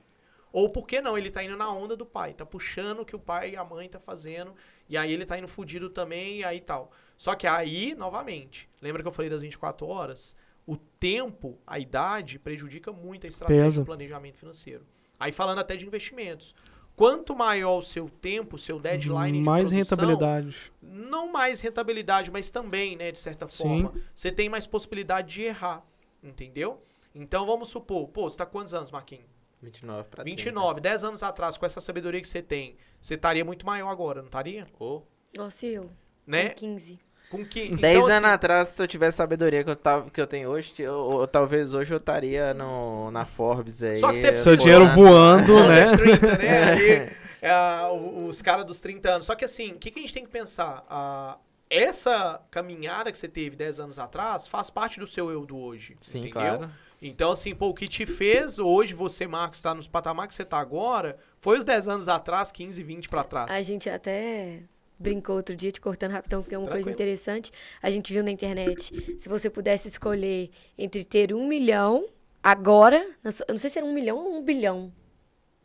Ou por que não? Ele tá indo na onda do pai, tá puxando o que o pai e a mãe tá fazendo, e aí ele tá indo fudido também, e aí tal. Só que aí, novamente, lembra que eu falei das 24 horas? O tempo, a idade, prejudica muito a estratégia Pesa. do planejamento financeiro. Aí falando até de investimentos. Quanto maior o seu tempo, seu deadline de Mais produção, rentabilidade. não mais rentabilidade, mas também, né, de certa Sim. forma, você tem mais possibilidade de errar, entendeu? Então vamos supor, pô, você tá quantos anos, Marquinhos? 29 pra 29, 10 anos atrás, com essa sabedoria que você tem, você estaria muito maior agora, não estaria? 30. Ô, Nossa, e eu? Né? Com 15. Com que 10 então, anos assim, atrás, se eu tivesse sabedoria que eu, tava, que eu tenho hoje, eu, ou talvez hoje eu estaria no, na Forbes aí. Só que você- Seu dinheiro voando, né? under 30, né? Ali, é, os caras dos 30 anos. Só que assim, o que, que a gente tem que pensar? Ah, essa caminhada que você teve 10 anos atrás faz parte do seu eu do hoje. Sim, entendeu? claro. Então, assim, pô, o que te fez hoje, você, Marcos, estar nos patamar que você tá agora, foi os 10 anos atrás, 15, 20 pra trás. A gente até brincou outro dia, te cortando rapidão, porque é uma coisa Tranquilo. interessante. A gente viu na internet, se você pudesse escolher entre ter um milhão agora, eu não sei se era um milhão ou um bilhão.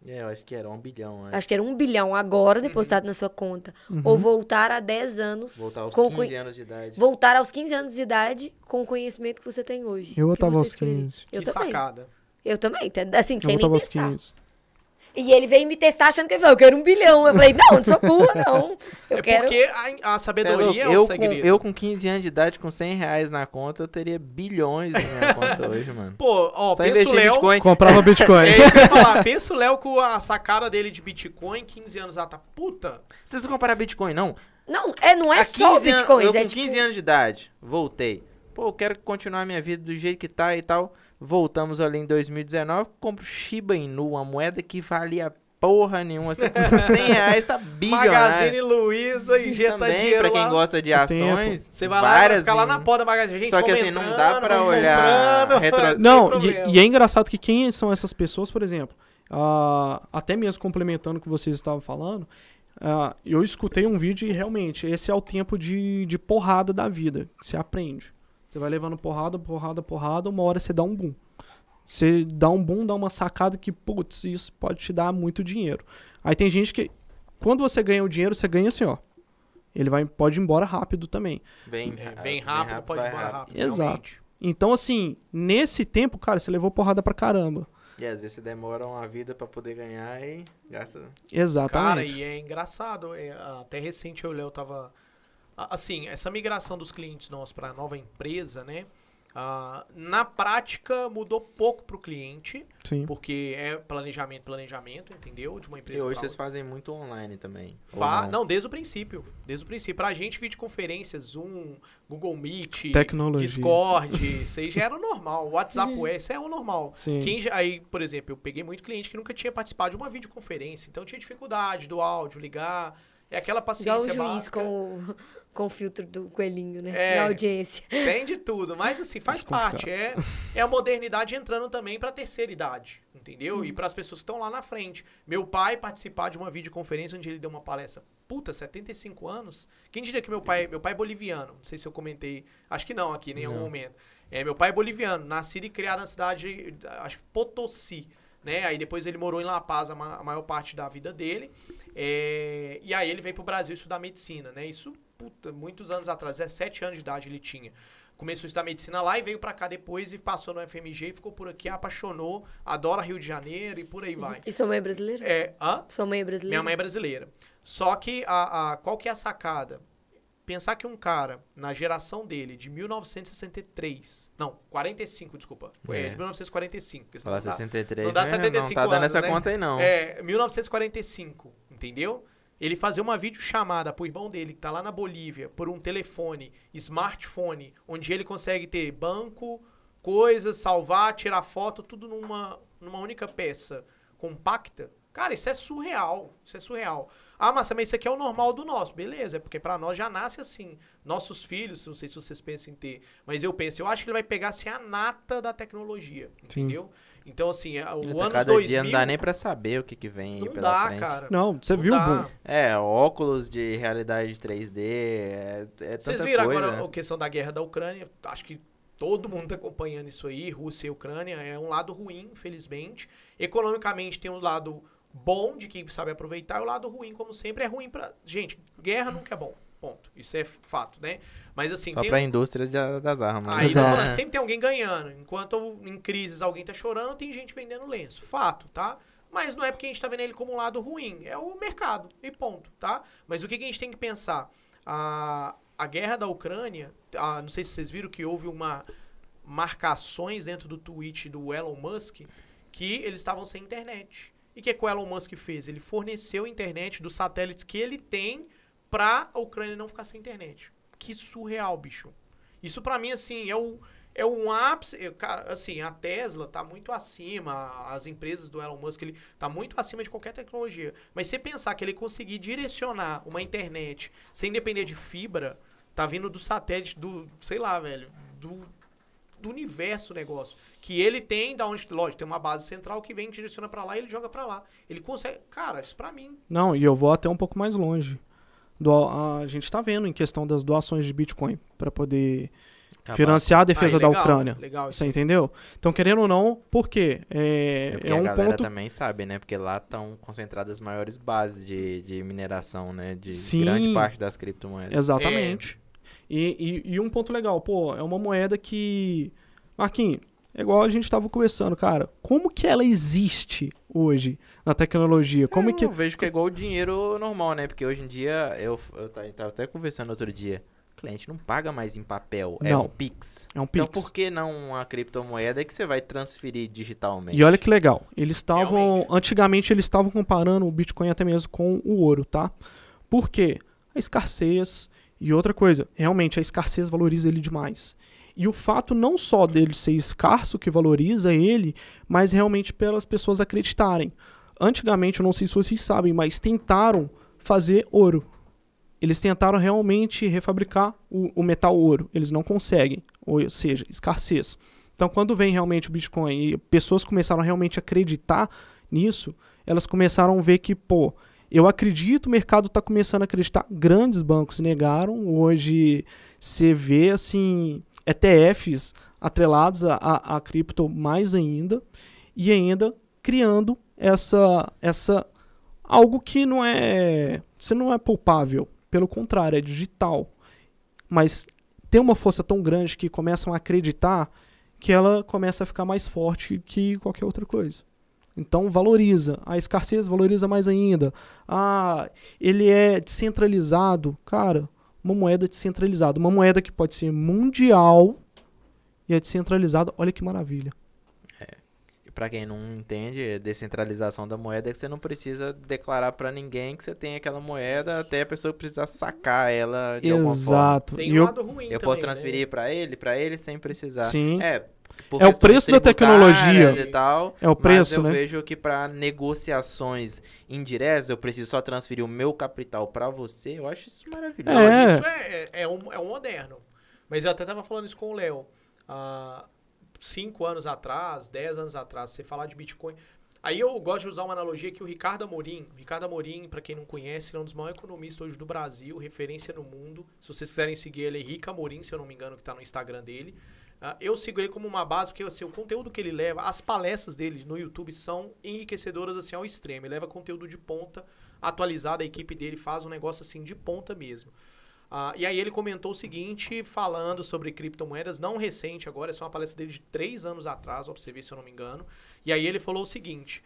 É, eu acho que era um bilhão, né? Acho que era um bilhão agora depositado na sua conta. Ou voltar a 10 anos. Voltar aos com 15 conhe- anos de idade. Voltar aos 15 anos de idade com o conhecimento que você tem hoje. Eu voltava aos escolheria. 15. Eu que também. sacada. Eu também. Assim, Eu sem nem voltava aos pensar. 15. E ele veio me testar achando que ele falou, eu quero um bilhão. Eu falei, não, não sou burra, não. Eu é quero. porque a, a sabedoria é, o eu, com, segredo. eu com 15 anos de idade, com 100 reais na conta, eu teria bilhões na minha conta hoje, mano. Pô, ó, Só pensa o investir em Léo... Bitcoin. Comprava Bitcoin. É isso que eu ia falar. Pensa o Léo com a sacada dele de Bitcoin 15 anos atrás. Puta, Você precisa comparar Bitcoin, não. Não, é, não é só o 15 anos- Bitcoin. Eu é com tipo, 15 anos de idade, voltei. Pô, eu quero continuar a minha vida do jeito que tá e tal. Voltamos ali em 2019, compro Shiba Inu, uma moeda que valia porra nenhuma. Você com 100 reais tá bilionário. Magazine Luiza injeta Também, dinheiro pra quem lá. gosta de ações, Você vai lá, vai várias ficar lá na porta da Magazine. Gente, Só que assim, não dá pra olhar retro- Não, e, e é engraçado que quem são essas pessoas, por exemplo, ah, até mesmo complementando o que vocês estavam falando, ah, eu escutei um vídeo e realmente esse é o tempo de, de porrada da vida. Você aprende. Você vai levando porrada, porrada, porrada, uma hora você dá um boom. Você dá um boom, dá uma sacada que, putz, isso pode te dar muito dinheiro. Aí tem gente que, quando você ganha o dinheiro, você ganha assim, ó. Ele vai, pode ir embora rápido também. Vem, É, vem rápido, pode ir embora rápido. Exato. realmente. Então, assim, nesse tempo, cara, você levou porrada pra caramba. E às vezes você demora uma vida pra poder ganhar e gasta. Cara, Exatamente. e é engraçado. é, até recente eu, Léo, tava. A- Assim, essa migração dos clientes nossos para nova empresa, né? ah, na prática mudou pouco pro cliente, Sim. porque é planejamento, planejamento, entendeu? De uma E empresa. hoje pra vocês outra. fazem muito online também. Fa- não? não. desde o princípio. Desde o princípio. Pra gente, videoconferência, Zoom, Google Meet, Tecnologia. Discord, isso aí já era o normal. WhatsApp, isso é o normal. Sim. Quem já- aí, por exemplo, eu peguei muito cliente que nunca tinha participado de uma videoconferência, então tinha dificuldade do áudio, ligar. É aquela igual paciência o juiz básica. com o, com o filtro do coelhinho, né? É. Na audiência. Tem de tudo, mas assim, faz complicado. parte. É, é a modernidade entrando também pra terceira idade, entendeu? E para as pessoas que estão lá na frente. Meu pai participar de uma videoconferência onde ele deu uma palestra. Puta, 75 anos? Quem diria que meu pai, meu pai é boliviano? Não sei se eu comentei, acho que não aqui, em nenhum Não. momento. É, meu pai é boliviano, nascido e criado na cidade, acho que Potosí. Né? Aí depois ele morou em La Paz a, ma- a maior parte da vida dele. É, e aí ele veio pro Brasil estudar medicina, né? Isso, puta, muitos anos atrás, 17 anos de idade ele tinha. Começou a estudar medicina lá e veio pra cá depois e passou no FMG e ficou por aqui, apaixonou, adora Rio de Janeiro e por aí vai. E sua mãe é brasileira? É, hã? Sua mãe é brasileira? Minha mãe é brasileira. Só que a, a- qual que é a sacada? Pensar que um cara, na geração dele, de 1963, não, 45, desculpa, é, É. de 1945, porque Falar não dá- 63, não dá né? 75 não tá dando anos, essa né? conta aí não. É, 1945, entendeu? Ele fazer uma videochamada pro irmão dele, que tá lá na Bolívia, por um telefone, smartphone, onde ele consegue ter banco, coisas, salvar, tirar foto, tudo numa, numa única peça compacta. Cara, isso é surreal. Isso é surreal. Ah, mas mas isso aqui é o normal do nosso. Beleza, é porque pra nós já nasce assim. Nossos filhos, não sei se vocês pensam em ter, mas eu penso, eu acho que ele vai pegar assim a nata da tecnologia, entendeu? Então, assim, é- o Até anos cada 2000... dia não dá nem pra saber o que, que vem aí não pela dá, frente. cara. Não, você Não viu o boom. É, óculos de realidade 3D, é, é Vocês viram coisa. agora a questão da guerra da Ucrânia? Acho que todo mundo tá acompanhando isso aí, Rússia e Ucrânia. É um lado ruim, infelizmente. Economicamente tem um lado bom de quem sabe aproveitar, e o lado ruim, como sempre, é ruim pra. Gente, guerra nunca é bom. Ponto. Isso é fato, né? Mas assim, Só tem pra indústria de- das armas. Aí né? tô Exato. falando, sempre tem alguém ganhando. Enquanto em crises alguém tá chorando, tem gente vendendo lenço. Fato, tá? Mas não é porque a gente tá vendo ele como um lado ruim. É o mercado. E ponto, tá? Mas o que, que a gente tem que pensar? A, a guerra da Ucrânia, ah, não sei se vocês viram que houve uma marcações dentro do tweet do Elon Musk que eles estavam sem internet. E o que, que o Elon Musk fez? Ele forneceu internet dos satélites que ele tem pra a Ucrânia não ficar sem internet. Que surreal, bicho. Isso pra mim, assim, é o. É um ápice. Cara, assim, a Tesla tá muito acima, as empresas do Elon Musk, ele tá muito acima de qualquer tecnologia. Mas você pensar que ele conseguir direcionar uma internet sem depender de fibra, tá vindo do satélite, do, sei lá, velho, do, do universo o negócio. Que ele tem, da onde, lógico, tem uma base central que vem, direciona pra lá e ele joga pra lá. Ele consegue. Cara, isso pra mim. Não, e eu vou até um pouco mais longe. Do- a gente tá vendo em questão das doações de Bitcoin para poder Acabar. financiar a defesa Aí, da legal, Ucrânia. Legal, isso Você entendeu? Então, querendo ou não, por quê? É É, porque é a um galera ponto. também sabe, né? Porque lá estão concentradas as maiores bases de, de mineração, né? De Sim. grande parte das criptomoedas. Exatamente. E, e, e um ponto legal, pô, é uma moeda que. Marquinhos, é igual a gente tava conversando, cara. Como que ela existe hoje na tecnologia? Como é que. Eu vejo que é igual o dinheiro normal, né? Porque hoje em dia, eu, eu ta- tava até conversando outro dia, o cliente não paga mais em papel, é Não. um Pix. É um Então Pix. por que não uma criptomoeda que você vai transferir digitalmente? E olha que legal. Eles estavam. Antigamente eles estavam comparando o Bitcoin até mesmo com o ouro, tá? Por quê? A escassez. E outra coisa, realmente a escassez valoriza ele demais. E o fato não só dele ser escasso que valoriza ele, mas realmente pelas pessoas acreditarem. Antigamente, eu não sei se vocês sabem, mas tentaram fazer ouro. Eles tentaram realmente refabricar o, o metal ouro. Eles não conseguem. Ou seja, escassez. Então, quando vem realmente o Bitcoin e pessoas começaram a realmente acreditar nisso, elas começaram a ver que, pô, eu acredito, o mercado está começando a acreditar. Grandes bancos negaram. Hoje você vê, assim, ETFs atrelados a, a, a cripto mais ainda. E ainda criando essa, essa algo que não é, você não é poupável, pelo contrário, é digital. Mas tem uma força tão grande que começam a acreditar que ela começa a ficar mais forte que qualquer outra coisa. Então valoriza. A escassez valoriza mais ainda. Ah, ele é descentralizado. Cara, uma moeda descentralizada. Uma moeda que pode ser mundial e é descentralizada. Olha que maravilha. Pra quem não entende, é descentralização da moeda é que você não precisa declarar pra ninguém que você tem aquela moeda até a pessoa precisar sacar ela de alguma forma. Exato. Tem um eu- lado ruim Eu também, posso né? transferir pra ele, pra ele sem precisar. Sim. É, É o preço da tecnologia. E tal, É o preço, mas eu né? vejo que pra negociações indiretas, eu preciso só transferir o meu capital pra você. Eu acho isso maravilhoso. É. Isso é, é, é um, é um moderno. Mas eu até tava falando isso com o Léo. Há cinco anos atrás, dez anos atrás, você falar de Bitcoin. Aí eu gosto de usar uma analogia que o Ricardo Amorim, o Ricardo Amorim, para quem não conhece, ele é um dos maiores economistas hoje do Brasil, referência no mundo. Se vocês quiserem seguir ele, é Rica Amorim, se eu não me engano, que tá no Instagram dele. Ah, eu sigo ele como uma base, porque assim, o conteúdo que ele leva, as palestras dele no YouTube são enriquecedoras assim ao extremo. Ele leva conteúdo de ponta, atualizado, a equipe dele faz um negócio assim de ponta mesmo. Ah, e aí ele comentou o seguinte, falando sobre criptomoedas, não recente agora, essa é uma palestra dele de três anos atrás, ó, pra você ver se eu não me engano. E aí ele falou o seguinte,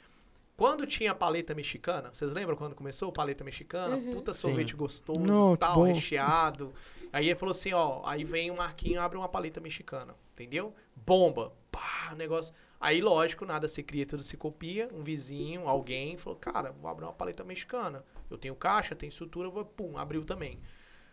quando tinha a paleta mexicana, vocês lembram quando começou a paleta mexicana? Puta sorvete gostoso, Não, tal, bom. recheado. Aí ele falou assim, ó, aí vem o Marquinho abre uma paleta mexicana, entendeu? Bomba, pá, negócio. Aí, lógico, nada se cria, tudo se copia. Um vizinho, alguém, falou, cara, vou abrir uma paleta mexicana. Eu tenho caixa, tenho estrutura, vou, pum, abriu também.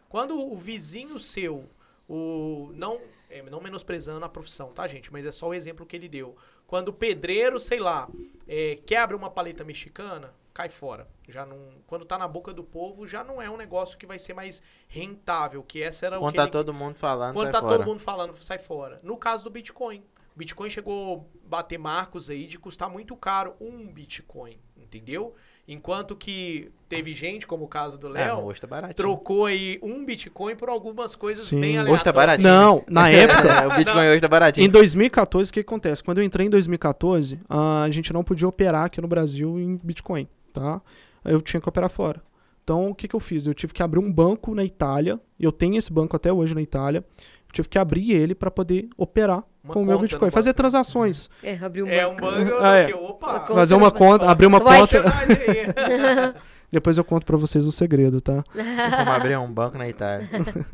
Quando o vizinho seu, o não, é, não menosprezando a profissão, tá, gente? Mas é só o exemplo que ele deu. Quando o pedreiro, sei lá, é, quer abrir uma paleta mexicana, cai fora. Já não, quando tá na boca do povo, já não é um negócio que vai ser mais rentável, que essa era o Quando que tá ele- todo mundo falando, quando sai tá fora. todo mundo falando, sai fora. No caso do Bitcoin, o Bitcoin chegou a bater marcos aí de custar muito caro um Bitcoin, entendeu? Enquanto que teve gente, como o caso do É, Léo, hoje tá baratinho. trocou aí um Bitcoin por algumas coisas Sim. bem Hoje aleatórias. tá baratinho. Não, na época, É, o Bitcoin hoje tá baratinho. Em 2014, o que acontece? Quando eu entrei em 2014, ah, a gente não podia operar aqui no Brasil em Bitcoin, tá? Eu tinha que operar fora. Então, o que, que eu fiz? Eu tive que abrir um banco na Itália, e eu tenho esse banco até hoje na Itália. Eu tive que abrir ele para poder operar Uma com o meu Bitcoin, fazer banco. transações, É, abrir um É um banco. banco Ah, é. opa, fazer uma banco. conta, abrir uma Vai conta. Depois eu conto para vocês o segredo, tá? Vamos abrir um banco na Itália.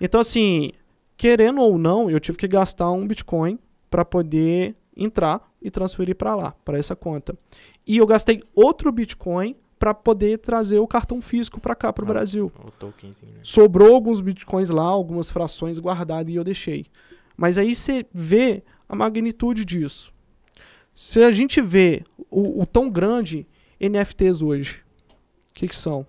Então, assim, querendo ou não, eu tive que gastar um Bitcoin para poder entrar e transferir para lá, para essa conta. E eu gastei outro Bitcoin para poder trazer o cartão físico para cá, para o Ah. Brasil. O tokenzinho, né? Sobrou alguns Bitcoins lá, algumas frações guardadas e eu deixei. Mas aí você vê a magnitude disso. Se a gente vê o, o tão grande NFTs hoje, o que, que são?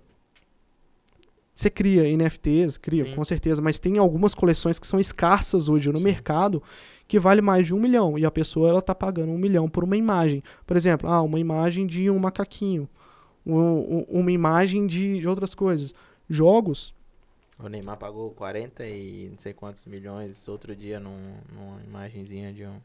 Você cria NFTs, cria, Sim. com certeza, mas tem algumas coleções que são escassas hoje no mercado que vale mais de um milhão e a pessoa ela tá pagando um milhão por uma imagem. Por exemplo, ah, uma imagem de um macaquinho, um- uma imagem de, de outras coisas. Jogos, O Neymar pagou 40 e não sei quantos milhões outro dia num, numa imagenzinha de um.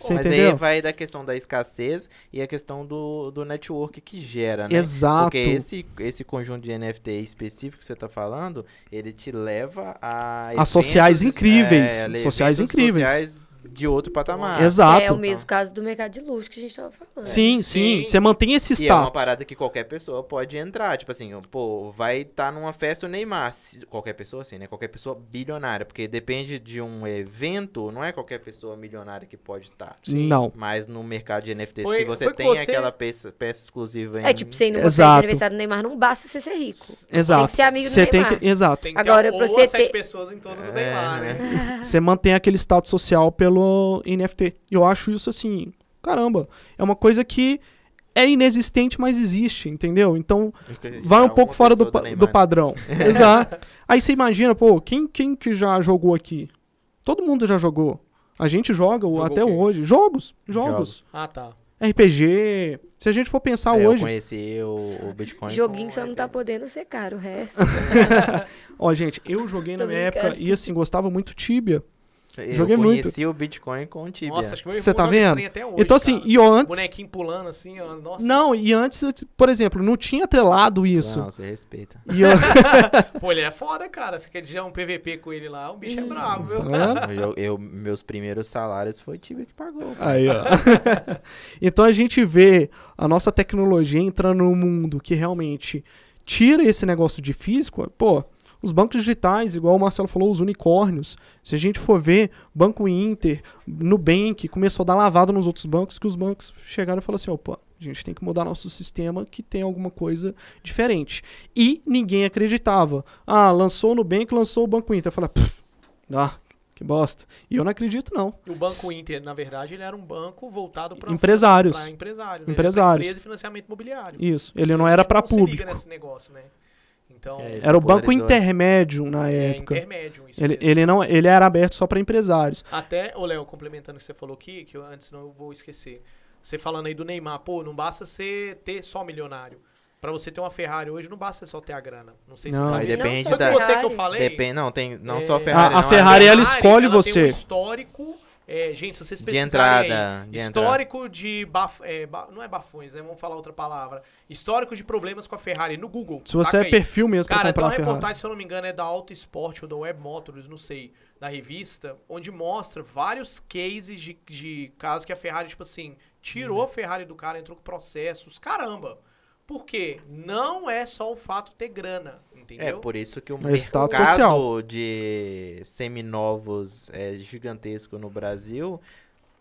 Você Mas entendeu? aí vai da questão da escassez e a questão do, do network que gera, né? Exato. Porque esse, esse conjunto de NFT específico que você tá falando, ele te leva a. A sociais eventos, incríveis, é, sociais eventos incríveis. sociais de outro patamar. Exato. É o mesmo caso do mercado de luxo que a gente tava falando. Sim, sim. Você mantém esse E é uma status. parada que qualquer pessoa pode entrar. Tipo assim, pô, vai estar numa festa o Neymar. Se- Qualquer pessoa, assim, né? Qualquer pessoa bilionária. Porque depende de um evento, não é qualquer pessoa milionária que pode estar. Sim. Não. Mas no mercado de NFT, Foi- se você tem você- aquela peça, peça exclusiva em... É tipo, você ir numa festa de Exato. aniversário do Neymar, não basta você ser rico. Exato. Tem que ser amigo do Você tem Neymar. que, exato. Tem que Agora, ter você sete ter- pessoas em torno do É, Neymar, né? Você mantém aquele status social pelo NFT. E eu acho isso assim, caramba, é uma coisa que é inexistente, mas existe, entendeu? Então, vai um pouco fora do, pa- do padrão. Exato. Aí você imagina, pô, quem, quem que já jogou aqui? Todo mundo já jogou. A gente joga Jogou até hoje. Jogos, jogos. Jogos. Ah, tá. RPG. Se a gente for pensar É, eu hoje. conheci o, o Bitcoin. Joguinho só não tá podendo ser caro, o resto. Ó, gente, eu joguei Tô na minha época e assim, gostava muito Tibia. Eu joguei muito. conheci o Bitcoin com o Tibia. Nossa, acho que meu irmão Você tá vendo? até hoje, Então, assim, cara. e antes. Bonequinho pulando assim, ó. Nossa. Não, e antes, por exemplo, não tinha atrelado isso. Não, você respeita. E eu, Pô, ele é foda, cara. Você quer dizer um PVP com ele lá, o bicho é brabo, viu? Tá? Eu, eu- meus primeiros salários foi Tibia que pagou. Aí, ó. então a gente vê a nossa tecnologia entrando num mundo que realmente tira esse negócio de físico. Pô, os bancos digitais, igual o Marcelo falou, os unicórnios. Se a gente for ver, Banco Inter, Nubank, começou a dar lavada nos outros bancos, que os bancos chegaram e falaram assim, opa, a gente tem que mudar nosso sistema que tem alguma coisa diferente. E ninguém acreditava. Ah, lançou o Nubank, lançou o Banco Inter. Eu falei, "Pff, ah, que bosta. E eu não acredito, não. O Banco Inter, na verdade, ele era um banco voltado para Empresários. empresários. né? Empresários. Empresa e financiamento imobiliário. Isso, ele não era gente para não se liga público. nesse negócio, né? Então, É, Era o banco Polarizou. intermédio na é época. intermédio isso Ele, mesmo. ele não, ele era aberto só para empresários. Até, ô Léo, complementando o que você falou aqui, que eu antes não vou esquecer. Você falando aí do Neymar, pô, não basta você ter só milionário. Pra você ter uma Ferrari hoje, não basta só ter a grana. Não sei se Não, você sabia. depende Foi da- você que eu Ferrari. falei. Depende, não, tem não É, só a Ferrari. A- a não, Ferrari, ela Ferrari, escolhe ela Tem você. um histórico, é, gente, se vocês De pesquisarem entrada, aí, de histórico de, baf, é, ba- não é bafões, né? Vamos falar outra palavra. Histórico de problemas com a Ferrari no Google. Se você é aí. perfil mesmo para Cara, tem comprar uma a Ferrari. reportagem, se eu não me engano, é da Auto Sport ou da Web Motors, não sei, da revista, onde mostra vários cases de, de casos que a Ferrari, tipo assim, tirou a Ferrari do cara, entrou com processos, caramba. Por quê? Não é só o fato de ter grana, É entendeu? por isso que o É mercado social. de seminovos é gigantesco no Brasil.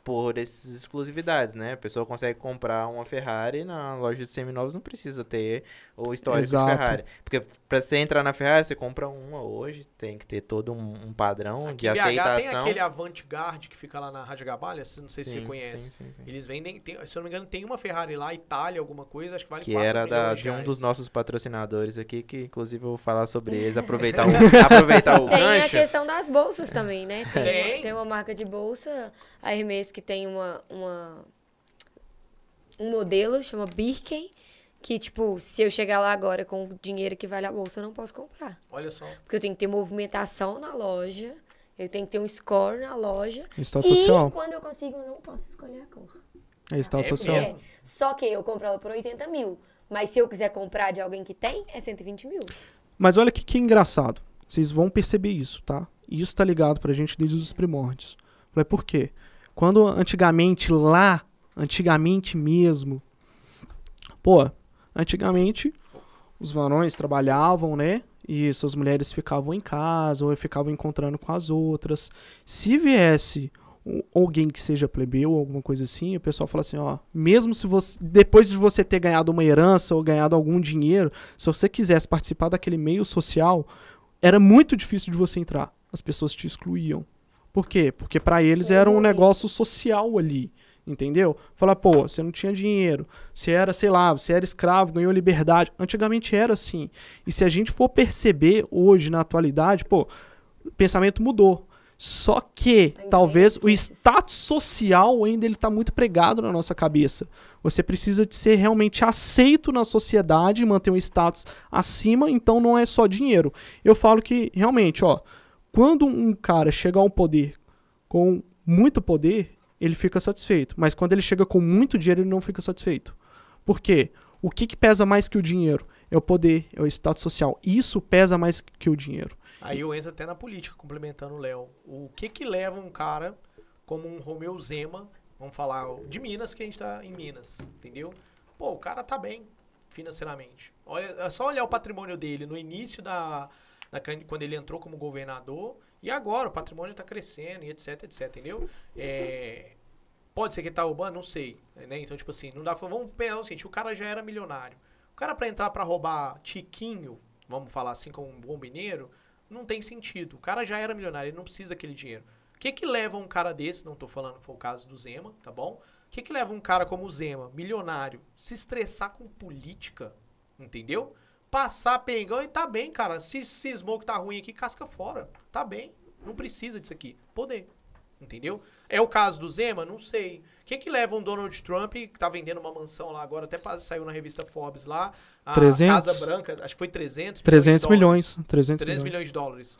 por essas exclusividades, né? A pessoa consegue comprar uma Ferrari na loja de seminovos, não precisa ter o histórico Exato. de Ferrari. Porque pra você entrar na Ferrari, você compra uma hoje, tem que ter todo um, um padrão Aqui de BH tem aceitação. aquele Avantgarde que fica lá na Rádio Gabalha, se- não sei se Sim, você conhece. sim, sim, sim. Eles vendem, tem- se eu não me engano, tem uma Ferrari lá, Itália, alguma coisa, acho que vale Que 4 era da, de um dos nossos patrocinadores aqui, que inclusive eu vou falar sobre eles, aproveitar o, aproveitar o Tem a gancho. questão das bolsas também, né? Tem, Tem. Uma, tem uma marca de bolsa, a Hermes, que tem uma, uma um modelo, chama Birken, que, tipo, se eu chegar lá agora com o dinheiro que vale a bolsa, eu não posso comprar. Olha só. Porque eu tenho que ter movimentação na loja, eu tenho que ter um score na loja. Status e social. quando eu consigo, eu não posso escolher a cor. É status É social. É, só que eu compro ela por 80 mil. Mas se eu quiser comprar de alguém que tem, é 120 mil. Mas olha que, que engraçado. Vocês vão perceber isso, tá? E isso tá ligado pra gente desde os primórdios. Falei, por quê? Quando antigamente lá, antigamente mesmo, pô, antigamente os varões trabalhavam, né? E suas mulheres ficavam em casa ou ficavam encontrando com as outras. Se viesse alguém que seja plebeu ou alguma coisa assim, o pessoal fala assim, ó, mesmo se você depois de você ter ganhado uma herança ou ganhado algum dinheiro, se você quisesse participar daquele meio social, era muito difícil de você entrar. As pessoas te excluíam. Por quê? Porque pra eles era um negócio social ali. Entendeu? Falar, pô, você não tinha dinheiro, você era, sei lá, você era escravo, ganhou liberdade. Antigamente era assim. E se a gente for perceber hoje, na atualidade, pô, o pensamento mudou. Só que, Ainda talvez, o status social ainda ele tá muito pregado na nossa cabeça. Você precisa de ser realmente aceito na sociedade, manter um status acima, então não é só dinheiro. Eu falo que, realmente, ó, quando um cara chega a um poder com muito poder, ele fica satisfeito. Mas quando ele chega com muito dinheiro, ele não fica satisfeito. Por quê? O que, que pesa mais que o dinheiro? É o poder, é o status social. Isso pesa mais que o dinheiro. Aí eu entro até na política, complementando o Léo. O que que leva um cara como um Romeu Zema, vamos falar de Minas, que a gente tá em Minas, entendeu? Pô, o cara tá bem financeiramente. Olha, é só olhar o patrimônio dele no início da, da quando ele entrou como governador e agora o patrimônio tá crescendo e etc, etc, entendeu? É, pode ser que ele tá roubando, não sei, né? Então, tipo assim, não dá, vamos pensar o seguinte, o cara já era milionário. O cara pra entrar pra roubar tiquinho, vamos falar assim, como um bom mineiro, não tem sentido. O cara já era milionário, ele não precisa daquele dinheiro. O que que leva um cara desse, não tô falando foi o caso do Zema, tá bom? O que que leva um cara como o Zema, milionário, se estressar com política, entendeu? Passar pegão e tá bem, cara. Se cismou que tá ruim aqui, casca fora. Tá bem. Não precisa disso aqui. Poder. Entendeu? É o caso do Zema? Não sei. O que que leva um Donald Trump, que tá vendendo uma mansão lá agora, até saiu na revista Forbes lá, a 300? Casa Branca, acho que foi 300 300 de dólares. milhões. 300, 3 milhões. milhões de dólares.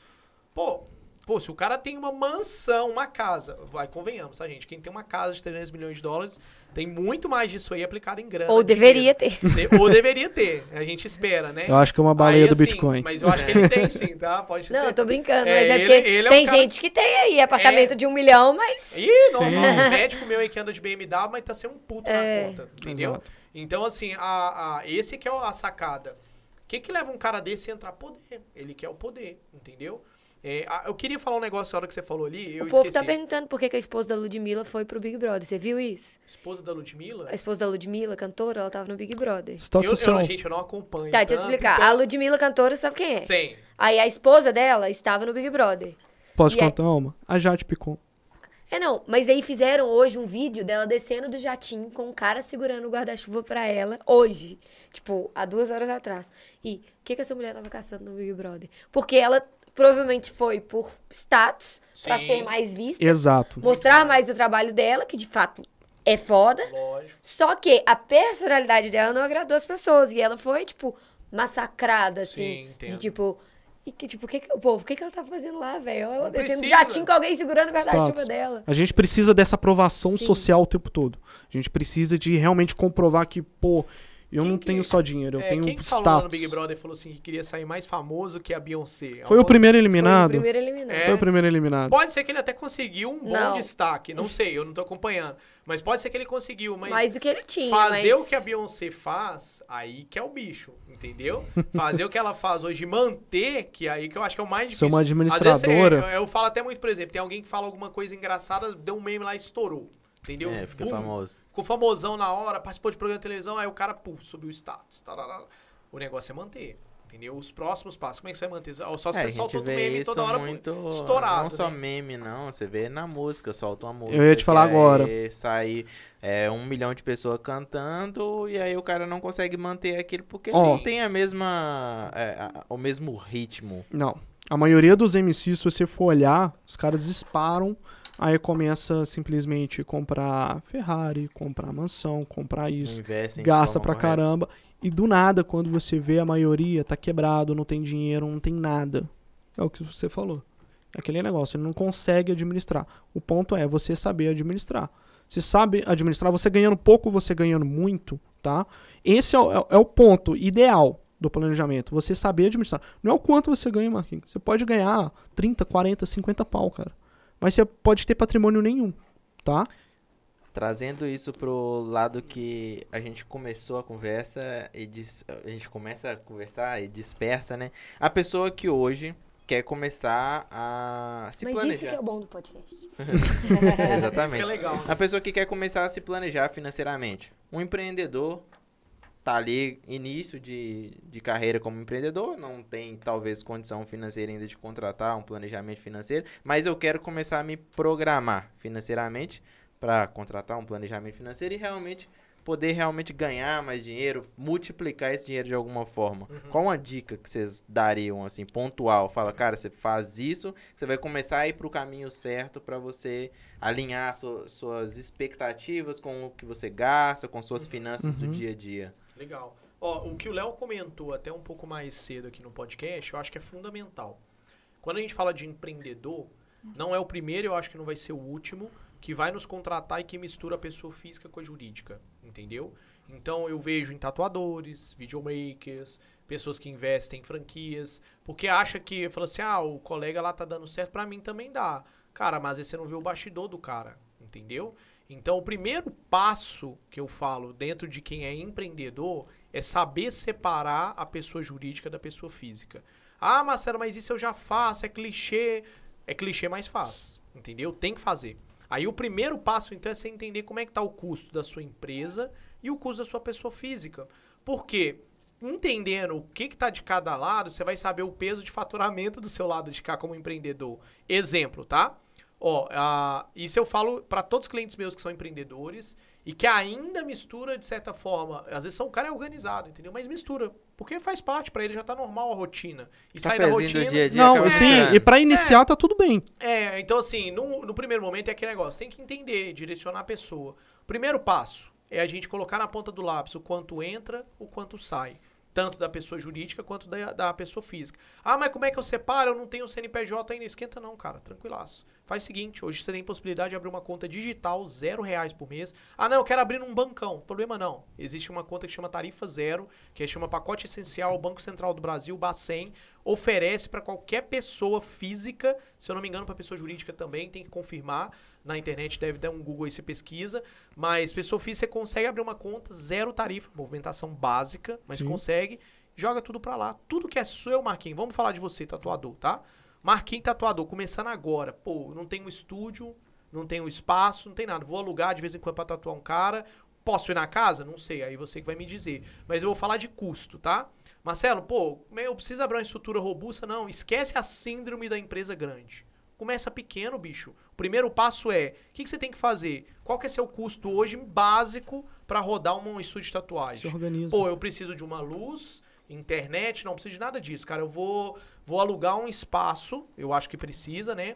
Pô, pô, se o cara tem uma mansão, uma casa, vai, convenhamos, tá, gente? Quem tem uma casa de 300 milhões de dólares tem muito mais disso aí aplicado em grana. Ou deveria ter. De- ou deveria ter. A gente espera, né? Eu acho que é uma baleia Aí, do assim, Bitcoin. Mas eu acho que ele tem sim, tá? Pode Não, ser. eu tô brincando, É, mas é ele- porque ele é um tem cara- gente que tem aí apartamento É. de um milhão, mas. Ih, não, não, um médico meu aí que anda de BMW, mas tá sendo um puto É. na conta, entendeu? Exato. Então, assim, a, a- esse que é a sacada. O que que leva um cara desse a entrar poder? Ele quer o poder, entendeu? É, eu queria falar um negócio na hora que você falou ali, eu o povo esqueci. tá perguntando por que, que a esposa da Ludmilla foi pro Big Brother. Você viu isso? Esposa da Ludmilla? A esposa da Ludmilla, cantora, ela tava no Big Brother. Status Eu, eu, gente, eu não acompanho. Tá, deixa eu te tanto, explicar. então- A Ludmilla, cantora, sabe quem é? Sim. Aí a esposa dela estava no Big Brother. Posso E é- contar uma? A Jade Picon. É, não, mas aí fizeram hoje um vídeo dela descendo do jatinho com um cara segurando o guarda-chuva pra ela, hoje. Tipo, há duas horas atrás. E o que, que essa mulher tava caçando no Big Brother? Porque ela provavelmente foi por status, pra Sim. ser mais vista, Exato. mostrar mais o trabalho dela, que de fato é foda. Lógico. Só que a personalidade dela não agradou as pessoas. E ela foi, tipo, massacrada, assim. Sim, entendo. de tipo. E que, tipo, que que, o povo, o que, que ela tá fazendo lá, velho? Ela Não descendo precisa. jatinho com alguém segurando o guarda-chuva dela. A gente precisa dessa aprovação Sim. social o tempo todo. A gente precisa de realmente comprovar que, pô, eu Quem não que- tenho só dinheiro, eu É, tenho quem que falou status. lá no Big Brother falou assim que queria sair mais famoso que a Beyoncé? Foi o primeiro eliminado? Foi o primeiro eliminado. É. Foi o primeiro eliminado. Pode ser que ele até conseguiu um bom Não. destaque. Não sei, eu não tô acompanhando. Mas pode ser que ele conseguiu. Mas Mais do que ele tinha, fazer mas... o que a Beyoncé faz, aí que é o bicho, entendeu? fazer o que ela faz hoje, manter, que aí que eu acho que é o mais Ser difícil. uma Às vezes, administradora. é, eu, eu falo até muito, por exemplo, tem alguém que fala alguma coisa engraçada, deu um meme lá e estourou. Entendeu? É, fica Bum. famoso. Ficou famosão na hora, participou de programa de televisão, aí o cara, pum, subiu o status. tarará. O negócio é manter. Entendeu? Os próximos passos. Como é que você vai manter? Só É, você solta outro vê meme isso toda hora muito, estourado. Não só né? meme, não. Você vê na música, solta uma música. Eu ia te falar agora. Sai é, um milhão de pessoas cantando e aí o cara não consegue manter aquilo porque Ó. não tem a mesma... é, a- o mesmo ritmo. Não. A maioria dos MCs, se você for olhar, os caras disparam, aí começa simplesmente comprar Ferrari, comprar mansão, comprar isso, gasta pra correta. caramba. E do nada, quando você vê a maioria tá quebrado, não tem dinheiro, não tem nada. É o que você falou. É aquele negócio, ele não consegue administrar. O ponto é você saber administrar. Você sabe administrar, você ganhando pouco, você ganhando muito, tá? Esse é o, é- é o ponto ideal do planejamento. Você saber administrar. Não é o quanto você ganha, Marquinhos. Você pode ganhar 30, 40, 50 pau, cara. Mas você pode ter patrimônio nenhum, tá? Trazendo isso pro lado que a gente começou a conversa e dis- a gente começa a conversar e dispersa, né? A pessoa que hoje quer começar a se Mas planejar. isso que é o bom do podcast. Exatamente. Isso que é legal. né? A pessoa que quer começar a se planejar financeiramente. Um empreendedor tá ali, início de, de carreira como empreendedor, não tem talvez condição financeira ainda de contratar um planejamento financeiro, mas eu quero começar a me programar financeiramente para contratar um planejamento financeiro e realmente poder realmente ganhar mais dinheiro, multiplicar esse dinheiro de alguma forma. Qual uma dica que vocês dariam assim, pontual? Fala, cara, você faz isso, você vai começar a ir pro caminho certo para você alinhar su- suas expectativas com o que você gasta, com suas finanças do Uhum. dia a dia. Legal. Ó, o que o Léo comentou até um pouco mais cedo aqui no podcast, eu acho que é fundamental. Quando a gente fala de empreendedor, não é o primeiro, eu acho que não vai ser o último, que vai nos contratar e que mistura a pessoa física com a jurídica, entendeu? Então eu vejo em tatuadores, videomakers, pessoas que investem em franquias, porque acha que, fala assim, ah, o colega lá tá dando certo, pra mim também dá. Cara, mas aí você não vê o bastidor do cara, entendeu? Então, o primeiro passo que eu falo dentro de quem é empreendedor é saber separar a pessoa jurídica da pessoa física. Ah, Marcelo, mas isso eu já faço, é clichê. É clichê, mas faz. Entendeu? Tem que fazer. Aí o primeiro passo, então, é você entender como é que está o custo da sua empresa e o custo da sua pessoa física. Por quê? Entendendo o que está de cada lado, você vai saber o peso de faturamento do seu lado de cá como empreendedor. Exemplo, tá? Ó, isso eu falo para todos os clientes meus que são empreendedores e que ainda mistura de certa forma. Às vezes são, o cara é organizado, entendeu? Mas mistura. Porque faz parte, para ele já tá normal a rotina. E sai da rotina. dia a dia Não, acaba sim, e pra iniciar tá tudo bem. É, então assim, no, no primeiro momento é aquele negócio, tem que entender, direcionar a pessoa. Primeiro passo é a gente colocar na ponta do lápis o quanto entra, o quanto sai. Tanto da pessoa jurídica quanto da, da pessoa física. Ah, mas como é que eu separo? Eu não tenho CNPJ ainda. Esquenta não, cara. Tranquilaço. Faz o seguinte, hoje você tem possibilidade de abrir uma conta digital, zero reais por mês. Ah, não, eu quero abrir num bancão. Problema não. Existe uma conta que chama Tarifa Zero, que chama Pacote Essencial, o Banco Central do Brasil, Bacen, oferece para qualquer pessoa física, se eu não me engano, para pessoa jurídica também, tem que confirmar. Na internet deve dar um Google aí, você pesquisa. Mas pessoa física, você consegue abrir uma conta, zero tarifa, movimentação básica, mas Sim. consegue, joga tudo pra lá. Tudo que é seu, Marquinhos. Vamos falar de você, tatuador, tá? Marquinhos tatuador, começando agora. Pô, não tem um estúdio, não tem um espaço, não tem nada. Vou alugar de vez em quando pra tatuar um cara. Posso ir na casa? Não sei, aí você que vai me dizer. Mas eu vou falar de custo, tá? Marcelo, pô, eu preciso abrir uma estrutura robusta? Não, esquece a síndrome da empresa grande. Começa pequeno, bicho. O primeiro passo é, o que, que você tem que fazer? Qual que é seu custo hoje básico pra rodar um estúdio de Se tatuagem? organiza. Pô, eu preciso de uma luz, internet, não preciso de nada disso, cara. Eu vou, vou alugar um espaço, eu acho que precisa, né?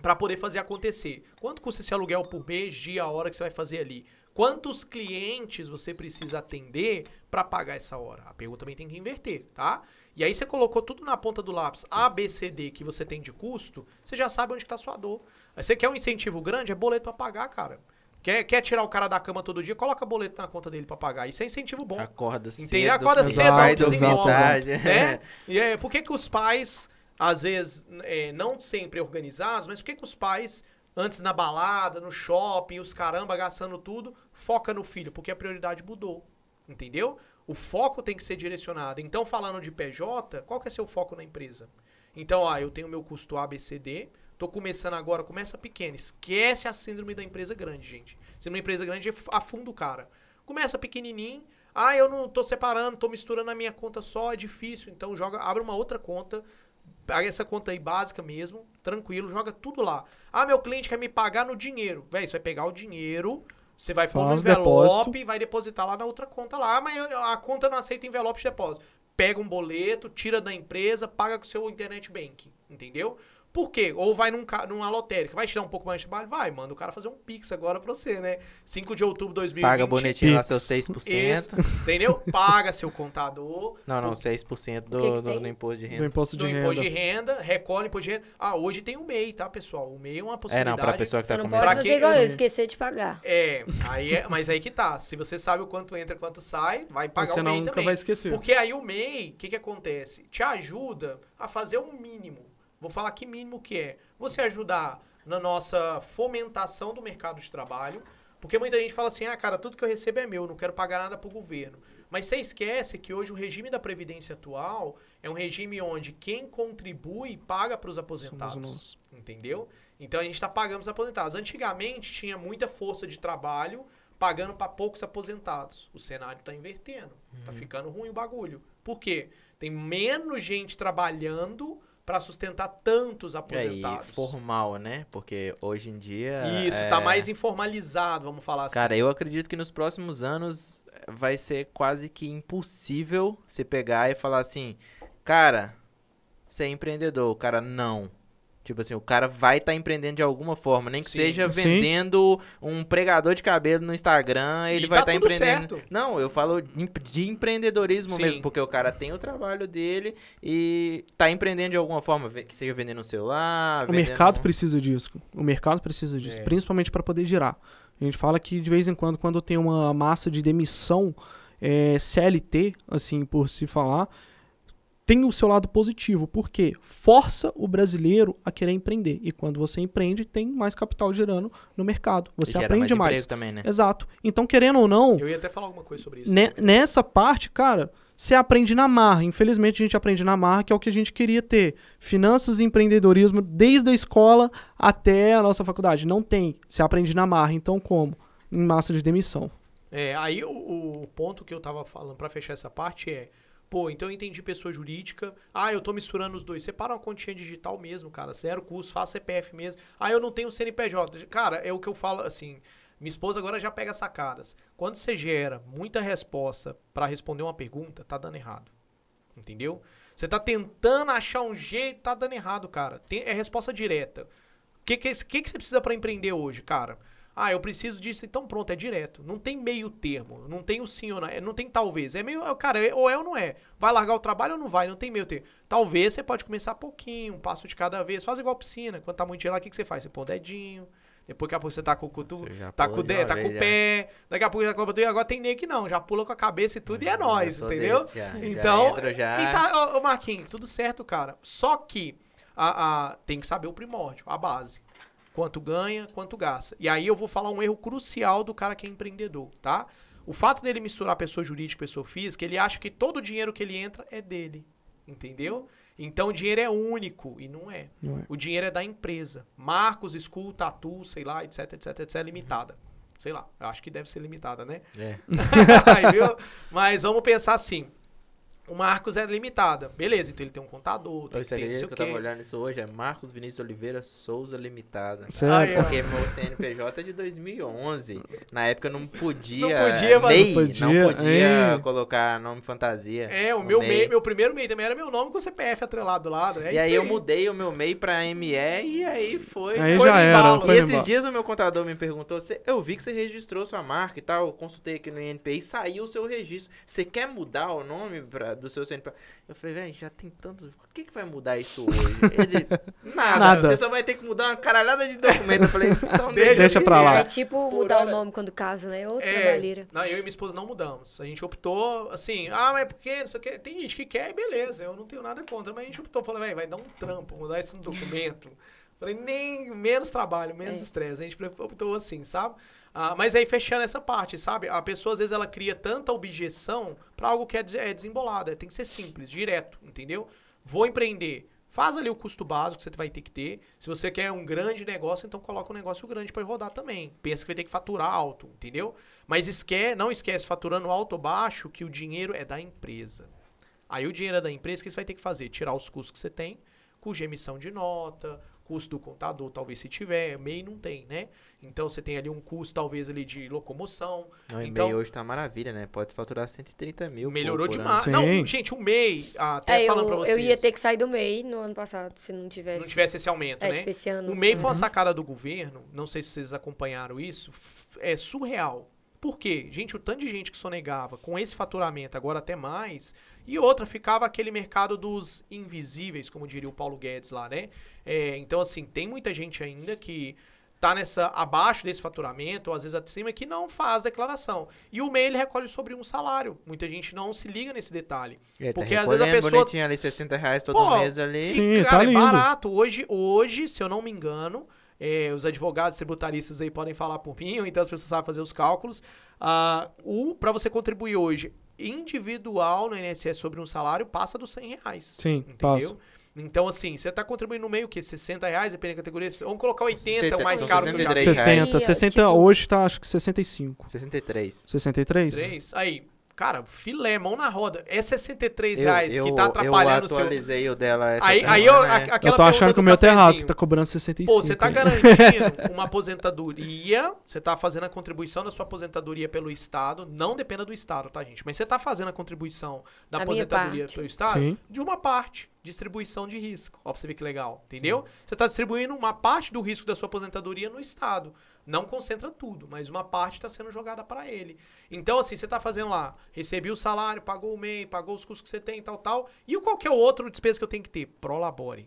Pra poder fazer acontecer. Quanto custa esse aluguel por mês, dia, hora que você vai fazer ali? Quantos clientes você precisa atender pra pagar essa hora? A pergunta também tem que inverter, tá? E aí você colocou tudo na ponta do lápis, A, B, C, D que você tem de custo, você já sabe onde tá a sua dor. Aí você quer um incentivo grande, é boleto pra pagar, cara. Quer, quer tirar o cara da cama todo dia, coloca boleto na conta dele pra pagar. Isso é incentivo bom. Acorda cedo. Entendeu? Acorda Exato, cedo, tarde. né? E é, por que, que os pais, às vezes, é, não sempre organizados, mas por que, que os pais, antes na balada, no shopping, os caramba gastando tudo, foca no filho? Porque a prioridade mudou. Entendeu? O foco tem que ser direcionado. Então, falando de PJ, qual que é seu foco na empresa? Então, ah, eu tenho meu custo ABCD, tô começando agora, começa pequeno. Esquece a síndrome da empresa grande, gente. Síndrome da empresa grande afunda o cara. Começa pequenininho. Ah, eu não tô separando, tô misturando a minha conta só, é difícil. Então joga, abre uma outra conta, essa conta aí básica mesmo, tranquilo, joga tudo lá. Ah, meu cliente quer me pagar no dinheiro. Véi, você vai pegar o dinheiro, você vai pôr no envelope depósito. e vai depositar lá na outra conta lá. Ah, mas a conta não aceita envelope de depósito. Pega um boleto, tira da empresa, paga com o seu internet banking, entendeu? Por quê? Ou vai num, numa lotérica. Vai te dar um pouco mais de trabalho? Vai, manda o cara fazer um Pix agora pra você, né? 5 de outubro de 2020. Paga bonitinho lá seus 6%. Isso, entendeu? Paga seu contador. Não, não, 6% O do, que que do, do imposto de Do renda. imposto de do renda. imposto de renda, recolhe imposto de renda. Ah, hoje tem o MEI, tá, pessoal? O MEI é uma É, possibilidade. não, pra pessoa que Você tá não pode Pra quem- fazer igual eu, esquecer de pagar. É, aí é, mas aí que tá. Se você sabe o quanto entra e quanto sai, vai pagar Você o MEI não, nunca também. vai esquecer. Porque aí o MEI, o que, que acontece? Te ajuda a fazer um mínimo. Vou falar que mínimo que é. Você ajudar na nossa fomentação do mercado de trabalho. Porque muita gente fala assim, ah, cara, tudo que eu recebo é meu, não quero pagar nada pro governo. Mas você esquece que hoje o regime da Previdência atual é um regime onde quem contribui paga para os aposentados. Entendeu? Então a gente está pagando os aposentados. Antigamente tinha muita força de trabalho pagando para poucos aposentados. O cenário está invertendo. Tá ficando ruim o bagulho. Por quê? Tem menos gente trabalhando para sustentar tantos É, e aposentados. formal, né? Porque hoje em dia. Isso, é... tá mais informalizado, vamos falar assim. Cara, eu acredito que nos próximos anos eh, vai ser quase que impossível você pegar e falar assim, cara, você é empreendedor. O cara, não. Tipo assim, o cara vai estar empreendendo de alguma forma, nem que Sim. seja Sim. vendendo um pregador de cabelo no Instagram, ele E vai tá estar tudo empreendendo. certo. Não, eu falo de empre- de empreendedorismo Sim. mesmo, porque o cara tem o trabalho dele e tá empreendendo de alguma forma, que seja vendendo um celular, O vendendo mercado precisa disso. O mercado precisa disso, É. principalmente para poder girar. A gente fala que de vez em quando, quando tem uma massa de demissão é, CLT, assim por se falar, tem o seu lado positivo, porque força o brasileiro a querer empreender. E quando você empreende, tem mais capital gerando no mercado. Você gera aprende mais mais. emprego também, né? Exato. Então, querendo ou não, Eu ia até falar alguma coisa sobre isso. ne- nessa parte, cara, você aprende na marra. Infelizmente, a gente aprende na marra, que é o que a gente queria ter. Finanças e empreendedorismo desde a escola até a nossa faculdade. Não tem. Você aprende na marra. Então, como? Em massa de demissão. É, aí o, o ponto que eu tava falando pra fechar essa parte é, pô, então eu entendi pessoa jurídica, ah, eu tô misturando os dois. Separa uma continha digital mesmo, cara, zero custo, faça CPF mesmo. Ah, eu não tenho CNPJ. Cara, é o que eu falo assim, minha esposa agora já pega sacadas. Quando você gera muita resposta pra responder uma pergunta, tá dando errado. Entendeu? Você tá tentando achar um jeito, tá dando errado, cara. Tem, é resposta direta. O que, que, que, que você precisa pra empreender hoje, cara? Ah, eu preciso disso, então pronto, é direto. Não tem meio termo, não tem o sim ou não, é- não tem talvez. É meio, cara, é- ou é ou não é. Vai largar o trabalho ou não vai, não tem meio termo. Talvez você pode começar pouquinho, um passo de cada vez. Faz igual piscina, quando tá muito gelado, o que, que você faz? Você põe o dedinho, depois daqui a pouco você tá com o cotu, Você já tá com o de dedo, tá com o já. pé, daqui a pouco já com o dedo, agora tem nego que não, já pula com a cabeça e tudo e é nóis, Eu sou entendeu? desse, já- já Então, entro já. e tá, ô, ô, Marquinhos, tudo certo, cara. Só que a, a- tem que saber o primórdio, a base. Quanto ganha, quanto gasta. E aí eu vou falar um erro crucial do cara que é empreendedor, tá? O fato dele misturar pessoa jurídica e pessoa física, ele acha que todo o dinheiro que ele entra é dele. Entendeu? Então o dinheiro é único e não é. Não é. O dinheiro é da empresa. Marcos, School, Tatu, sei lá, etc, etc, etc, limitada. Sei lá, eu acho que deve ser limitada, né? É. Aí, viu? Mas vamos pensar assim. O Marcos é limitada. Beleza, então ele tem um contador, tem Então, não acredita sei que o eu tava olhando isso hoje? É Marcos Vinícius Oliveira Souza Limitada. Sério? Aí. Porque meu CNPJ é de 2011. Na época eu não podia. Não podia, mas- MEI, Não não podia, podia, é. colocar nome fantasia. É, o meu MEI. MEI, meu primeiro MEI também era meu nome com o CPF atrelado do lado. É e isso aí eu mudei o meu MEI pra ME e aí foi. Aí foi já era. Foi E esses embalo. dias o meu contador me perguntou, "Cê- eu vi que você registrou sua marca e tal, eu consultei aqui no INPI, saiu o seu registro. Você quer mudar o nome pra, do seu CNPJ? Eu falei, velho, já tem tantos. O que, que vai mudar isso hoje? Ele. Nada, Nada. Você só vai ter que mudar uma caralhada de documento. Eu falei, então Deixa Deixa pra lá. É tipo Por mudar hora- o nome quando casa, né? Outra É, trabalheira. não, eu e minha esposa não mudamos. A gente optou, assim, ah, mas é porque, não sei o que. Tem gente que quer, beleza, eu não tenho nada contra. Mas a gente optou, falou, velho, vai dar um trampo, mudar isso no documento. Falei, nem menos trabalho, menos É. estresse. A gente optou assim, sabe? Ah, mas aí fechando essa parte, sabe? A pessoa às vezes ela cria tanta objeção pra algo que é, é desembolado. é, Tem que ser simples, direto, entendeu? Vou empreender. Faz ali o custo básico que você vai ter que ter. Se você quer um grande negócio, então coloca um negócio grande para rodar também. Pensa que vai ter que faturar alto, entendeu? Mas esquece, não esquece, faturando alto ou baixo, que o dinheiro é da empresa. Aí o dinheiro é da empresa, o que você vai ter que fazer? Tirar os custos que você tem, cuja emissão de nota, custo do contador, talvez se tiver, MEI não tem, né? Então você tem ali um custo, talvez, ali de locomoção. O então, e-mail hoje tá maravilha, né? Pode faturar 130 mil. melhorou por, por demais. Sim. Não, gente, o MEI, até É, falando eu, pra vocês. eu ia ter que sair do MEI no ano passado, se não tivesse. não tivesse esse aumento, é, né? tipo, esse ano. O MEI foi uma Uhum. sacada do governo, não sei se vocês acompanharam isso, é surreal. Por quê? Gente, o tanto de gente que sonegava com esse faturamento, agora até mais, e outra, ficava aquele mercado dos invisíveis, como diria o Paulo Guedes lá, né? É, então, assim, tem muita gente ainda que tá nessa abaixo desse faturamento, ou às vezes acima, que não faz declaração. E o MEI, ele recolhe sobre um salário. Muita gente não se liga nesse detalhe. É, tá Porque às vezes a pessoa bonitinho ali 60 reais todo Pô, mês ali. Sim, cara, tá é lindo. barato. Hoje, hoje, se eu não me engano, é, os advogados tributaristas aí podem falar por mim, ou então as pessoas sabem fazer os cálculos. Ah, o para você contribuir hoje individual no INSS sobre um salário passa dos 100 reais. Sim, entendeu? passa. Então, assim, você tá contribuindo no meio o quê? 60 reais, dependendo da categoria. Vamos colocar 80, o 60, mais são caro que eu já 63 sei. 60, Aí, 60, tipo- hoje tá acho que 65. 63. 63? Três. Aí, cara, filé, mão na roda. É 63 Eu, reais eu, que tá atrapalhando eu o seu... atualizei o dela essa Aí, semana, aí eu, né? a- aquela Eu tô achando que o do meu tá errado, que tá cobrando 65. Pô, você tá aí. garantindo uma aposentadoria, você tá fazendo a contribuição da sua aposentadoria pelo Estado, não dependa do Estado, tá, gente? Mas você tá fazendo a contribuição da A aposentadoria parte. pelo Estado Sim. de uma parte, distribuição de risco. Ó, pra você ver que legal, entendeu? Você tá distribuindo uma parte do risco da sua aposentadoria no Estado. Não concentra tudo, mas uma parte está sendo jogada para ele. Então, assim, você tá fazendo lá, recebi o salário, pagou o MEI, pagou os custos que você tem, tal, tal. E o qualquer outro despesa que eu tenho que ter? Prolabore,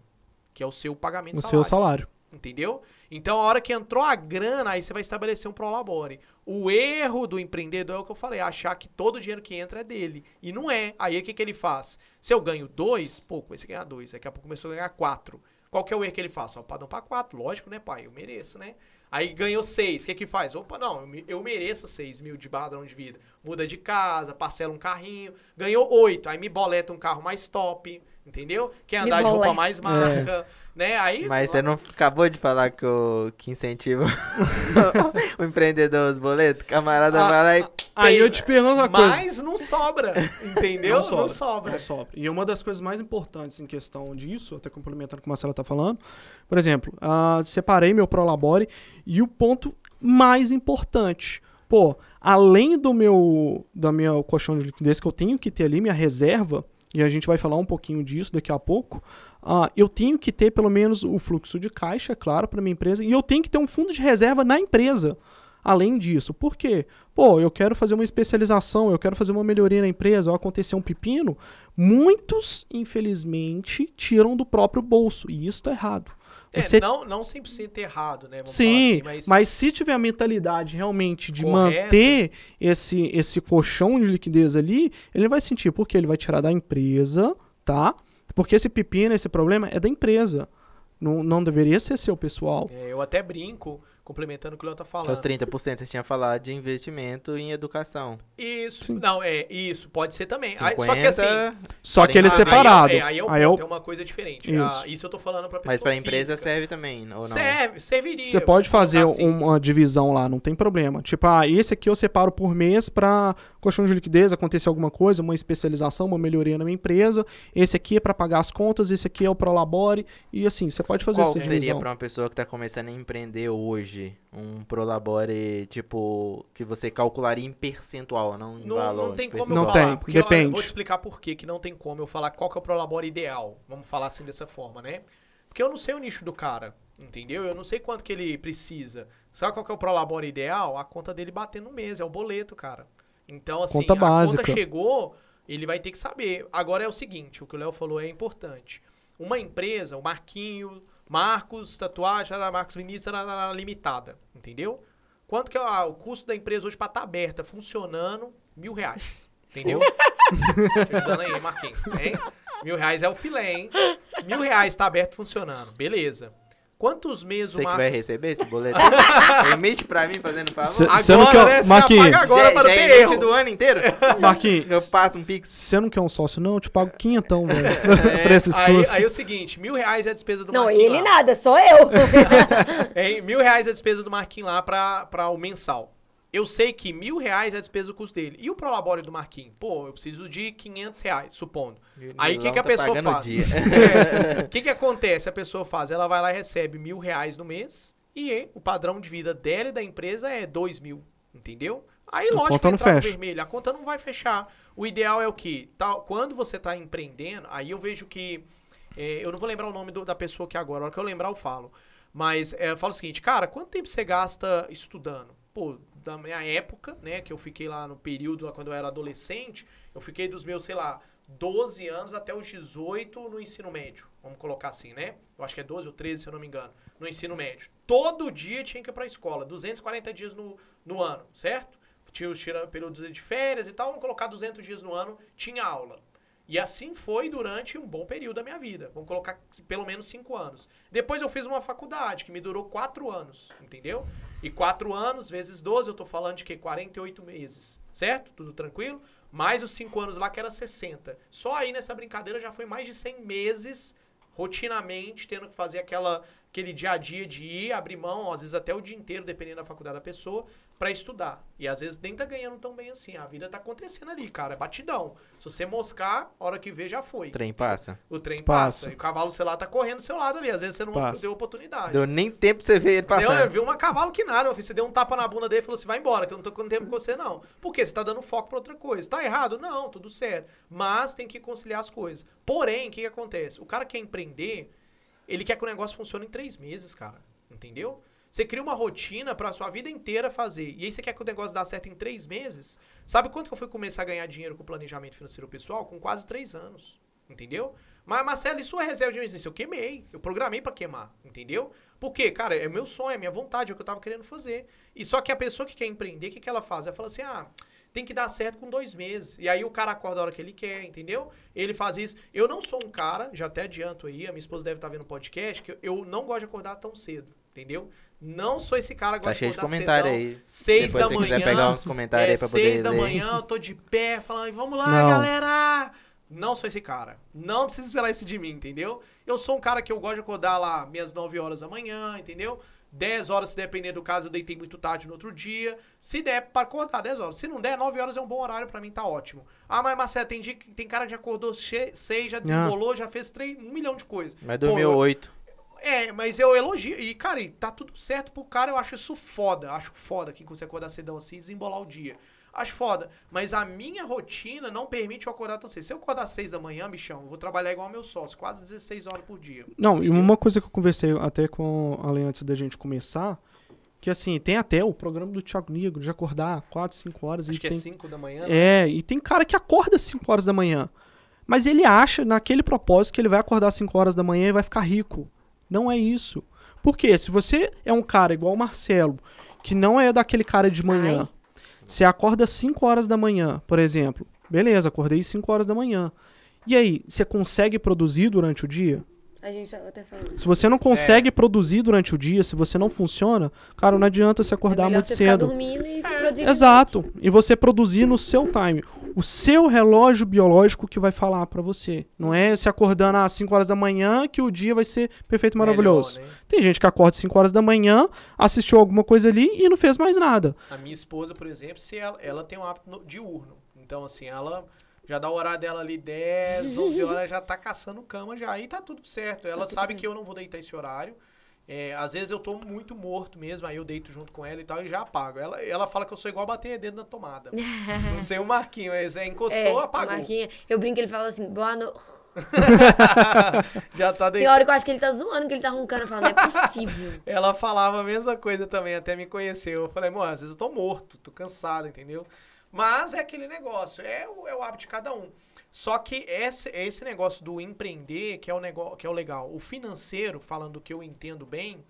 que é o seu pagamento O de seu salário. salário. Entendeu? Então, a hora que entrou a grana, aí você vai estabelecer um prolabore. O erro do empreendedor é o que eu falei, achar que todo o dinheiro que entra é dele. E não é. Aí o que, que ele faz? Se eu ganho dois, pô, comecei a ganhar dois. Daqui a pouco começou a ganhar quatro. Qual que é o erro que ele faz? Ó, padrão pra quatro. Lógico, né, pai? Eu mereço, né? Aí ganhou seis. O que que faz? Opa, não, eu me- eu mereço seis mil de padrão de vida. Muda de casa, parcela um carrinho. Ganhou oito. Aí me boleta um carro mais top. Entendeu? Quer Me andar de roupa mais marca, né? Aí Mas você não acabou de falar que, o, que incentiva o empreendedor os boletos? Camarada Ah, vai lá e. Aí eu te pergunto uma coisa. Mas não sobra, entendeu? Não Não sobra. sobra. Não sobra. E uma das coisas mais importantes em questão disso, até complementando o que o Marcelo tá falando, por exemplo, ah, separei meu Prolabore e o ponto mais importante, pô, além do meu, da minha colchão de liquidez que eu tenho que ter ali, minha reserva, e a gente vai falar um pouquinho disso daqui a pouco, ah, eu tenho que ter pelo menos o fluxo de caixa, claro, para minha empresa, e eu tenho que ter um fundo de reserva na empresa. Além disso, por quê? Pô, eu quero fazer uma especialização, eu quero fazer uma melhoria na empresa, ou acontecer um pepino. Muitos, infelizmente, tiram do próprio bolso, e isso tá errado. É, Você não, não 100% errado, né? Vamos Sim, assim, mas... se tiver a mentalidade realmente de Correta. manter esse, esse colchão de liquidez ali, ele vai sentir, porque ele vai tirar da empresa, tá? Porque esse pepino, esse problema é da empresa. Não, não deveria ser seu, pessoal. É, eu até brinco, complementando o que o Léo tá Que falando. os 30% você tinha falado de investimento em educação. Isso, Sim. não, é, isso, pode ser também. 50, Aí, só que assim, Só que ele é separado. Aí, é, aí é, o Aí é o- é uma coisa diferente. Isso. Ah, isso eu tô falando pra pessoa mas pra empresa física. serve também, ou não? Serve, serviria. Você pode fazer assim. uma divisão lá, não tem problema. Tipo, ah, esse aqui eu separo por mês pra colchão de liquidez, acontecer alguma coisa, uma especialização, uma melhoria na minha empresa. Esse aqui é pra pagar as contas, esse aqui é o Prolabore. E assim, você pode fazer Qual essa seria divisão. pra uma pessoa que tá começando a empreender hoje um Prolabore, tipo, que você calcularia em percentual, não em Não, valor? não tem em como percentual. eu Não falar. tem, porque, depende. eu vou te explicar por quê que não tem como eu falar qual que é o Prolabore ideal. Vamos falar assim dessa forma, né? Porque eu não sei o nicho do cara, entendeu? Eu não sei quanto que ele precisa. Sabe qual que é o Prolabore ideal? A conta dele bater no mês, é o boleto, cara. Então, assim, Conta a básica. conta chegou, ele vai ter que saber. Agora é o seguinte, o que o Léo falou é importante. Uma empresa, o Marquinho, Marcos, tatuagem, Marcos Vinícius, limitada, entendeu? Quanto que é ah, o custo da empresa hoje pra estar aberta, funcionando? Mil reais. Entendeu? Te ajudando aí, Marquinhos. Hein? Mil reais é o filé, hein? Mil reais tá aberto funcionando. Beleza. Quantos meses Você o que vai Marcos... receber esse boleto? Emite pra mim, fazendo favor. Cê- Agora, Você não quer- né? Marquinhos. apaga agora já, para não já ter erro. do ano inteiro? Marquinhos, Eu passo um pix. você não quer um sócio, não? Eu te pago quinhentão, velho. pra esses Aí, cursos. aí é o seguinte, mil reais é a despesa do Não, Marquinhos ele lá. nada, sou eu. É, mil reais é a despesa do Marquinhos lá pra, pra o mensal. Eu sei que mil reais é a despesa do custo dele. E o prolabore do Marquinhos? Pô, eu preciso de 500 reais, supondo. Aí o que, que a tá pessoa o faz? É, O que, que acontece? A pessoa faz, ela vai lá e recebe mil reais no mês e o padrão de vida dela e da empresa é dois mil, entendeu? Aí, A lógico, conta que não fecha. vermelho, a conta não vai fechar. O ideal é o que? quando você tá empreendendo, aí eu vejo que. é, eu não vou lembrar o nome do- da pessoa aqui agora, a hora que eu lembrar eu falo. Mas é, eu falo o seguinte, cara, quanto tempo você gasta estudando? Pô, da minha época, né, que eu fiquei lá no período lá quando eu era adolescente, eu fiquei dos meus, sei lá, 12 anos até os 18 no ensino médio. Vamos colocar assim, né? Eu acho que é 12 ou 13, se eu não me engano, no ensino médio. Todo dia tinha que ir pra escola, 240 dias no, no ano, certo? Tinha os períodos de férias e tal, vamos colocar 200 dias no ano, tinha aula. E assim foi durante um bom período da minha vida. Vamos colocar pelo menos cinco anos. Depois eu fiz uma faculdade que me durou quatro anos, entendeu? E quatro anos vezes 12, eu tô falando de que 48 meses, certo? Tudo tranquilo? Mais os cinco anos lá que era 60. Só aí nessa brincadeira já foi mais de 100 meses rotinamente tendo que fazer aquela aquele dia a dia de ir, abrir mão, às vezes até o dia inteiro, dependendo da faculdade da pessoa, pra estudar. E às vezes nem tá ganhando tão bem assim. A vida tá acontecendo ali, cara. É batidão. Se você moscar, a hora que vê, já foi. Trem passa. O trem Passa. passa. E o cavalo, sei lá, tá correndo do seu lado ali. Às vezes você não deu oportunidade. Deu nem tempo pra você ver ele Deu, eu vi um cavalo que nada, meu filho. Você deu um tapa na bunda dele e falou assim: vai embora, que eu não tô com tempo com você, não. Por quê? Você tá dando foco pra outra coisa. Tá errado? Não, tudo certo. Mas tem que conciliar as coisas. Porém, o que, que acontece? O cara quer empreender, ele quer que o negócio funcione em três meses, cara. Entendeu? Você cria uma rotina pra sua vida inteira fazer. E aí você quer que o negócio dê certo em três meses? Sabe quanto que eu fui começar a ganhar dinheiro com planejamento financeiro pessoal? Com quase três anos. Entendeu? Mas, Marcelo, e sua reserva de emergência? Eu queimei. Eu programei pra queimar. Entendeu? Por quê? Cara, é meu sonho, é minha vontade, é o que eu tava querendo fazer. E só que a pessoa que quer empreender, o que, que ela faz? Ela fala assim: ah, tem que dar certo com dois meses. E aí o cara acorda a hora que ele quer, entendeu? Ele faz isso. Eu não sou um cara, já até adianto aí, a minha esposa deve estar vendo o podcast, que eu não gosto de acordar tão cedo, entendeu? Não sou esse cara que Tá cheio de comentário cedão. aí. Seis Depois da se você manhã. quiser pegar uns comentários é, aí pra poder seis da ler. manhã, eu tô de pé, falando, vamos lá, Não. galera! Não sou esse cara. Não precisa esperar isso de mim, entendeu? Eu sou um cara que eu gosto de acordar lá minhas 9 horas da manhã, entendeu? 10 horas, se depender do caso, eu deitei muito tarde no outro dia. Se der para acordar 10 horas. Se não der, 9 horas é um bom horário pra mim, tá ótimo. Ah, mas Marcelo, tem dia que tem cara que já acordou 6, já desembolou, já fez três, um milhão de coisas. Mas dormiu oito. É, mas eu elogio. E, cara, e tá tudo certo pro cara, eu acho isso foda. Acho foda que você acordar cedão assim e desembolar o dia. Acho foda. Mas a minha rotina não permite eu acordar tão cedo. Se eu acordar às 6 da manhã, bichão, eu vou trabalhar igual meu sócio, quase 16 horas por dia. Não, e uma coisa que eu conversei até com a Alen antes da gente começar, que assim, tem até o programa do Thiago Negro de acordar 4, 5 horas Acho e que tem é 5 da manhã. né? É, e tem cara que acorda às 5 horas da manhã. Mas ele acha, naquele propósito, que ele vai acordar às 5 horas da manhã e vai ficar rico. Não é isso. Por quê? Se você é um cara igual o Marcelo, que não é daquele cara de manhã, você acorda às 5 horas da manhã, por exemplo. Beleza, acordei às 5 horas da manhã. E aí, você consegue produzir durante o dia? A gente tava até falando. Se você não consegue É. produzir durante o dia, se você não funciona, cara, não adianta você acordar é muito você ficar cedo. dormindo e produzir. Exato. E você produzir no seu time. O seu relógio biológico que vai falar pra você. Não é se acordando às 5 horas da manhã que o dia vai ser perfeito e maravilhoso. Melhor, né? Tem gente que acorda às 5 horas da manhã, assistiu alguma coisa ali e não fez mais nada. A minha esposa, por exemplo, se ela, ela tem um hábito no- diurno. Então, assim, ela já dá o horário dela ali 10, 11 horas, já tá caçando cama já. Aí tá tudo certo. Ela tudo sabe bem. que eu não vou deitar esse horário. É, às vezes eu tô muito morto mesmo, aí eu deito junto com ela e tal e já apago. Ela, ela fala que eu sou igual bater dedo na tomada. não sei o Marquinho, mas é, encostou, É, apagou. Marquinha. Eu brinco, ele fala assim, boa noite. já tá Tem deitado. hora que eu acho que ele tá zoando, que ele tá roncando. Eu falo, não é possível. Ela falava a mesma coisa também, até me conheceu. Eu falei, amor, às vezes eu tô morto, tô cansado, entendeu? Mas é aquele negócio, é o, é o hábito de cada um. Só que esse, é esse negócio do empreender que é o negócio, que é o legal. O financeiro, falando do que eu entendo bem,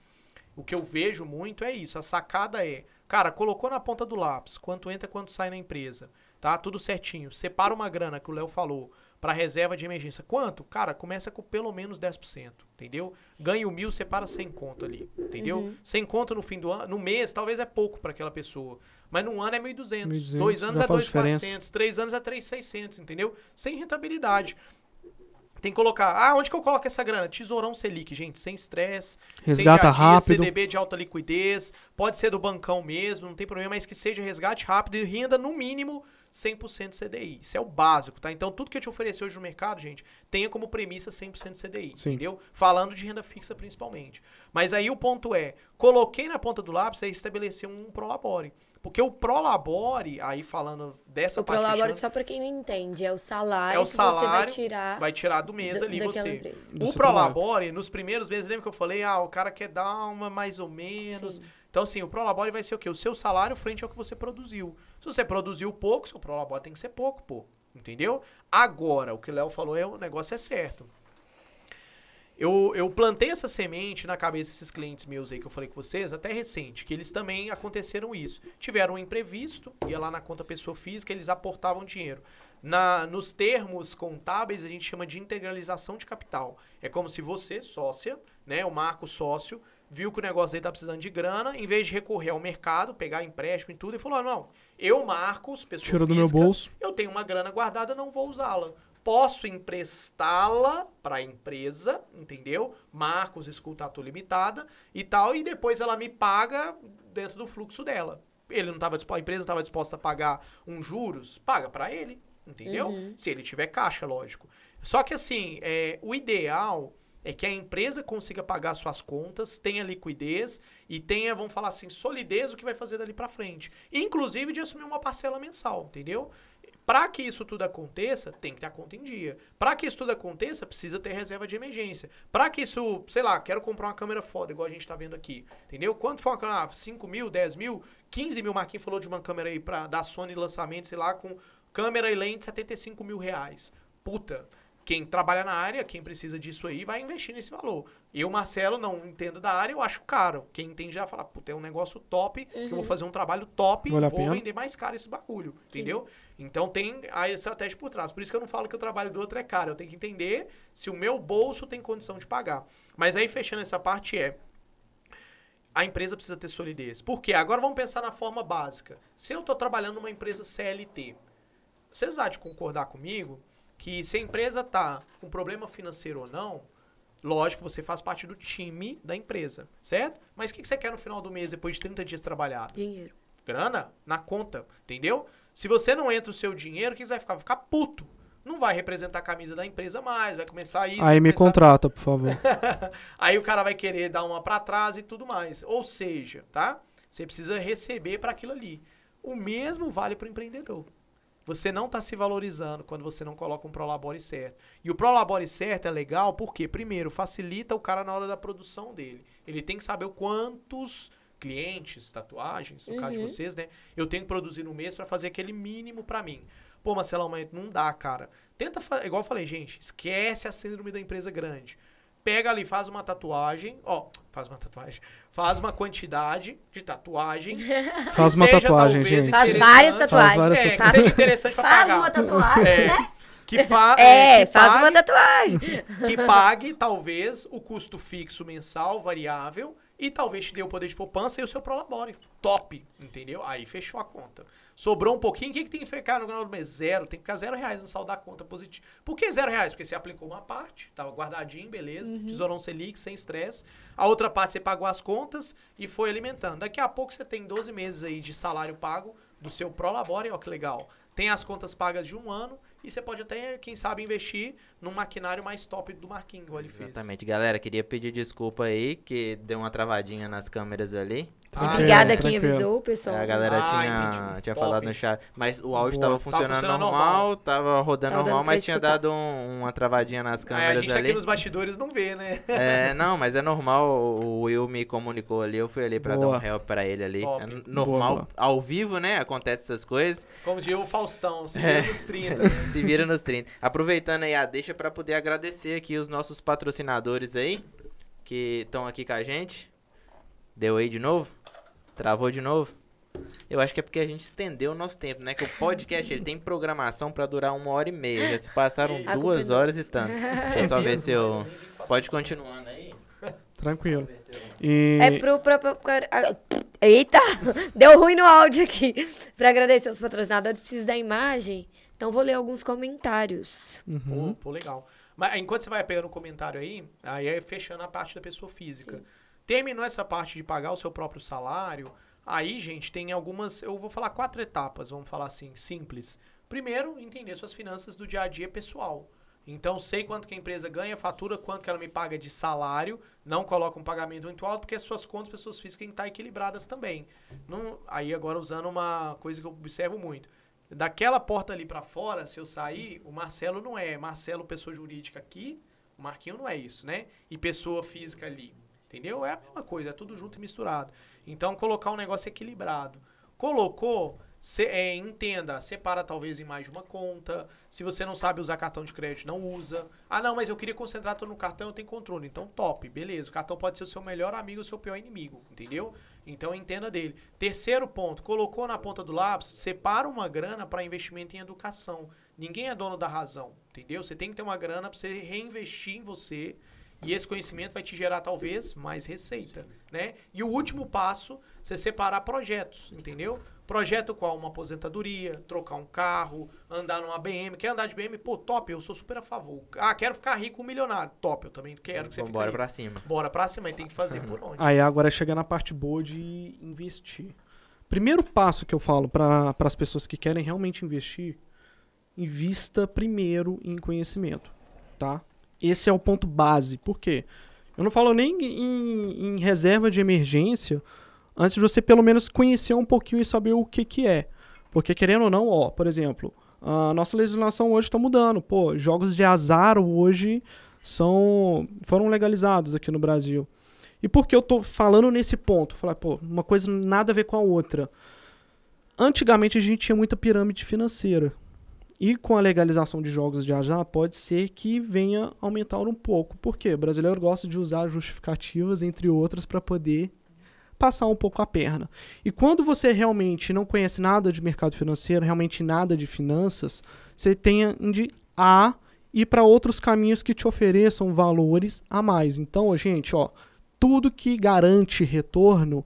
o que eu vejo muito é isso. A sacada é, cara, colocou na ponta do lápis, quanto entra, quanto sai na empresa, tá? Tudo certinho. Separa uma grana que o Léo falou para reserva de emergência. Quanto? Cara, começa com pelo menos 10%, entendeu? Ganha o mil, separa 100 conto ali, entendeu? Uhum. 100 conto no fim do ano, no mês talvez é pouco para aquela pessoa, mas no ano é 1.200, 1.200, dois anos é faz diferença. 2.400, três anos é 3.600, entendeu? Sem rentabilidade. Tem que colocar, ah, onde que eu coloco essa grana? Tesourão Selic, gente, sem estresse, Resgata sem rápido. CDB de alta liquidez, pode ser do bancão mesmo, não tem problema, mas que seja resgate rápido e renda no mínimo 100% CDI. Isso é o básico, tá? Então tudo que eu te oferecer hoje no mercado, gente, tenha como premissa 100% CDI, Sim. entendeu? Falando de renda fixa principalmente. Mas aí o ponto é, coloquei na ponta do lápis é estabelecer um Prolabore. Porque o Prolabore, aí falando dessa O parte prolabore, fechando, só pra quem não entende, é o salário É o que você vai salário, tirar vai tirar do mês da- ali você. empresa. Do O Prolabore, nos primeiros meses, lembra que eu falei, ah, o cara quer dar uma mais ou menos. Sim. Então, assim, o Prolabore vai ser o quê? O seu salário frente ao que você produziu. Se você produziu pouco, seu Prolabore tem que ser pouco, pô. Entendeu? Agora, o que o Léo falou, é, o negócio é certo. Eu, eu plantei essa semente na cabeça desses clientes meus aí que eu falei com vocês, até recente, que eles também aconteceram isso. Tiveram um imprevisto, ia lá na conta pessoa física, eles aportavam dinheiro. Na, nos termos contábeis, a gente chama de integralização de capital. É como se você, sócia, né, o Marco sócio, viu que o negócio dele tá precisando de grana, em vez de recorrer ao mercado, pegar empréstimo e tudo, e falou: "Ah, não, eu, Marcos, pessoa Tira do meu física, bolso. eu tenho uma grana guardada, não vou usá-la. Posso emprestá-la para a empresa, entendeu? Marcos Escultato Limitada e tal, e depois ela me paga dentro do fluxo dela. Ele não estava disposto, a empresa não estava disposta a pagar um juros, paga para ele, entendeu? Uhum. Se ele tiver caixa, lógico. Só que assim, é, o ideal é que a empresa consiga pagar suas contas, tenha liquidez e tenha, vamos falar assim, solidez o que vai fazer dali para frente. Inclusive de assumir uma parcela mensal, entendeu? Para que isso tudo aconteça, tem que ter a conta em dia. Para que isso tudo aconteça, precisa ter reserva de emergência. Para que isso, sei lá, quero comprar uma câmera foda, igual a gente tá vendo aqui. Entendeu? Quanto for uma câmera? Ah, 5 mil, 10 mil, 15 mil. Marquinhos falou de uma câmera aí pra, da Sony lançamento, sei lá, com câmera e lente, 75 mil reais. Puta. Quem trabalha na área, quem precisa disso aí, vai investir nesse valor. Eu, Marcelo, não entendo da área, eu acho caro. Quem entende já fala, puta, é um negócio top, que eu vou fazer um trabalho top, Vale vou vender mais caro esse bagulho, entendeu? Então tem a estratégia por trás. Por isso que eu não falo que o trabalho do outro é caro. Eu tenho que entender se o meu bolso tem condição de pagar. Mas aí, fechando essa parte, é a empresa precisa ter solidez. Por quê? Agora vamos pensar na forma básica. Se eu estou trabalhando numa empresa CLT, vocês há de concordar comigo que se a empresa tá com problema financeiro ou não, lógico, você faz parte do time da empresa, certo? Mas o que que você quer no final do mês, depois de 30 dias trabalhado? Dinheiro. grana na conta, entendeu? Se você não entra o seu dinheiro, o que você vai ficar? Vai ficar puto. Não vai representar a camisa da empresa mais, vai começar isso. Aí me começar- contrata, por favor. Aí o cara vai querer dar uma pra trás e tudo mais. Ou seja, tá? Você precisa receber para aquilo ali. O mesmo vale para o empreendedor. Você não está se valorizando quando você não coloca um Prolabore certo. E o Prolabore certo é legal porque, primeiro, facilita o cara na hora da produção dele. Ele tem que saber o quantos clientes, tatuagens, no caso de Uhum. vocês, né? Eu tenho que produzir no mês para fazer aquele mínimo para mim. Pô, Marcelão, mas não dá, cara. Tenta, igual eu falei, gente, esquece a síndrome da empresa grande. Pega ali, faz uma tatuagem, ó, faz uma tatuagem, faz uma quantidade de tatuagens. que Faz uma seja, tatuagem, talvez, gente. Faz várias Faz tatuagens. várias É, Faz- interessante pra Faz pagar. uma tatuagem, É, né? Que, fa É, que faz pague- uma tatuagem. que pague, talvez, o custo fixo mensal, variável, e talvez te dê o poder de poupança e o seu prolabore. Top, entendeu? Aí fechou a conta. Sobrou um pouquinho, o que, que tem que ficar no final do mês? Zero. Tem que ficar zero reais no saldo da conta positivo. Por que zero reais? Porque você aplicou uma parte, tava guardadinho, beleza. Tesourão Selic, sem estresse. A outra parte você pagou as contas e foi alimentando. Daqui a pouco você tem 12 meses aí de salário pago do seu prolabore, ó que legal. Tem as contas pagas de um ano e você pode até, quem sabe, investir num maquinário mais top do Marquinhos, igual ele fez. Exatamente, galera. Queria pedir desculpa aí, que deu uma travadinha nas câmeras ali. Ah, Obrigada é, quem tranquilo. avisou, pessoal. a galera Ah, tinha, entendi. tinha Top. falado no chat. Mas o áudio Boa. tava funcionando funcionando normal, normal. tava rodando Tava normal, mas tinha escutar. dado um- uma travadinha nas É, a câmeras gente ali. aqui nos bastidores não vê, né? É, não, mas é normal, o Will me comunicou ali, eu fui ali pra Boa. dar um help pra ele ali. Top. É normal, Boa, boa. ao vivo, né, acontece essas coisas. Como diria o Faustão, se É. vê nos 30. Se vira nos 30. Aproveitando aí a deixa pra poder agradecer aqui os nossos patrocinadores aí, que estão aqui com a gente. Deu aí de novo? Travou de novo? Eu acho que é porque a gente estendeu o nosso tempo, né? Que o podcast ele tem programação pra durar uma hora e meia. Já se passaram A culpa duas é horas e tanto. Deixa eu só ver se eu. Pode continuando aí. Tranquilo. Deixa E É pro, ah, Eita! Deu ruim no áudio aqui. Pra agradecer os patrocinadores, preciso da imagem. Então vou ler alguns comentários. Uhum. Pô, pô, legal. Mas enquanto você vai pegando o comentário aí, aí é fechando a parte da pessoa física. Terminou essa parte de pagar o seu próprio salário, aí, gente, tem algumas. Eu vou falar quatro etapas, vamos falar assim, simples. Primeiro, entender suas finanças do dia a dia pessoal. Então, sei quanto que a empresa ganha, fatura, quanto que ela me paga de salário, não coloca um pagamento muito alto, porque as suas contas, pessoas físicas, têm que estar equilibradas também. Não, aí, agora, usando uma coisa que eu observo muito. Daquela porta ali pra fora, se eu sair, o Marcelo não é. Marcelo, pessoa jurídica aqui, o Marquinho não é isso, né? E pessoa física ali. Entendeu? É a mesma coisa, é tudo junto e misturado. Então, colocar um negócio equilibrado. Colocou, se- é, entenda, separa talvez em mais de uma conta. Se você não sabe usar cartão de crédito, não usa. Ah, não, mas eu queria concentrar tudo no cartão, eu tenho controle. Então, top, beleza. O cartão pode ser o seu melhor amigo ou o seu pior inimigo, entendeu? Então, entenda dele. Terceiro ponto, colocou na ponta do lápis, separa uma grana para investimento em educação. Ninguém é dono da razão, entendeu? Você tem que ter uma grana para você reinvestir em você e esse conhecimento vai te gerar talvez mais receita, né? E o último passo, você separar projetos, entendeu? Projeto qual? Uma aposentadoria, trocar um carro, andar numa BM. Quer andar de BM? Pô, top, eu sou super a favor. Ah, quero ficar rico, um milionário. Top, eu também quero que você fique Bora rico. pra cima. Bora pra cima, mas tem que fazer por onde? Aí agora chega na parte boa de investir. Primeiro passo que eu falo para as pessoas que querem realmente investir, invista primeiro em conhecimento, tá? Esse é o ponto base. Por quê? Eu não falo nem em, em reserva de emergência antes de você pelo menos conhecer um pouquinho e saber o que que é. Porque querendo ou não, ó, por exemplo, a nossa legislação hoje está mudando. Pô, jogos de azar hoje são foram legalizados aqui no Brasil. E por que eu tô falando nesse ponto? Falar, pô, uma coisa nada a ver com a outra. Antigamente a gente tinha muita pirâmide financeira. E com a legalização de jogos de azar, pode ser que venha aumentar um pouco. Por quê? O brasileiro gosta de usar justificativas, entre outras, para poder passar um pouco a perna. E quando você realmente não conhece nada de mercado financeiro, realmente nada de finanças, você tende a ir para outros caminhos que te ofereçam valores a mais. Então, gente, ó, tudo que garante retorno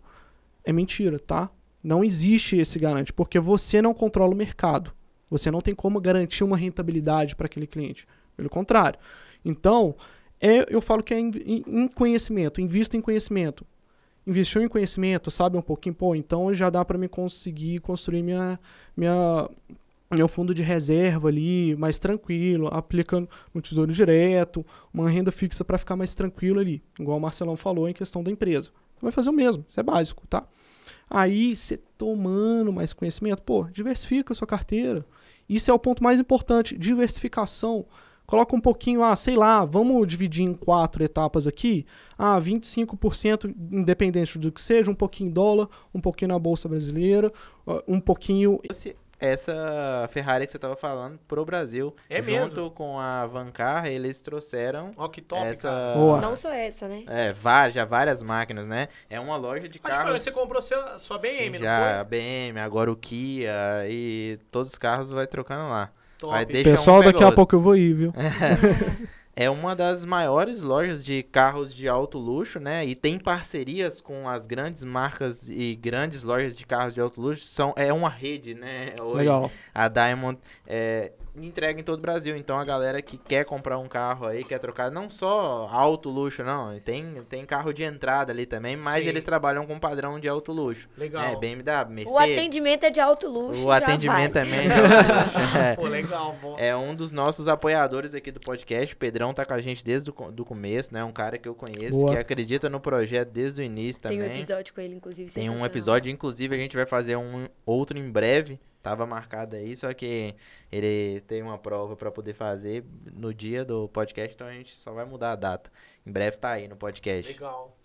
é mentira, tá? Não existe esse garante, porque você não controla o mercado. Você não tem como garantir uma rentabilidade para aquele cliente. Pelo contrário. Então, é, eu falo que é em, em- conhecimento, invista em conhecimento. Investiu em conhecimento, sabe um pouquinho, pô, então já dá para mim conseguir construir minha, minha, meu fundo de reserva ali mais tranquilo, aplicando um tesouro direto, uma renda fixa para ficar mais tranquilo ali, igual o Marcelão falou em questão da empresa. Você vai fazer o mesmo, isso é básico, tá? Aí, você tomando mais conhecimento, pô, diversifica a sua carteira. Isso é o ponto mais importante, diversificação. Coloca um pouquinho, ah, sei lá, vamos dividir em quatro etapas aqui. Ah, 25% independente do que seja, um pouquinho em dólar, um pouquinho na bolsa brasileira, ah, um pouquinho Essa Ferrari que você tava falando pro Brasil. É Junto mesmo? com a Vancar, eles trouxeram Ó, que top, essa. cara. Boa. Não só essa, né? É, já várias máquinas, né? É uma loja de Acho que foi, carros. você comprou seu, sua BM, já, a não BM, agora o Kia e todos os carros vai trocando lá. Foi? Vai Top. deixar Pessoal, um daqui a pouco eu vou ir, viu? É uma das maiores lojas de carros de alto luxo, né? E tem parcerias com as grandes marcas e grandes lojas de carros de alto luxo. São, é uma rede, né? Hoje, Legal. A Diamond é, entrega em todo o Brasil. Então a galera que quer comprar um carro aí, quer trocar, não só alto luxo, não. Tem, tem carro de entrada ali também, mas Sim. eles trabalham com padrão de alto luxo. Legal. É, BMW, Mercedes. O atendimento é de alto luxo. O já atendimento vai. também é de alto luxo. É. Pô, legal, bom. É um dos nossos apoiadores aqui do podcast. O Pedrão tá com a gente desde o do começo, né? Um cara que eu conheço, Boa. que acredita no projeto desde o início Tem também. um episódio com ele, inclusive. Tem um episódio, inclusive a gente vai fazer um outro em breve. Tava marcado aí, só que ele tem uma prova pra poder fazer no dia do podcast, então a gente só vai mudar a data. Em breve tá aí no podcast. Legal.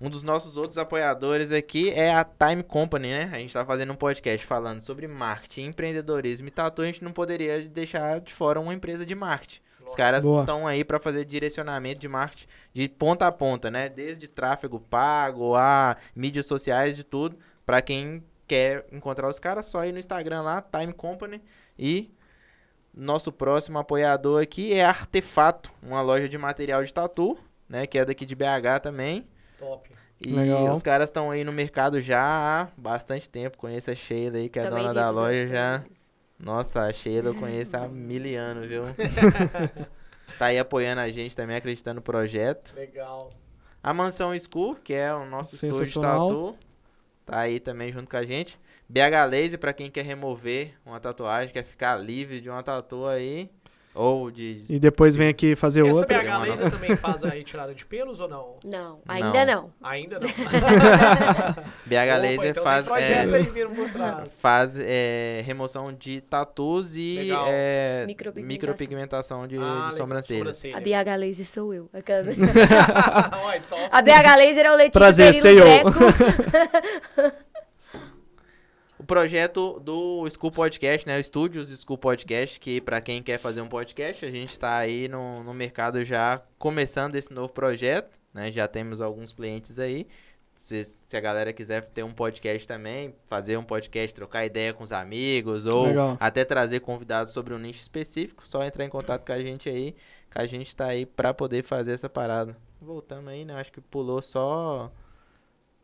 Um dos nossos outros apoiadores aqui é a Time Company, né? A gente tá fazendo um podcast falando sobre marketing, empreendedorismo e tatu. A gente não poderia deixar de fora uma empresa de marketing. Os caras estão aí para fazer direcionamento de marketing de ponta a ponta, né? Desde tráfego pago a mídias sociais, de tudo, para quem quer encontrar os caras, só ir no Instagram lá, Time Company. E nosso próximo apoiador aqui é Artefato, uma loja de material de tatu, né? Que é daqui de BH também. Top. E Legal. os caras estão aí no mercado já há bastante tempo. Conheço a Sheila aí, que é a dona da loja já. Nossa, a Sheila eu conheço há mil anos, viu? tá aí apoiando a gente também, acreditando no projeto. Legal. A Mansão School, que é o nosso estúdio de tatu, tá aí também junto com a gente. BH Laser, pra quem quer remover uma tatuagem, quer ficar livre de uma tatu aí, ou de... E depois vem aqui fazer Essa outra. BH Laser também faz a retirada de pelos ou não? Não, ainda não. Ainda não. BH Opa, Laser então faz... é, aí vindo por trás. faz é, remoção de tatus e é, Micropigmentação. micropigmentação de, Ah, de sobrancelha. A BH Laser sou eu. A BH Laser é o Letícia Prazer, sei eu. O projeto do School Podcast, né? O Estúdios School Podcast, que pra quem quer fazer um podcast, a gente tá aí no, no mercado já começando esse novo projeto, né? Já temos alguns clientes aí. Se, se a galera quiser ter um podcast também, fazer um podcast, trocar ideia com os amigos, ou Legal. até trazer convidados sobre um nicho específico, só entrar em contato com a gente aí, que a gente tá aí pra poder fazer essa parada. Voltando aí, né? Acho que pulou só.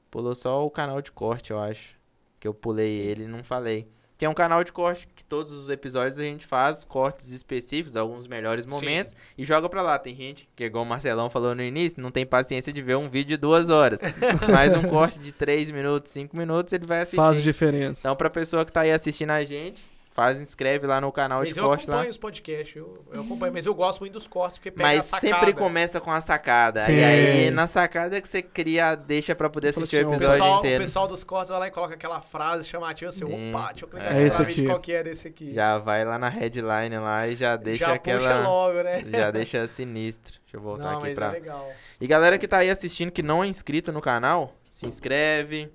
Pulou só o canal de corte, eu acho. Que eu pulei ele e não falei. Que é um canal de corte que todos os episódios a gente faz cortes específicos, alguns melhores momentos, e joga pra lá. Tem gente que, igual o Marcelão falou no início, não tem paciência de ver um vídeo de duas horas. Mas um corte de três minutos, cinco minutos, ele vai assistir. Faz diferença. Então, pra pessoa que tá aí assistindo a gente, faz, inscreve lá no canal Mas de eu corte lá. acompanho os podcasts, eu, eu acompanho, mas eu gosto muito dos cortes, porque pega Mas a sempre sacada. começa com a sacada. Sim. E aí, na sacada é que você cria, deixa pra poder assistir assim, o ó, O episódio pessoal, o inteiro. pessoal dos cortes vai lá e coloca aquela frase chamativa assim, Sim. opa, deixa eu clicar É aqui esse pra ver qual que é desse aqui. Já vai lá na headline lá e já deixa Já aquela. puxa logo, né? Já deixa sinistro. Deixa eu voltar Não, aqui mas pra. é legal. E galera que tá aí assistindo que não é inscrito no canal, se inscreve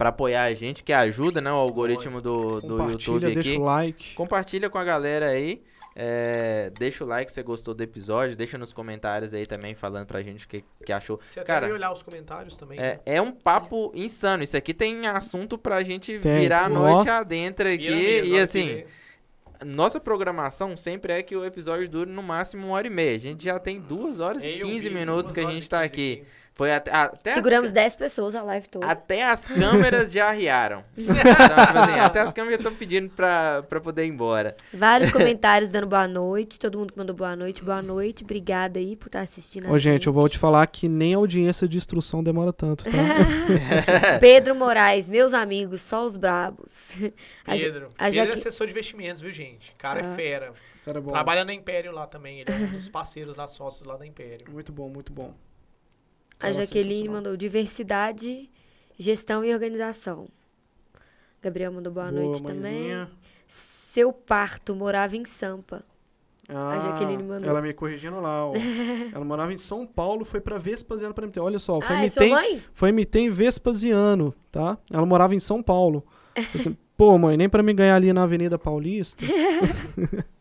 pra apoiar a gente, que ajuda, né, o algoritmo do, do Compartilha, YouTube deixa aqui. o like. Compartilha com a galera aí. é, deixa o like se você gostou do episódio. Deixa nos comentários aí também falando pra gente o que, que achou. Você até Cara, olhar os comentários também. É, né? é um papo insano. Isso aqui tem assunto pra gente Tem. virar a Ó. noite adentro aqui. E olha assim, que- nossa programação sempre é que o episódio dure no máximo uma hora e meia. A gente já tem duas horas e Eu 15 vi, minutos que a gente e tá 15 aqui. Foi até, até, Seguramos as, 10 pessoas a live toda. até as câmeras já arriaram. Então, tipo assim, até as câmeras já estão pedindo pra, pra poder ir embora. Vários comentários dando boa noite. Todo mundo que mandou boa noite, boa noite. Obrigada aí por estar assistindo. a Ô, gente, eu vou te falar que nem a audiência de instrução demora tanto, tá? Pedro Moraes, meus amigos, só os brabos. A Pedro. a Pedro é assessor de investimentos, viu, gente? Cara Ah. é fera. Cara, é bom. Trabalha na Império lá também. Ele é um dos parceiros lá, sócios lá da Império. Muito bom, muito bom. A Jaqueline mandou diversidade, gestão e organização. Gabriel mandou boa, noite mãezinha. também. Seu parto morava em Sampa. Ah, Jaqueline mandou. Ela me corrigindo lá, ó. ela morava em São Paulo, foi pra Vespasiano pra MT. Olha só, foi Ah, é MT, mãe? foi MT em Vespasiano, tá? Ela morava em São Paulo. Assim, Pô, mãe, nem pra me ganhar ali na Avenida Paulista.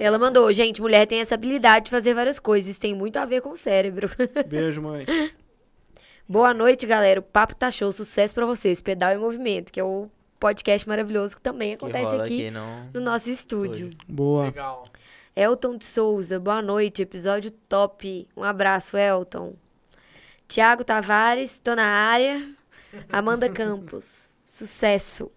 Ela mandou, gente, mulher tem essa habilidade de fazer várias coisas, tem muito a ver com o cérebro. Beijo, mãe. Boa noite, galera. O Papo tá show, sucesso pra vocês. Pedal em Movimento, que é o podcast maravilhoso que também Que acontece rola aqui no... no nosso estúdio. Boa. Legal. Elton de Souza, boa noite, episódio top. Um abraço, Elton. Tiago Tavares, tô na área. Amanda Campos, sucesso.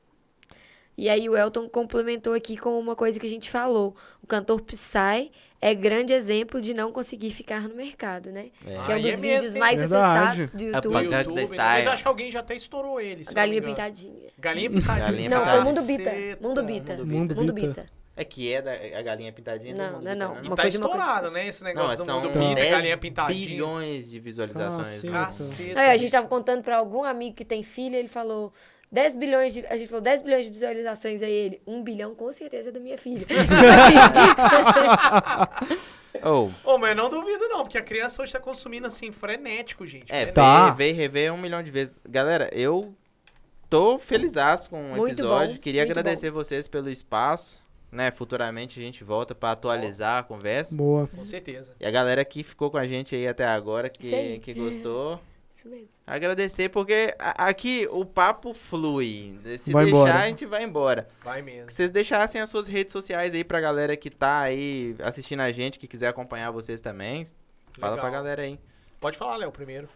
E aí o Elton complementou aqui com uma coisa que a gente falou. O cantor Psy é grande exemplo de não conseguir ficar no mercado, né? É. Que é um Ah, dos é mesmo, vídeos hein? mais Verdade. acessados do É YouTube. Pagando YouTube, né? Mas acho que alguém já até estourou ele. galinha pintadinha. Galinha pintadinha. Galinha Não, foi pintadinha. Mundo Bita. Mundo Bita. Mundo Mundo Mundo Bita. Bita. É que é da a galinha pintadinha. Não, mundo não é não. Bita, E Uma tá coisa, uma coisa. estourado, né? Esse negócio Não, do mundo Tá. Bita, 10 galinha pintadinha. bilhões de visualizações. Caceta. no- Caceta. Aí, a gente tava contando pra algum amigo que tem filho, ele falou 10 bilhões de. A gente falou 10 bilhões de visualizações aí ele. 1 bilhão com certeza é da minha filha. Tipo assim, Oh, Ô, mas eu não duvido não, porque a criança hoje tá consumindo assim, frenético, gente. é, frenético. Tá. ver, ver, rever um milhão de vezes. Galera, eu tô felizaço com o Muito episódio. bom, Queria muito agradecer vocês pelo espaço. Né, futuramente a gente volta pra atualizar a conversa. Boa. Com certeza. E a galera que ficou com a gente aí até agora, que, que gostou. Isso mesmo. Agradecer, porque a- aqui o papo flui. Se Vai deixar, embora. a gente vai embora. Vai mesmo. Que vocês deixassem as suas redes sociais aí pra galera que tá aí assistindo a gente, que quiser acompanhar vocês também. Fala pra galera aí. Pode falar, Léo, primeiro.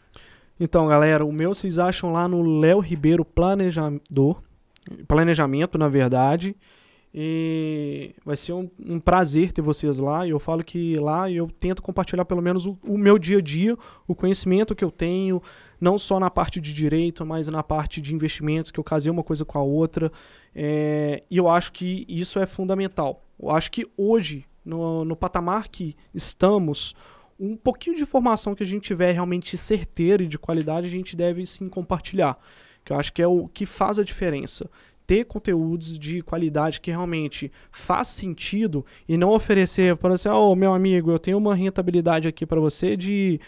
Então, galera, o meu vocês acham lá no Léo Ribeiro Planejador. Planejamento, na verdade. E vai ser um, um prazer ter vocês lá. E eu falo que lá eu tento compartilhar pelo menos o, o meu dia a dia, o conhecimento que eu tenho, não só na parte de direito, mas na parte de investimentos, que eu casei uma coisa com a outra. É, e eu acho que isso é fundamental. Eu acho que hoje, no, no patamar que estamos, um pouquinho de informação que a gente tiver realmente certeira e de qualidade, a gente deve sim compartilhar. Que eu acho que é o que faz a diferença. Ter conteúdos de qualidade que realmente faz sentido e não oferecer, por exemplo, ô meu amigo, eu tenho uma rentabilidade aqui para você de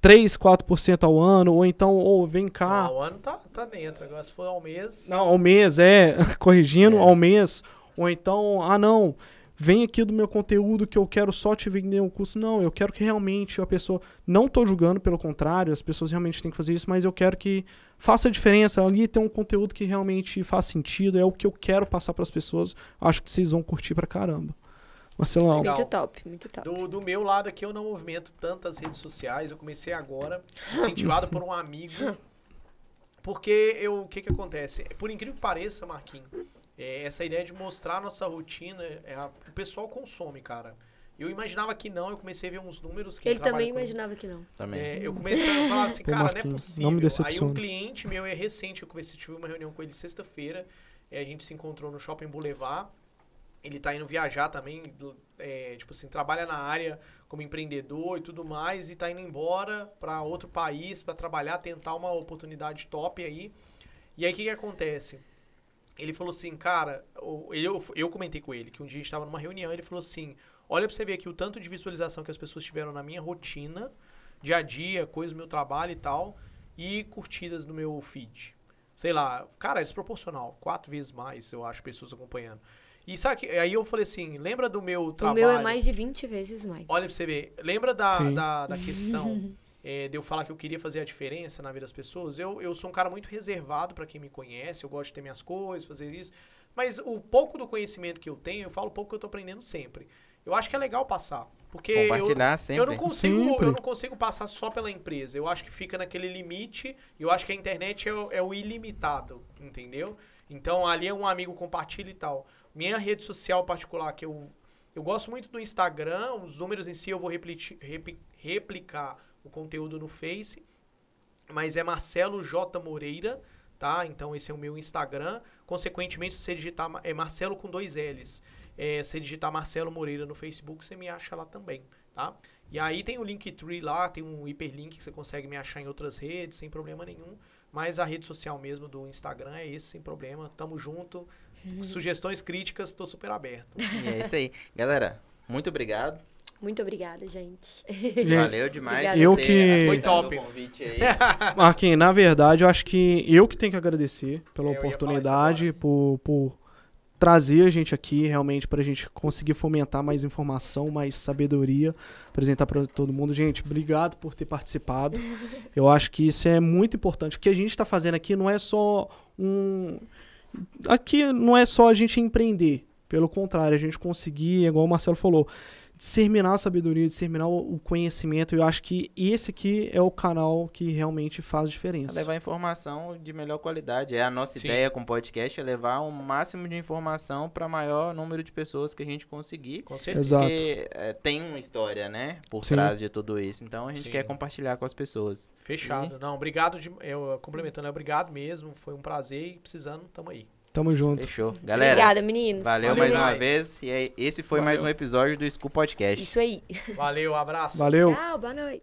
3, 4% ao ano, ou então, ou vem cá. Ah, o ano tá, tá dentro. Agora, se for ao mês. Não, ao mês, é, corrigindo, É. ao mês. Ou então, ah não, vem aqui do meu conteúdo que eu quero só te vender um curso. Não, eu quero que realmente a pessoa. Não tô julgando, pelo contrário, as pessoas realmente têm que fazer isso, mas eu quero que faça a diferença. Ali tem um conteúdo que realmente faz sentido, é o que eu quero passar para as pessoas. Acho que vocês vão curtir pra caramba. Marcelão. Legal. Muito top, muito top. Do, do meu lado aqui, eu não movimento tantas redes sociais. Eu comecei agora, incentivado por um amigo. Porque eu, o que que acontece? Por incrível que pareça, Marquinhos, é, essa ideia de mostrar a nossa rotina, é a- o pessoal consome, cara. Eu imaginava que não, eu comecei a ver uns números que Ele também com- imaginava que não. Também. É, eu comecei a falar assim, cara, não é possível. não me Aí um cliente meu é recente, eu conversei, tive uma reunião com ele sexta-feira, é, a gente se encontrou no Shopping Boulevard. Ele tá indo viajar também, é, tipo assim, trabalha na área como empreendedor e tudo mais, e tá indo embora para outro país para trabalhar, tentar uma oportunidade top aí. E aí o que, que acontece? Ele falou assim, cara, o- eu, eu comentei com ele que um dia a gente tava numa reunião, ele falou assim: olha pra você ver aqui o tanto de visualização que as pessoas tiveram na minha rotina, dia a dia, coisas do meu trabalho e tal, e curtidas no meu feed. Sei lá, cara, é desproporcional. Quatro vezes mais, eu acho, pessoas acompanhando. E sabe que, aí eu falei assim, lembra do meu O trabalho? meu é mais de 20 vezes mais. Olha pra você ver, lembra da, Sim. da, da questão é, de eu falar que eu queria fazer a diferença na vida das pessoas? Eu, eu sou um cara muito reservado pra quem me conhece, eu gosto de ter minhas coisas, fazer isso. Mas o pouco do conhecimento que eu tenho, eu falo pouco que eu tô aprendendo sempre. Eu acho que é legal passar. Porque eu, Compartilhar sempre. eu não consigo, Sempre. eu não consigo passar só pela empresa. Eu acho que fica naquele limite. e Eu acho que a internet é, o- é o ilimitado, entendeu? Então ali um amigo compartilha e tal. Minha rede social particular que eu eu gosto muito do Instagram, os números em si eu vou replicar o conteúdo no Face, mas é Marcelo J Moreira, tá? Então esse é o meu Instagram. Consequentemente, se você digitar é Marcelo com dois L's, é, se você digitar Marcelo Moreira no Facebook, você me acha lá também, tá? E aí tem o Linktree lá, tem um hiperlink que você consegue me achar em outras redes sem problema nenhum. Mas a rede social mesmo do Instagram é esse, sem problema. Tamo junto. Sugestões, críticas, tô super aberto. E é isso aí. Galera, muito obrigado. Muito obrigada, gente. Gente, Valeu demais. Eu ter que- Foi top. o convite aí. Marquinhos, na verdade, eu acho que eu que tenho que agradecer pela eu oportunidade, por, por trazer a gente aqui realmente pra gente conseguir fomentar mais informação, mais sabedoria, apresentar pra todo mundo. Gente, obrigado por ter participado. Eu acho que isso é muito importante. O que a gente tá fazendo aqui não é só um. Aqui não é só a gente empreender. Pelo contrário, a gente conseguir, igual o Marcelo falou, disseminar a sabedoria, disseminar o conhecimento. Eu acho que esse aqui é o canal que realmente faz diferença. levar informação de melhor qualidade. É a nossa Sim. ideia com o podcast é levar o máximo de informação para maior número de pessoas que a gente conseguir. Com certeza. Exato. Porque é, tem uma história, né, por Sim. trás de tudo isso. Então a gente Sim. quer compartilhar com as pessoas. Fechado. Não, obrigado. De, eu, complementando, é obrigado mesmo. Foi um prazer e precisando, tamo aí. Tamo junto. Fechou. Galera, Obrigada, meninos. valeu Valeu mais uma demais. vez. E aí, esse foi mais um Valeu. episódio do School Podcast. Isso aí. Valeu, abraço. Valeu. Tchau, boa noite.